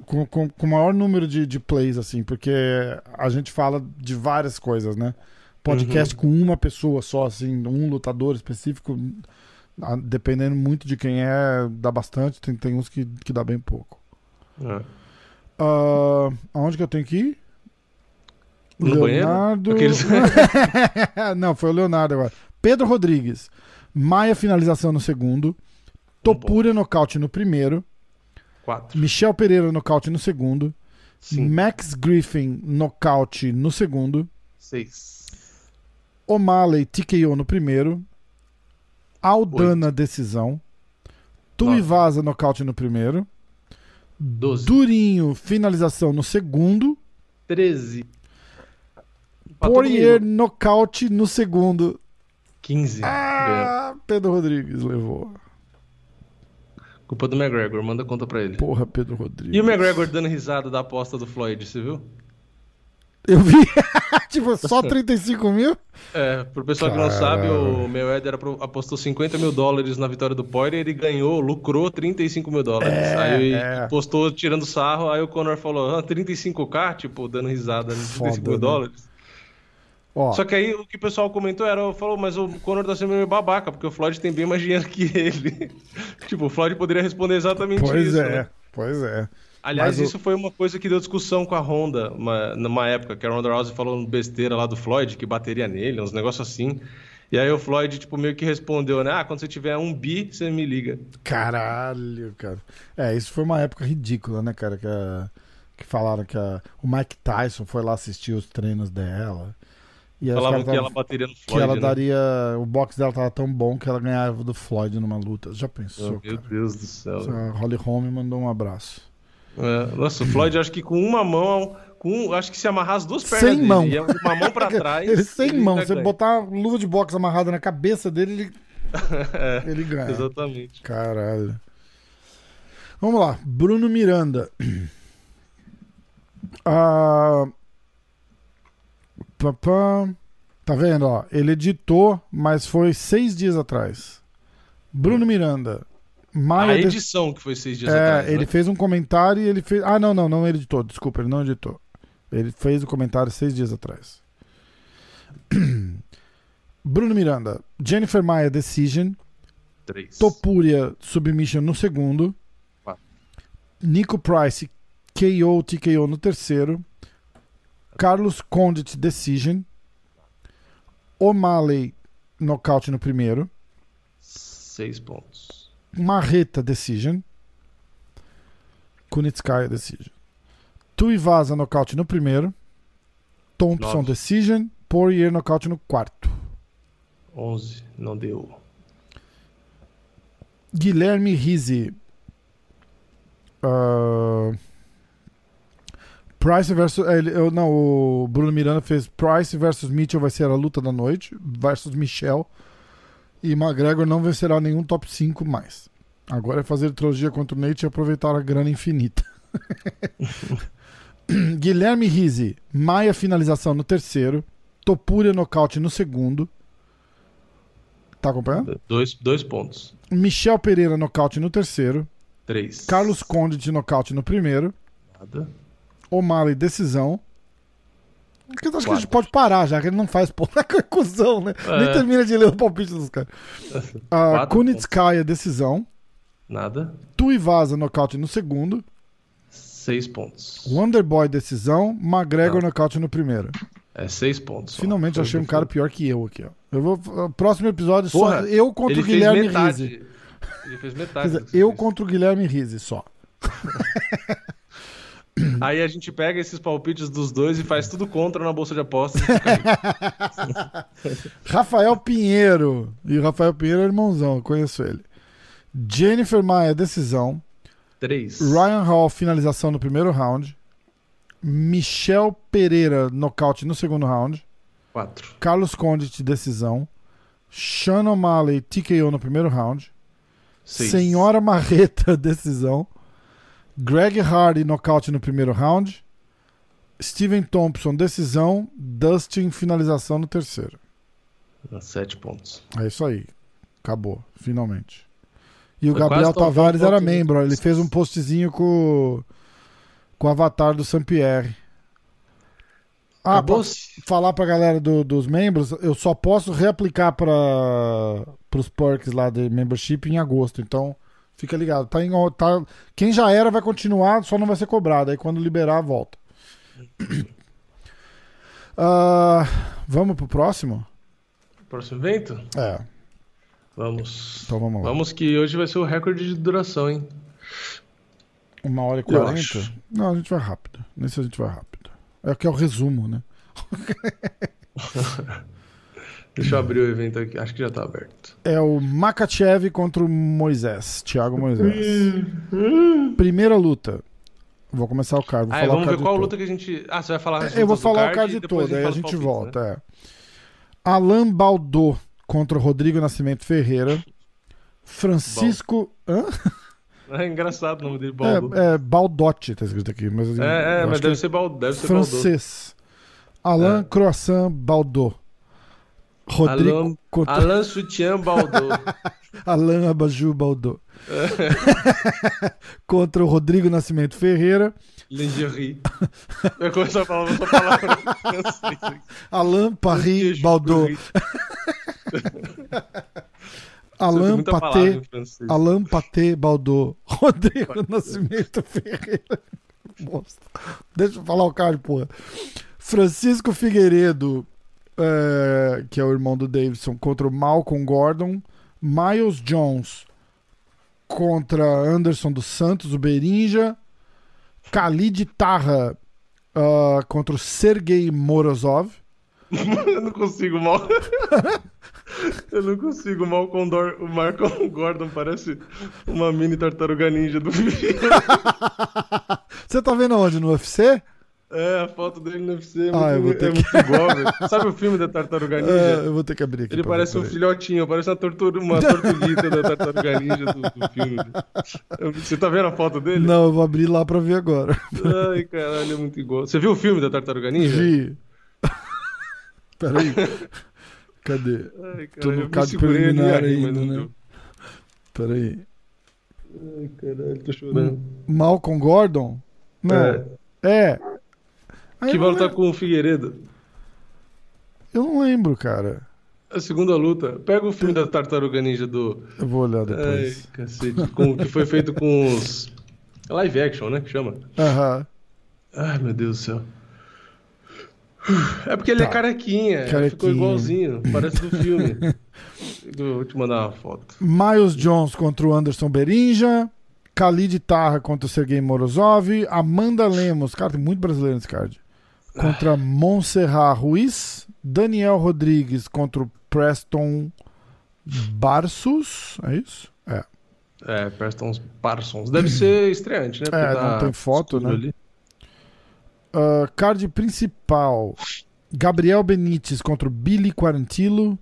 Com, com, com o maior número de, de plays, assim, porque a gente fala de várias coisas, né? Podcast Uhum. com uma pessoa só, assim, um lutador específico, dependendo muito de quem é, dá bastante, tem, tem uns que, que dá bem pouco. É. Ah, aonde que eu tenho que ir? No banheiro? Leonardo. Aqueles- Não, foi o Leonardo agora. Pedro Rodrigues. Maia finalização no segundo. Topura nocaute no primeiro. Quatro. Michel Pereira nocaute no segundo. Sim. Max Griffin, nocaute no segundo. 6. O'Malley, TKO no primeiro. Aldana, decisão. Tuivasa, nocaute no primeiro. 12. Durinho, finalização no segundo. 13. Poirier, nocaute no segundo. 15. Ganhou. Ah, Pedro Rodrigues levou. Culpa do McGregor, manda conta pra ele. Porra, Pedro Rodrigues. E o McGregor dando risada da aposta do Floyd, você viu? Eu vi. tipo, só 35 mil? É, pro pessoal que não sabe, o Mayweather apro- apostou 50 mil dólares na vitória do Poirier, ele ganhou, lucrou 35 mil dólares. É, aí é. postou tirando sarro, aí o Conor falou, ah, 35k, tipo, dando risada, né? 35 Foda, mil né? dólares. Ó, Só que aí o que o pessoal comentou era, falou, mas o Conor tá sendo meio babaca, porque o Floyd tem bem mais dinheiro que ele. tipo, o Floyd poderia responder exatamente pois isso, é, né? pois é. Aliás, Mas o- isso foi uma coisa que deu discussão com a Honda uma, numa época, que a Ronda Rousey falou besteira lá do Floyd, que bateria nele, uns negócios assim. E aí o Floyd, tipo, meio que respondeu, né? Ah, quando você tiver um bi, você me liga. Caralho, cara. É, isso foi uma época ridícula, né, cara? Que, a- que falaram que a- o Mike Tyson foi lá assistir os treinos dela. E Falavam que tavam- ela bateria no que Floyd, ela né? daria. O box dela tava tão bom que ela ganhava do Floyd numa luta. Já Oh, pensou, meu cara? Deus do céu. A Holly Holm mandou um abraço. É, nossa, o Floyd, acho que com uma mão, com, acho que se amarrar as duas pernas Sem dele, mão. e uma mão pra trás... ele sem mão. ainda Você ganha. botar luva de boxe amarrada na cabeça dele, ele, É, ele ganha. exatamente. Caralho. Vamos lá. Bruno Miranda. Ah, pá. Tá vendo, ó? Ele editou, mas foi seis dias atrás. Bruno Miranda. Maia A de- edição que foi seis dias É, atrás, ele né? fez um comentário e ele fez. Ah, não, não, não editou. Desculpa, ele não editou. Ele fez o comentário seis dias atrás. Bruno Miranda. Jennifer Maia, Decision. Três. Topuria Submission no segundo. Quatro. Nico Price KO TKO no terceiro. Carlos Condit Decision. O'Malley nocaute no primeiro. Seis pontos. Marreta Decision. Kunitskaya Decision. Tuivasa nocaute no primeiro. Thompson Nove. Decision. Poirier nocaute no quarto. Onze. Não deu. Guilherme Rizzi. Ah, Price versus. é, ele- eu- não, o Bruno Miranda fez Price versus Mitchell vai ser a luta da noite. Versus Michel. E McGregor não vencerá nenhum top 5 mais. Agora é fazer trilogia contra o Nate e aproveitar a grana infinita. Guilherme Rizzi. Maia finalização no terceiro. Topuria nocaute no segundo. Tá acompanhando? Dois, dois pontos. Michel Pereira nocaute no terceiro. Três. Carlos Conde de nocaute no primeiro. Nada. O'Malley decisão. Acho que, acho que a gente Quatro. pode parar já, que ele não faz porra com cuzão, né? É. Nem termina de ler o palpite dos caras. Quatro Kunitskaya decisão. Nada. Tuivasa nocaute no segundo. Seis pontos. Wonderboy decisão. McGregor Não. nocaute no primeiro. É seis pontos. Finalmente achei um cara pior que eu aqui, ó. Eu vou. Próximo episódio Porra, só eu contra o Guilherme. Rizzi. Ele fez Quer metade. dizer, eu fez. contra o Guilherme Rizzi só. Aí a gente pega esses palpites dos dois e faz tudo contra na bolsa de apostas. Rafael Pinheiro. E o Rafael Pinheiro é irmãozão, eu conheço ele. Jennifer Maia, decisão. Três. Ryan Hall, finalização no primeiro round. Michel Pereira, nocaute no segundo round. Quatro. Carlos Condit, decisão. Sean O'Malley, TKO no primeiro round. Seis. Senhora Marreta, decisão. Greg Hardy, nocaute no primeiro round. Steven Thompson, decisão. Dustin, finalização no terceiro. Sete pontos. É isso aí. Acabou, finalmente. E o Foi Gabriel Tavares era membro. Ele fez um postzinho com, com o avatar do Saint-Pierre. Ah, pra Acabou-se? falar pra galera do- dos membros, eu só posso reaplicar para os perks lá de membership em agosto. Então, fica ligado. Tá em, tá, quem já era vai continuar, só não vai ser cobrado. Aí quando liberar, volta. Ah, vamos pro próximo? Próximo evento? É, Vamos. então vamos lá. Vamos que hoje vai ser o recorde de duração, hein? Uma hora e quarenta? Não, a gente vai rápido. Nesse a gente vai rápido. É que é o resumo, né? Deixa eu abrir o evento aqui. Acho que já tá aberto. É o Makachev contra o Moisés. Thiago Moisés. Primeira luta. Vou começar o card. Vou Ah, é, falar o vamos ver card qual todo. luta que a gente. Ah, você vai falar as Eu vou falar o card todo, aí a gente palpites, volta. né? É. Alan Baldô contra o Rodrigo Nascimento Ferreira. Francisco. Hã? É engraçado o nome dele, Baldo. É, é Baldotti, tá escrito aqui. Mas, É, é, mas deve é ser Baldo. Deve ser francês. Alain É. Croissant Baldô. Rodrigo Alain, contra Alain Sutiã Baldo. Alain Abajur Baldô. contra o Rodrigo Nascimento Ferreira. Lingerie. Eu começar a falar essa palavra. Alain Paris. Baldô. Alain Paté. Alain Paté Baldô. Rodrigo Nascimento Ferreira. Bosta. Deixa eu falar o cara, porra. Francisco Figueiredo, é, que é o irmão do Davidson, contra o Malcolm Gordon. Miles Jones contra Anderson dos Santos, o Berinja. Khalid Tarra ah, contra o Sergei Morozov. Eu não consigo mal. Eu não consigo mal com Dor... o Marco Gordon parece uma mini tartaruga ninja do filme. Você tá vendo onde? No UFC? É, a foto dele no UFC é muito, Ah, eu vou é ter que- muito igual, velho. Sabe o filme da tartaruga ninja? É, eu vou ter que abrir aqui. Ele parece um filhotinho, parece uma, tortura, uma tortuguita da tartaruga ninja do, do filme. Você tá vendo a foto dele? Não, eu vou abrir lá pra ver agora. Ai, caralho, é muito igual. Você viu o filme da tartaruga ninja? Vi. Peraí. Cadê? Ai, Tô no ali, preliminar ainda, não né? Peraí. Ai, caralho, tô chorando. Malcolm Gordon? Não. É. É. Aí Que vai lutar lembro, com o Figueiredo. eu não lembro, cara. A segunda luta. Pega o filme da Tartaruga Ninja do. Eu vou olhar Ai, depois. cacete. Com, o que foi feito com os. Live action, né? Que chama. Aham. Ai, meu Deus do céu. É porque ele Tá. é carequinha. Carequinha. Ficou igualzinho. Parece do filme. Eu vou te mandar uma foto. Miles Jones contra o Anderson Berinja. Khalid Tarra contra o Sergei Morozov. Amanda Lemos. Cara, tem muito brasileiro nesse card. Contra Montserrat Ruiz. Daniel Rodrigues contra o Preston Barsus. É isso? É. É, Preston Parsons. Deve ser estreante, né? É, Porque não tá tem foto, né? ali. Uh, card principal: Gabriel Benítez contra o Billy Quarantillo.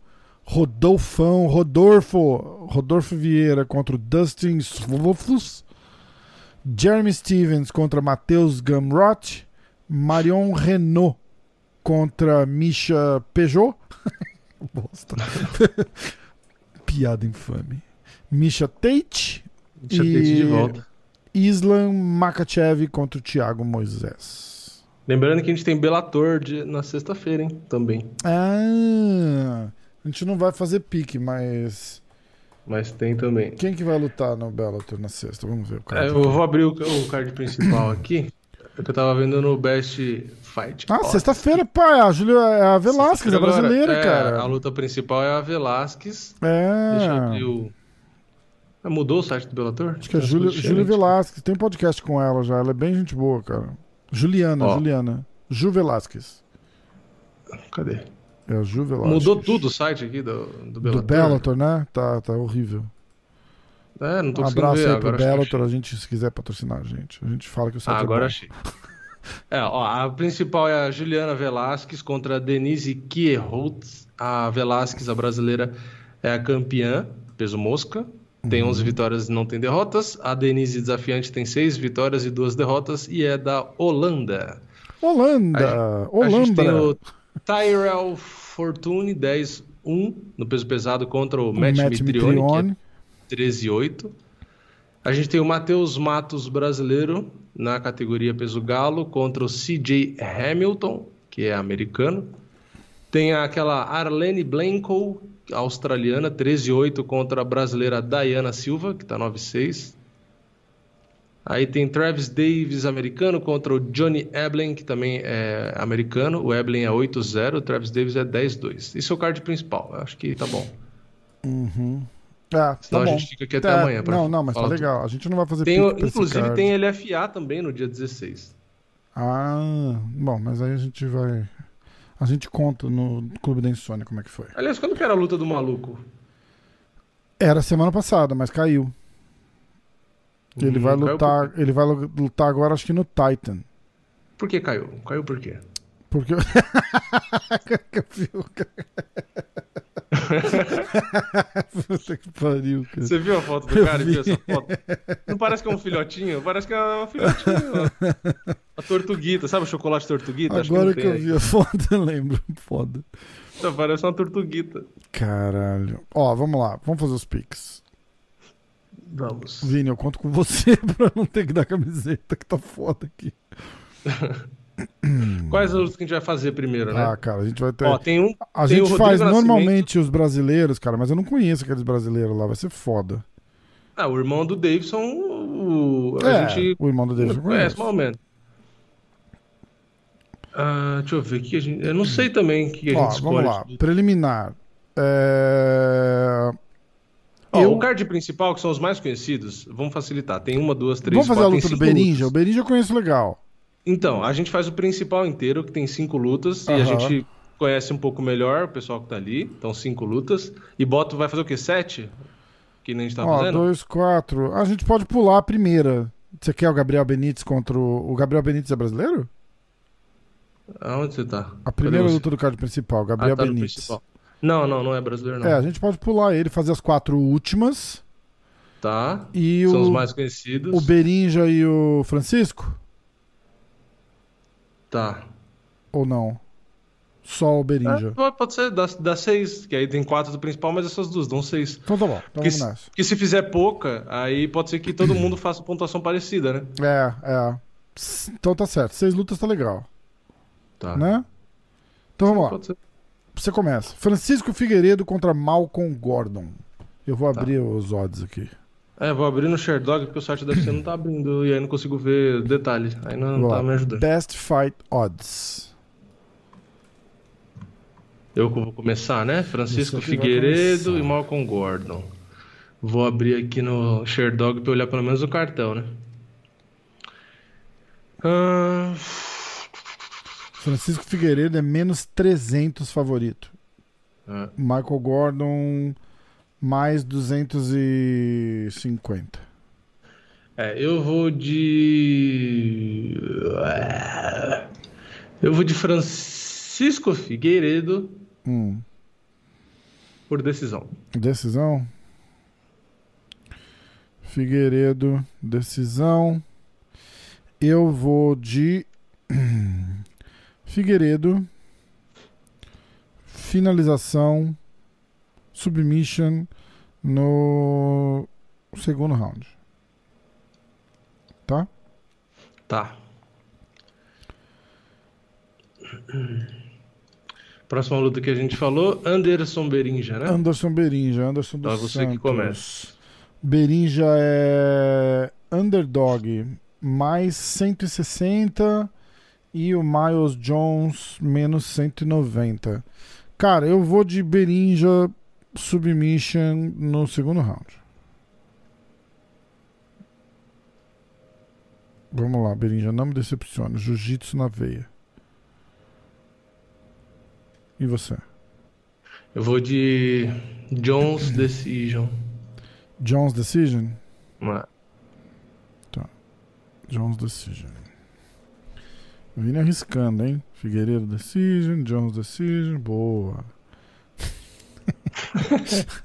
Rodolfão, Rodolfo, Rodolfo Vieira contra o Dustin Svofus. Jeremy Stevens contra Matheus Gamrot. Marion Renault contra Misha Peugeot. Bosta. Piada infame. Misha Tate. Eu ter isso de volta. Islam Makachev contra o Thiago Moisés. Lembrando que a gente tem Bellator de- na sexta-feira, hein? Também. Ah, a gente não vai fazer pique, mas Mas tem também. quem que vai lutar no Bellator na sexta? Vamos ver o É, cara. eu vou abrir o, o card principal aqui. É que eu tava vendo no Best Fight. Ah, sexta-feira, é a Júlia é a Velasquez, a Agora, brasileira, é, cara. A luta principal é a Velasquez. Deixa eu abrir É. o. Ah, mudou o site do Bellator? Acho que é Júlia, Júlia Velasquez. Tem podcast com ela já. Ela é bem gente boa, cara. Juliana, Ó. Juliana. Ju Velasquez. Cadê? É a Ju Velasquez. Mudou tudo o site aqui do, do Bellator? Do Bellator, né? Tá, tá horrível. É, não tô Um abraço ver. aí pro Bellator, a gente, se quiser patrocinar a gente. A gente fala que o site Ah, é agora bom. achei. É, ó, a principal é a Juliana Velasquez contra a Denise Kierholtz. A Velasquez, a brasileira, é a campeã, peso mosca. Tem Uhum. 11 vitórias e não tem derrotas. A Denise desafiante tem 6 vitórias e 2 derrotas e é da Holanda. Holanda! A gente tem Holanda! o Tyrell Fortune 10-1 no peso pesado contra o, O Matt, Matt Mitrione, Mitrione. Que é 13-8. A gente tem o Matheus Matos brasileiro na categoria peso galo contra o CJ Hamilton, que é americano. Tem aquela Arlene Blanco, australiana, 13-8 contra a brasileira Diana Silva, que tá 9-6. Aí tem Travis Davis, americano, contra o Johnny Eblen, que também é americano. O Eblen é 8-0, o Travis Davis é 10-2. Esse é o card principal. Eu acho que tá bom. Uhum. Tá Senão a bom. gente fica aqui até É, amanhã. pra Não, não, mas tá legal. A gente não vai fazer Tem, inclusive card. tem LFA também no dia 16. Ah, bom, mas aí a gente vai. A gente conta no Clube da Insônia como é que foi. Aliás, quando que era a luta do maluco? Era semana passada, mas caiu. Ele Hum, vai lutar. Por? Ele vai lutar agora, acho que no Titan. por que caiu? Caiu por quê? Porque. que eu vi o cara. Puta que pariu, cara. Você viu a foto do cara e vi. viu essa foto? Não parece que é um filhotinho? Parece que é uma filhotinho. ó. A tortuguita, sabe o chocolate tortuguita? Agora que, tem eu vi a foto, eu lembro. Foda. Então, Parece uma tortuguita. Caralho. Ó, vamos lá. Vamos fazer os pics. Vamos. Vini, eu conto com você pra não ter que dar camiseta, que tá foda aqui. Quais as lutas que a gente vai fazer primeiro, né? Ah, cara, a gente vai ter. Ó, tem um. a tem gente faz Nascimento. normalmente os brasileiros, cara, mas eu não conheço aqueles brasileiros lá, vai ser foda. Ah, o irmão do Davidson, o... a é, gente o irmão do David eu conhece, mais ou menos. Ah, deixa eu ver. o Que a gente... Eu não sei também o que a gente Ó, escolhe. vamos lá. Preliminar. É... Eu- O card principal, que são os mais conhecidos, vamos facilitar. Tem uma, duas, três, Vamos fazer a quatro, luta tem do Berinja? O. Berinja eu conheço legal. Então, a gente faz o principal inteiro, que tem cinco lutas, e Aham. a gente conhece um pouco melhor o pessoal que tá ali. Então, cinco lutas. E bota, vai fazer o quê? Sete? Que nem a gente tá Ó, fazendo? dois, quatro. A gente pode pular a primeira. Você quer o Gabriel Benítez contra o. O Gabriel Benítez é brasileiro? Aonde você tá? A primeira luta do card principal, Gabriel Ah, tá Benítez. principal. Não, não, não é brasileiro, não. É, a gente pode pular ele, fazer as quatro últimas. Tá. E São os o, mais conhecidos. o Berinja e o Francisco? Tá. Ou não? Só o É, Berinja. pode pode ser, dá, dá seis, que aí tem quatro do principal, mas essas duas dão seis. Então tá bom, então Porque vamos se, nessa. porque se fizer pouca, aí pode ser que todo mundo faça pontuação parecida, né? É, é. Então tá certo. Seis lutas tá legal, Tá. né? Então vamos lá. Pode ser. Você começa. Francisco Figueiredo contra Malcolm Gordon. Eu vou Tá. abrir os odds aqui. É, vou abrir no Sherdog porque o site da UFC não tá abrindo e aí não consigo ver detalhes. Aí não, Vou tá me ajudando. Best Fight Odds. Eu vou começar, né? Francisco Figueiredo e Malcolm Gordon. Vou abrir aqui no Sherdog pra olhar pelo menos o cartel, né? Ah, Francisco Figueiredo é menos 300 favorito. ah, Michael Gordon mais 250. É, eu vou de. Eu vou de Francisco Figueiredo Hum. por decisão. Decisão. Figueiredo, decisão. Eu vou de Figueiredo. Finalização. Submission no segundo round. Tá? Tá. Próxima luta que a gente falou, Anderson Berinja, né? Anderson Berinja, Anderson dos é você que começa. Berinja é underdog mais 160 e o Miles Jones menos 190. Cara, eu vou de Berinja submission no segundo round. Vamos lá, Berinja, não me decepcione. Jiu-jitsu na veia. E você? Eu vou de Jones Decision. Jones Decision? Ah, Jones Decision. Vini arriscando, hein? Figueiredo Decision, Jones Decision, boa.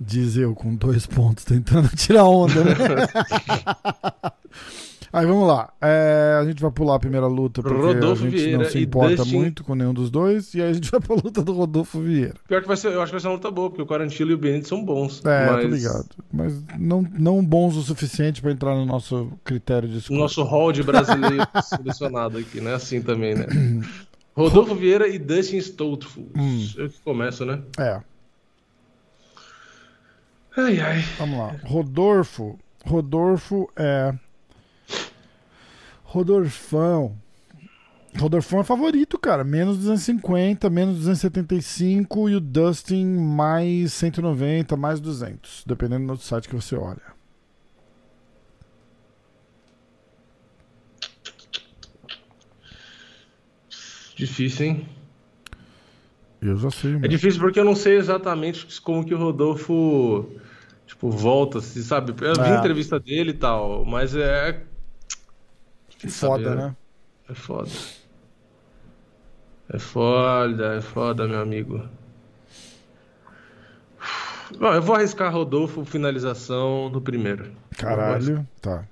Diz eu com dois pontos tentando tirar onda, né? Aí vamos lá. É, a gente vai pular a primeira luta porque Rodolfo a gente Vieira não se importa Dustin- muito com nenhum dos dois. E aí a gente vai pra luta do Rodolfo Vieira. Pior que vai ser, eu acho que vai ser uma luta boa, porque o Quarantilo e o Benito são bons. É, mas tô ligado. Mas não, não bons o suficiente pra entrar no nosso critério de O escolha. nosso hall de brasileiro selecionado aqui, né? Assim também, né? Rodolfo Vieira e Dustin Stoltful. Hum. Eu que começo, né? É. Ai, ai. Vamos lá. Rodolfo. Rodolfo é. Rodolfão. Rodolfo é favorito, cara. Menos 250, menos 275 e o Dustin mais 190, mais 200. Dependendo do site que você olha. Difícil, hein? Eu já sei. É difícil porque eu não sei exatamente como que o Rodolfo tipo, volta, se sabe? Eu vi É. a entrevista dele e tal, mas é. Foda, saber, né? É foda. É foda, é foda, meu amigo. Bom, eu vou arriscar Rodolfo finalização no primeiro. Caralho. Tá.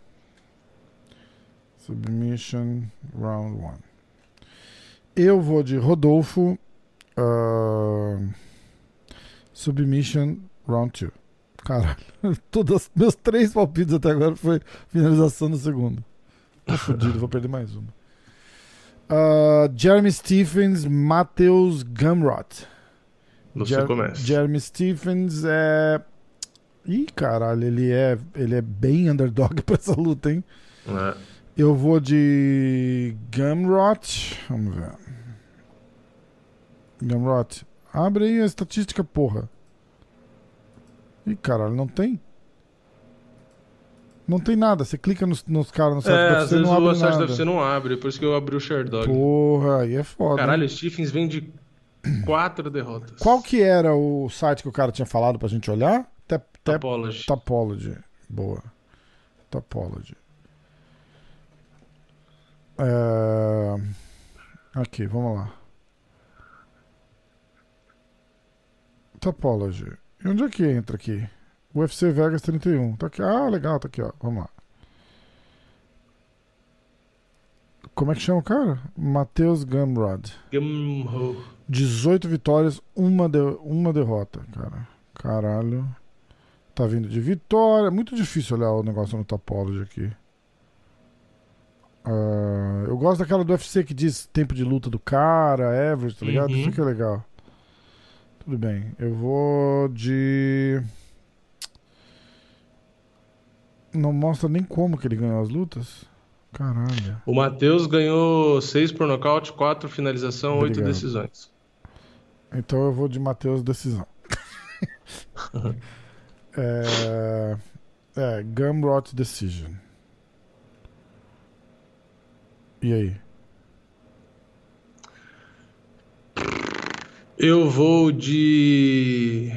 Submission round 1. Eu vou de Rodolfo. ah, submission round 2. Caralho. Todos, meus três palpites até agora foi finalização no segundo. Tô fudido, vou perder mais uma. Ah, Jeremy Stephens, Matheus Gumrot. Você Jer- começa. Jeremy Stephens é. Ih, caralho, ele é, ele é bem underdog pra essa luta, hein? É. Eu vou de Gumrot. Vamos ver. Gumrot. Abre aí a estatística, porra. Ih, caralho, não tem? Não tem nada. Você clica nos, nos caras no site É, às UFC não abre o site nada. da UFC não abre, por isso que eu abri o Sherdog. Porra, aí é foda. Caralho, hein? o Stephens vem de quatro derrotas. Qual que era o site que o cara tinha falado pra gente olhar? Tap, tap, Apology. Topology. Boa. Topology. É... Aqui, vamos lá. Topology. E onde é que entra aqui? UFC Vegas 31. Tá aqui. Ah, legal, tá aqui, ó. Vamos lá. Como é que chama o cara? Matheus Gumrod. Gumho. 18 vitórias, uma, de- uma derrota, cara. Caralho. Tá vindo de vitória. Muito difícil olhar o negócio no Topology aqui. Ah, eu gosto daquela do UFC que diz tempo de luta do cara, average, tá ligado? Uhum. Isso que é legal. Tudo bem. Eu vou de. Não mostra nem como que ele ganhou as lutas. Caralho. O Matheus ganhou seis por nocaute, quatro finalização, oito Obrigado. decisões. Então eu vou de Matheus Decisão. é, é, Gumrot Decision. E aí? Eu vou de.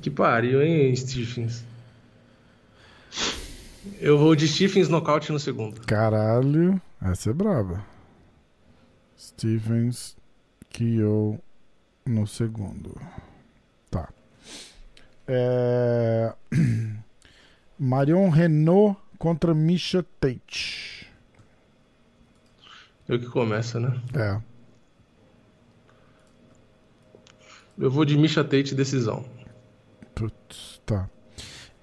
Que pariu, hein, Stephens? Eu vou de Stephens nocaute no segundo. Caralho, essa é braba. Stevens Kyo no segundo. Tá. É... Marion Renault contra Misha Tate. Eu que começa, né? É. Eu vou de Misha Tate decisão. Putz, tá.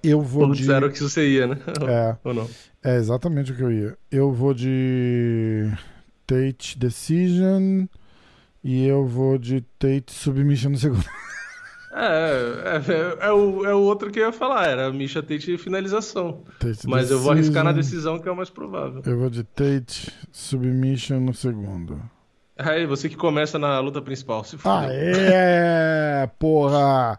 Eu vou Todos de. disseram que isso você ia, né? É. Ou não? É exatamente o que eu ia. Eu vou de Tate Decision e eu vou de Tate Submission no segundo. É, é, é, o, é o outro que eu ia falar, era Misha Tate finalização. Tate Mas eu vou arriscar na Decision. decisão que é o mais provável. Eu vou de Tate Submission no segundo. Aí, você que começa na luta principal, se for. Ah, é, porra!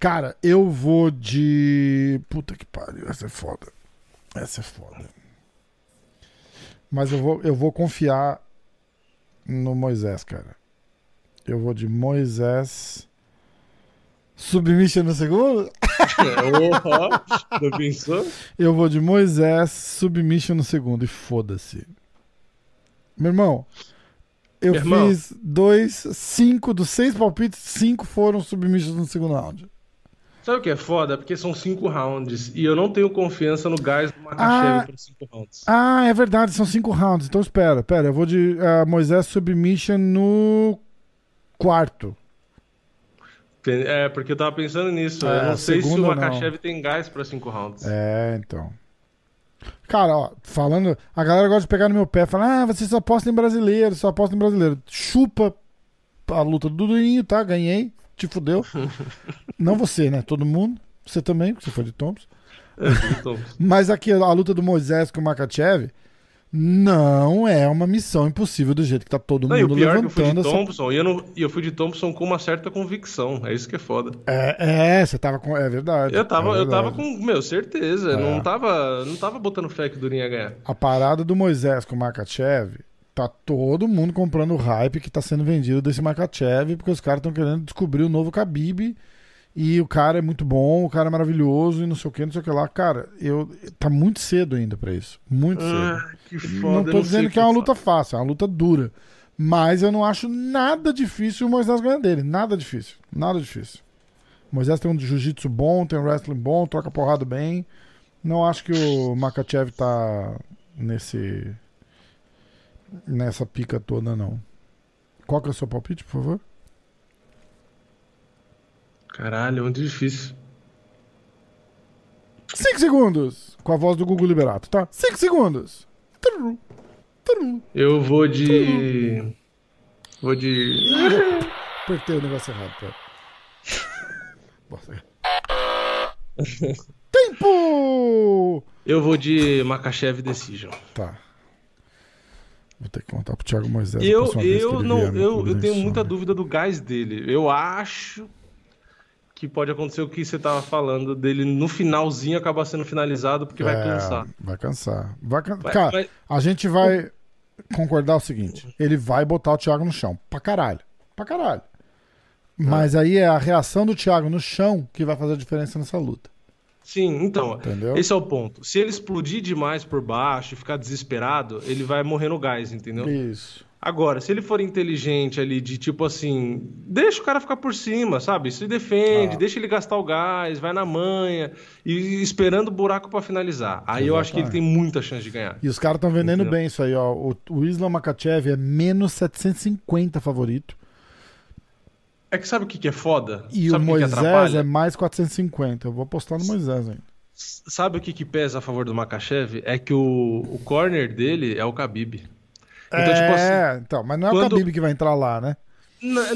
Cara, eu vou de. Puta que pariu, essa é foda. Essa é foda. Mas eu vou, eu vou confiar no Moisés, cara. Eu vou de Moisés. Submission no segundo? Não pensou? Eu vou de Moisés, Submission no segundo. E foda-se. Meu irmão, eu Meu irmão. fiz dois, cinco, dos seis palpites, cinco foram Submissions no segundo round. Sabe o que é foda? Porque são cinco rounds e eu não tenho confiança no gás do Makachev Ah. para cinco rounds. Ah, é verdade, são cinco rounds. Então espera, espera. Eu vou de ah, Moisés Submission no quarto. É, porque eu tava pensando nisso. É, eu não sei se o Makachev tem gás para cinco rounds. É, então. Cara, ó, falando. A galera gosta de pegar no meu pé, falar, ah, você só aposta em brasileiro, só aposta em brasileiro. Chupa a luta do Duduinho, tá? Ganhei, te fudeu. Não você, né? Todo mundo. Você também, porque você foi de Thompson. É, Mas aqui, a luta do Moisés com o Makachev não é uma missão impossível do jeito que tá todo Não, mundo e o pior é que eu fui levantando de essa... Thompson e eu, não, eu fui de Thompson com uma certa convicção. É isso que é foda. É, é, você tava com... É verdade. Eu tava, é eu tava verdade. com, meu, certeza. É. Não, tava, não tava botando fé que o Durinho ia ganhar. A parada do Moisés com o Makachev, tá todo mundo comprando o hype que tá sendo vendido desse Makachev, porque os caras estão querendo descobrir o novo Khabib. E o cara é muito bom, o cara é maravilhoso e não sei o que, não sei o que lá. Cara, eu tá muito cedo ainda pra isso. Muito cedo. Ah, que foda. não tô dizendo sei o que é uma luta fácil, é uma luta dura. Mas eu não acho nada difícil o Moisés ganhar dele. Nada difícil. Nada difícil. O Moisés tem um jiu-jitsu bom, tem um wrestling bom, troca porrada bem. Não acho que o Makachev tá nesse. nessa pica toda, não. Qual que é o seu palpite, por favor? Caralho, é muito difícil. 5 segundos! Com a voz do Google Liberato, tá? 5 segundos! Eu vou de. Vou de. Apertei o negócio errado, pera. Nossa. Tempo! Eu vou de Makachev Decision. Tá. Vou ter que contar pro Thiago Moisés. Eu, eu, não, eu, eu tenho muita dúvida do gás dele. Eu acho que pode acontecer o que você tava falando, dele no finalzinho acabar sendo finalizado porque vai É, cansar. Vai cansar. Vai can... Vai- Cara, vai- a gente vai concordar o seguinte: ele vai botar o Thiago no chão. Pra caralho. Pra caralho. Mas aí é a reação do Thiago no chão que vai fazer a diferença nessa luta. Sim, então, Entendeu? esse é o ponto. Se ele explodir demais por baixo e ficar desesperado, ele vai morrer no gás, entendeu? Isso. Agora, se ele for inteligente ali, de tipo assim, deixa o cara ficar por cima, sabe? Se defende, Ah. deixa ele gastar o gás, vai na manha e esperando o buraco pra finalizar. Aí eu acho que ele tem Exatamente. muita chance de ganhar. E os caras estão vendendo Entendeu? bem isso aí, ó. O, o Islam Makachev é menos 750 favorito. É que sabe o que, que é foda? E sabe o Moisés é mais 450. Eu vou apostar no Moisés ainda. Sabe o que, que pesa a favor do Makachev? É que o, o corner dele é o Khabib. Então, é, tipo assim, então, mas não é quando- o Khabib que vai entrar lá, né?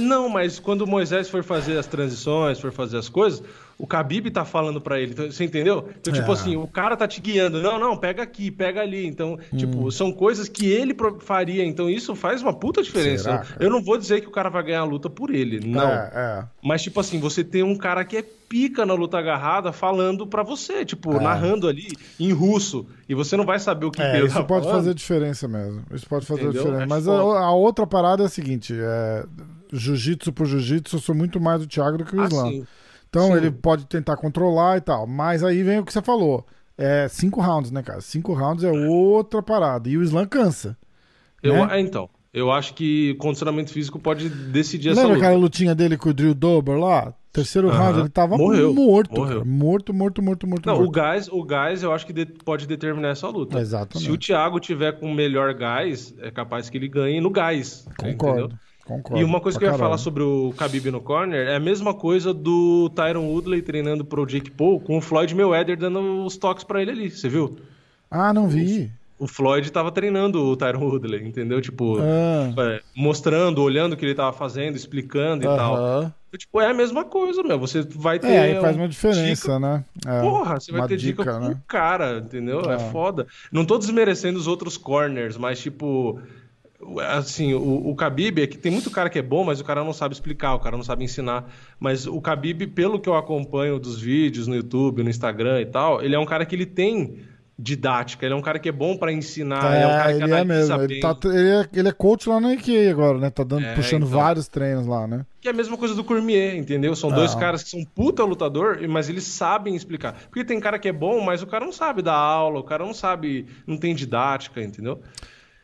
Não, mas quando Moisés for fazer as transições, for fazer as coisas, o Khabib tá falando pra ele, então, você entendeu? Então, tipo É. assim, o cara tá te guiando, não, não, pega aqui, pega ali. Então, Hum. tipo, são coisas que ele faria, então isso faz uma puta diferença. Será? Eu não vou dizer que o cara vai ganhar a luta por ele, não. É, é. Mas, tipo assim, você tem um cara que é pica na luta agarrada falando pra você, tipo, É. narrando ali em russo, e você não vai saber o que É, isso tá pode falando. fazer diferença mesmo. Isso pode fazer Entendeu? diferença. É Mas a, a outra parada é a seguinte: é, jiu-jitsu por jiu-jitsu, eu sou muito mais o Thiago do que o Ah, Islam. sim. Então Sim. ele pode tentar controlar e tal. Mas aí vem o que você falou. É cinco rounds, né, cara? Cinco rounds é outra parada. E o Slam cansa. Eu, né? é, então, eu acho que condicionamento físico pode decidir essa Lembra luta. aquela lutinha dele com o Drew Dober lá? Terceiro round, ele tava Morreu. morto. Morreu. cara. Morto, morto, morto, morto. Não, o morto. gás, o gás eu acho que de- pode determinar essa luta. Exatamente. Se o Thiago tiver com melhor gás, é capaz que ele ganhe no gás. Concordo. entendeu? Concordo. E uma coisa que eu ia caralho. falar sobre o Khabib no corner é a mesma coisa do Tyron Woodley treinando pro Jake Paul com o Floyd Mayweather dando os toques pra ele ali, você viu? Ah, não vi. O Floyd tava treinando o Tyron Woodley, entendeu? Tipo, Ah, é, mostrando, olhando o que ele tava fazendo, explicando e tal. aham. Tipo, é a mesma coisa, meu. Você vai ter. É, aí faz um- uma diferença, né? É, Porra, você vai ter dica, dica, com né? o cara, entendeu? É Ah. foda. Não tô desmerecendo os outros corners, mas tipo. Assim, o, o Khabib é que tem muito cara que é bom, mas o cara não sabe explicar, o cara não sabe ensinar. Mas o Khabib, pelo que eu acompanho dos vídeos no YouTube, no Instagram e tal, ele é um cara que ele tem didática, ele é um cara que é bom pra ensinar, ele é um cara É, que ele é mesmo. Ele, tá, ele, é, ele é coach lá na IKEA agora, né? Tá dando, É, puxando então. vários treinos lá, né? Que é a mesma coisa do Cormier, entendeu? São dois Ah. caras que são puta lutador, mas eles sabem explicar. Porque tem cara que é bom, mas o cara não sabe dar aula, o cara não sabe, não tem didática, entendeu?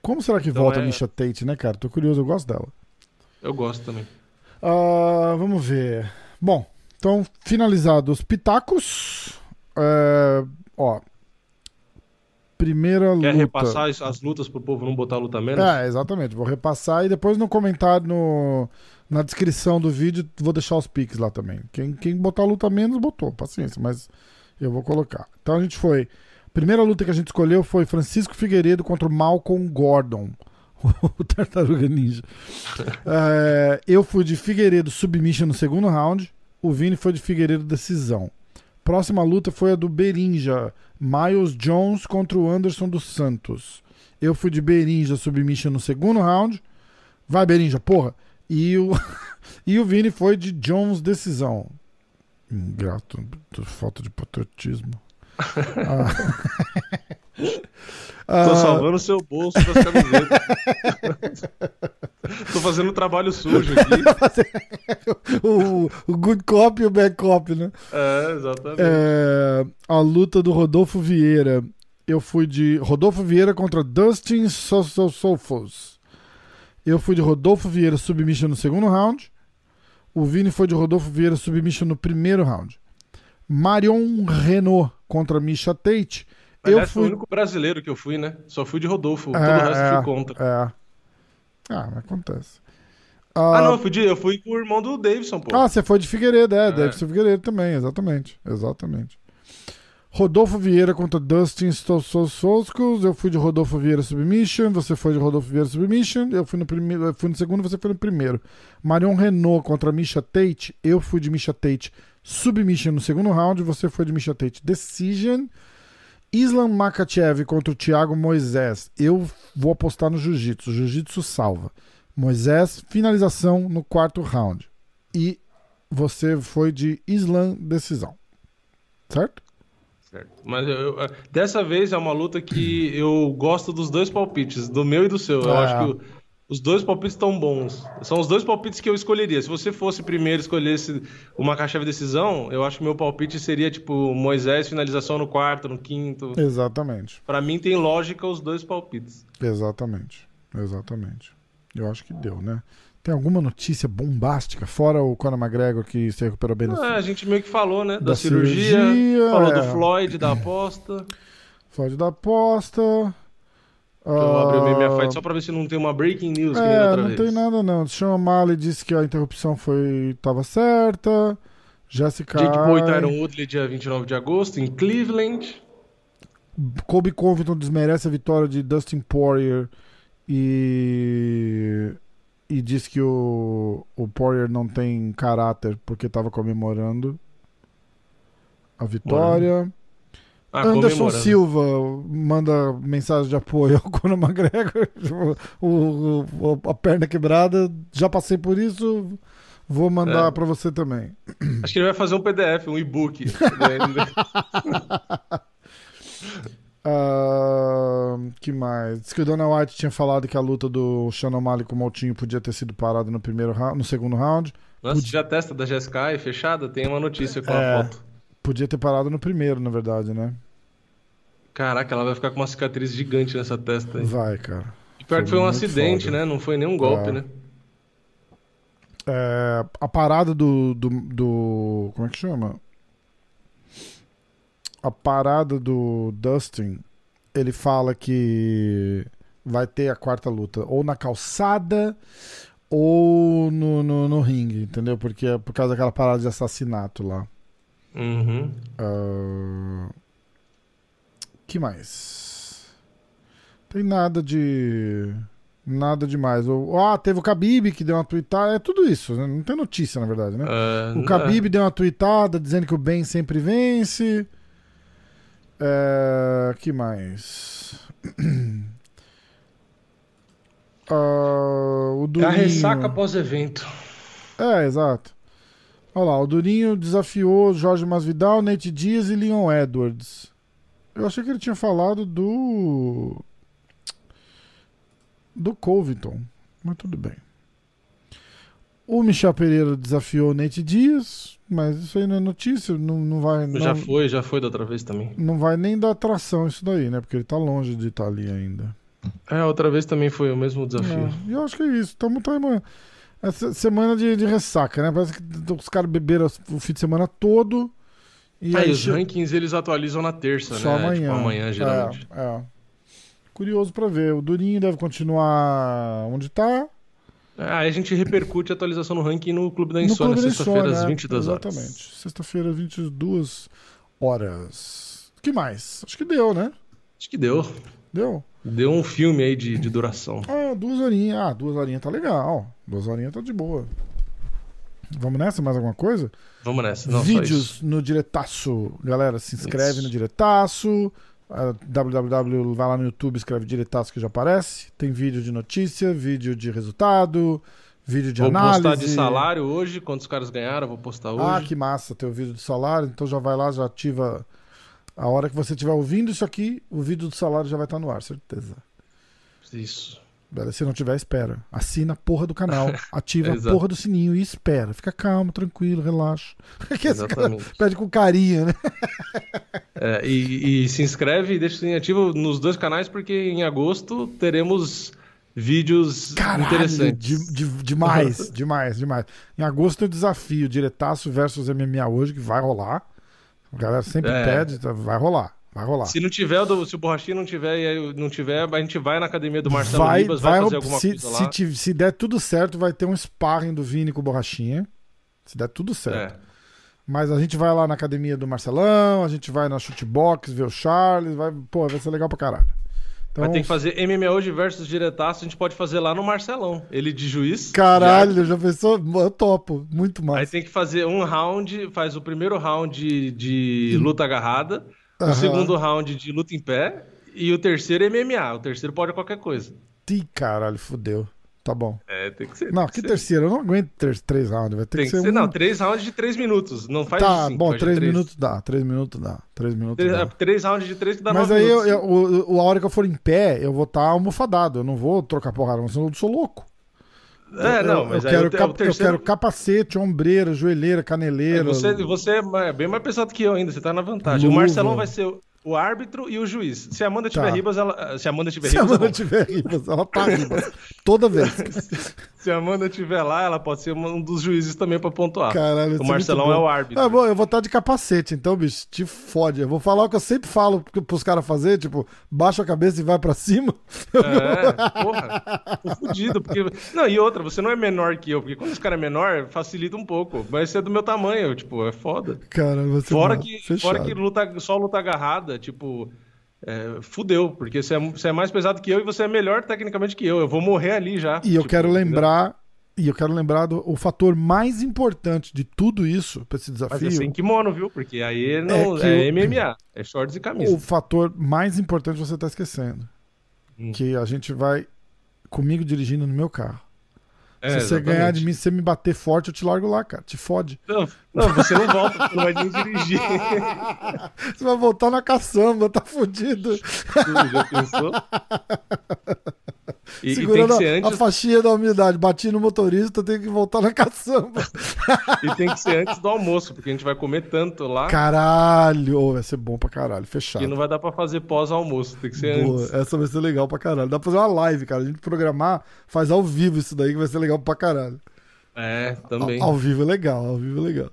Como será que Então volta é- a Misha Tate, né, cara? Tô curioso, eu gosto dela. Eu gosto também. Ah, vamos ver. Bom, então, finalizados os pitacos. É, ó. Primeira Quer luta. repassar as- as lutas pro povo não botar luta menos? É, exatamente. Vou repassar e depois no comentário, no, na descrição do vídeo, vou deixar os piques lá também. Quem, quem botar luta menos, botou. Paciência, mas eu vou colocar. Então a gente foi. A primeira luta que a gente escolheu foi Francisco Figueiredo contra o Malcolm Gordon. o Tartaruga Ninja. É, eu fui de Figueiredo submission no segundo round. O Vini foi de Figueiredo decisão. Próxima luta foi a do Berinja. Miles Jones contra o Anderson dos Santos. Eu fui de Berinja submission no segundo round. Vai, Berinja, porra. E o, e o Vini foi de Jones decisão. Ingrato, falta de patriotismo. Ah. Tô salvando o seu bolso das camisetas. Tô fazendo um trabalho sujo aqui. o, o good cop e o bad cop, né? É, exatamente. É, a luta do Rodolfo Vieira. Eu fui de Rodolfo Vieira contra Dustin Sosofos. Eu fui de Rodolfo Vieira submission no segundo round. O Vini foi de Rodolfo Vieira submission no primeiro round. Marion Renault contra Misha Tate. Aliás, eu fui... foi o único brasileiro que eu fui, né? Só fui de Rodolfo. É, Todo o resto é, fui contra. É. Ah, acontece. Ah, ah, não, eu fui, de, eu fui com o irmão do Davidson, pô. Ah, você foi de Figueiredo, é, é. Davidson Figueiredo também, exatamente. Exatamente. Rodolfo Vieira contra Dustin Stossoscos. Eu fui de Rodolfo Vieira Submission. Você foi de Rodolfo Vieira Submission. Eu fui no, primeiro, fui no segundo, você foi no primeiro. Marion Renault contra Misha Tate. Eu fui de Misha Tate Submission no segundo round. Você foi de Misha Tate Decision. Islam Makachev contra o Thiago Moisés. Eu vou apostar no Jiu-Jitsu. Jiu-Jitsu salva. Moisés, finalização no quarto round. E você foi de Islam decisão. Certo? Certo. Mas eu, eu, dessa vez é uma luta que eu gosto dos dois palpites, do meu e do seu. Eu é. acho que os dois palpites estão bons. São os dois palpites que eu escolheria. Se você fosse primeiro escolhesse uma caixa de decisão, eu acho que meu palpite seria tipo Moisés finalização no quarto, no quinto. Exatamente. Para mim tem lógica os dois palpites. Exatamente. Exatamente. Eu acho que deu, né? Tem alguma notícia bombástica, fora o Conor McGregor que se recuperou bem. É, a gente meio que falou, né? Da, da cirurgia, cirurgia, falou é. do Floyd, da aposta. Floyd da aposta. Eu abri o minha fight só pra ver se não tem uma breaking news é, não vez. tem nada não. Sean O'Malley disse que a interrupção foi tava certa. Jessica Jake Boy Tyron Woodley dia 29 de agosto em Cleveland. Kobe Covington desmerece a vitória de Dustin Poirier e e diz que o, o Poirier não tem caráter porque estava comemorando a vitória. Ah, Anderson Silva manda mensagem de apoio ao Conor McGregor. o, o, a perna quebrada, já passei por isso, vou mandar é. para você também. Acho que ele vai fazer um PDF, um e-book. uh, que mais? Diz que o Dana White tinha falado que a luta do Sean O'Malley com o Moutinho podia ter sido parada no, primeiro no segundo round. Nossa, podia... já testa da GSK fechada? Tem uma notícia com é... a foto. Podia ter parado no primeiro, na verdade, né? Caraca, ela vai ficar com uma cicatriz gigante nessa testa aí. Vai, cara. E pior foi que foi um acidente, foda. né? Não foi nenhum golpe, é. né? É, a parada do, do, do. Como é que chama? A parada do Dustin, ele fala que vai ter a quarta luta ou na calçada ou no, no, no ringue, entendeu? Porque é por causa daquela parada de assassinato lá. Uhum. Uh... que mais? Tem nada de. Nada demais. Ah, teve o Khabib que deu uma tweetada. É tudo isso, né? Não tem notícia, na verdade, né? Uh, o Khabib uh... deu uma tweetada dizendo que o bem sempre vence. É... que mais? Uh, o Durinho... É a ressaca pós-evento. É, exato. Olha lá, o Durinho desafiou Jorge Masvidal, Nate Diaz e Leon Edwards. Eu achei que ele tinha falado do. do Covington, mas tudo bem. O Michel Pereira desafiou o Nate Diaz, mas isso aí não é notícia, não, não vai. Não, já foi, já foi da outra vez também. Não vai nem dar atração isso daí, né? Porque ele tá longe de estar ali ainda. É, outra vez também foi o mesmo desafio. É, eu acho que é isso. Estamos tá, essa semana de, de, ressaca, né? Parece que os caras beberam o fim de semana todo. E aí, os rankings eles atualizam na terça, Só né? amanhã. Tipo, amanhã, geralmente. É, é. Curioso para ver. O Durinho deve continuar onde tá. É, aí a gente repercute a atualização no ranking no Clube da Insônia, sexta-feira às 22 é, horas. Exatamente. Sexta-feira às 22 horas. O que mais? Acho que deu, né? Acho que deu. Deu? Deu um filme aí de, de duração. Ah, duas horinhas. Ah, duas horinhas tá legal. Duas horinhas tá de boa. Vamos nessa? Mais alguma coisa? Vamos nessa. Não, Vídeos no Diretaço. Galera, se inscreve Isso. no Diretaço. Uh, www, vai lá no YouTube, escreve Diretaço que já aparece. Tem vídeo de notícia, vídeo de resultado, vídeo de Vou análise. postar de salário hoje, quantos caras ganharam, vou postar hoje. Ah, que massa, tem o vídeo do salário. Então já vai lá, já ativa. A hora que você estiver ouvindo isso aqui, o vídeo do salário já vai estar no ar, certeza. Isso. Se não tiver, espera. Assina a porra do canal, ativa a porra do sininho e espera. Fica calmo, tranquilo, relaxa. Que esse cara pede com carinho, né? É, e, e se inscreve e deixa o sininho ativo nos dois canais, porque em agosto teremos vídeos Caralho, interessantes. de- de- demais, demais, demais. Em agosto tem o desafio Diretaço versus MMA hoje, que vai rolar. A galera sempre É. pede, tá, vai rolar, vai rolar. Se não tiver, se o Borrachinha não tiver e não tiver, a gente vai na academia do Marcelo vai, Ribas, vai, vai, fazer alguma se, coisa se, lá. ti- se der tudo certo, vai ter um sparring do Vini com o Borrachinha. Se der tudo certo. É. Mas a gente vai lá na academia do Marcelão, a gente vai na chutebox, ver o Charles, vai, pô, vai ser legal pra caralho. Então, Vai ter que fazer MMA hoje versus diretaço, a gente pode fazer lá no Marcelão. Ele de juiz. Caralho, já pensou? Eu topo, muito já- Aí mais. tem que fazer um round, faz o primeiro round de luta agarrada, Aham. o segundo round de luta em pé e o terceiro MMA. O terceiro pode qualquer coisa. Ih, caralho, fudeu. Tá bom. É, tem que ser. Não, que ser. terceiro? Eu não aguento ter, três rounds, vai ter Tem que que ser ser, um... não, três rounds de três minutos. Não faz Tá, cinco, bom, três três. minutos dá, três minutos dá, três minutos Três, dá. é, três rounds de três que dá Mas aí, eu, minutos. eu- o, a hora que eu for em pé, eu vou estar almofadado, eu não vou trocar porrada, senão eu sou louco. É, não, eu, mas eu quero, o terceiro... eu quero capacete, ombreira, joelheira, caneleira. Você, você é bem mais pesado que eu ainda, você tá na vantagem. Luva. O Marcelão vai ser o, árbitro e o juiz. Se a Amanda tiver Tá. ribas, ela. Se a Amanda tiver Se a ribas, é Amanda bom. tiver ribas, ela tá ribas. Toda vez. Se a Amanda tiver lá, ela pode ser um dos juízes também pra pontuar. Caralho, o é Marcelão é bom. o árbitro. Ah, bom, eu vou estar de capacete, então, bicho, te fode. Eu vou falar o que eu sempre falo pro- pros caras fazer, tipo, baixa a cabeça e vai pra cima. É, porra. Tô fudido. Porque... Não, e outra, você não é menor que eu, porque quando esse cara é menor, facilita um pouco. Mas você é do meu tamanho, tipo, é foda. Cara, ser Fora mal. que, Fechado. fora que luta, só luta agarrada, tipo, é, fudeu, porque você é, você é mais pesado que eu e você é melhor tecnicamente que eu. Eu vou morrer ali já. E eu tipo, quero entendeu? lembrar, e eu quero lembrar do o fator mais importante de tudo isso, pra esse Mas desafio. é sem kimono, viu? Porque aí não, É que é, o- MMA, é shorts e camisa. o fator mais importante você tá esquecendo. Hum. Que a gente vai comigo dirigindo no meu carro. É, Se você exatamente. ganhar de mim, se você me bater forte, eu te largo lá, cara. Te fode. Não, não, você não volta, você não vai nem dirigir. Você vai voltar na caçamba, tá fudido. Já pensou? E, e tem Segurando que ser a- a antes, faixinha da umidade. Bati no motorista, tem que voltar na caçamba. e tem que ser antes do almoço, porque a gente vai comer tanto lá Caralho! Vai ser bom pra caralho. Fechado. que não vai dar pra fazer pós-almoço. Tem que ser Boa, antes. essa vai ser legal pra caralho. Dá pra fazer uma live, cara. A gente programar, faz ao vivo isso daí, que vai ser legal pra caralho. É, também. Ao, ao vivo é legal, ao vivo é legal.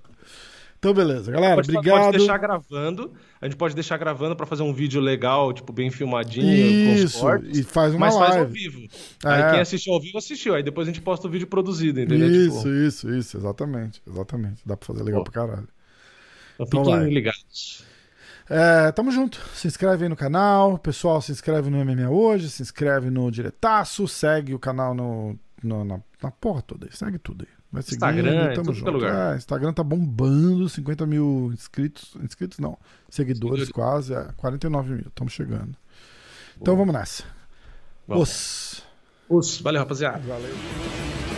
Então, beleza, galera. Pode, obrigado. pode deixar gravando. A gente pode deixar gravando pra fazer um vídeo legal, tipo, bem filmadinho, Isso, cortes. e faz uma Mas faz ao live. vivo. É. Aí quem assistiu ao vivo assistiu. Aí depois a gente posta o vídeo produzido, entendeu? Isso, Tipo, isso, isso, exatamente. Exatamente. Dá pra fazer legal Pô. pra caralho. então Então fiquem vai. ligados. É, tamo junto. Se inscreve aí no canal. Pessoal, se inscreve no MMA hoje, se inscreve no Diretaço, segue o canal no, no- na, na porra toda aí. Segue tudo aí. Vai seguindo, Instagram, tamo é lugar. É, Instagram tá bombando, 50 mil inscritos. Inscritos não, seguidores Seguidores. quase, é, 49 mil, estamos chegando. Então vamos nessa. Vamos. Os. Os- Valeu, rapaziada. Valeu.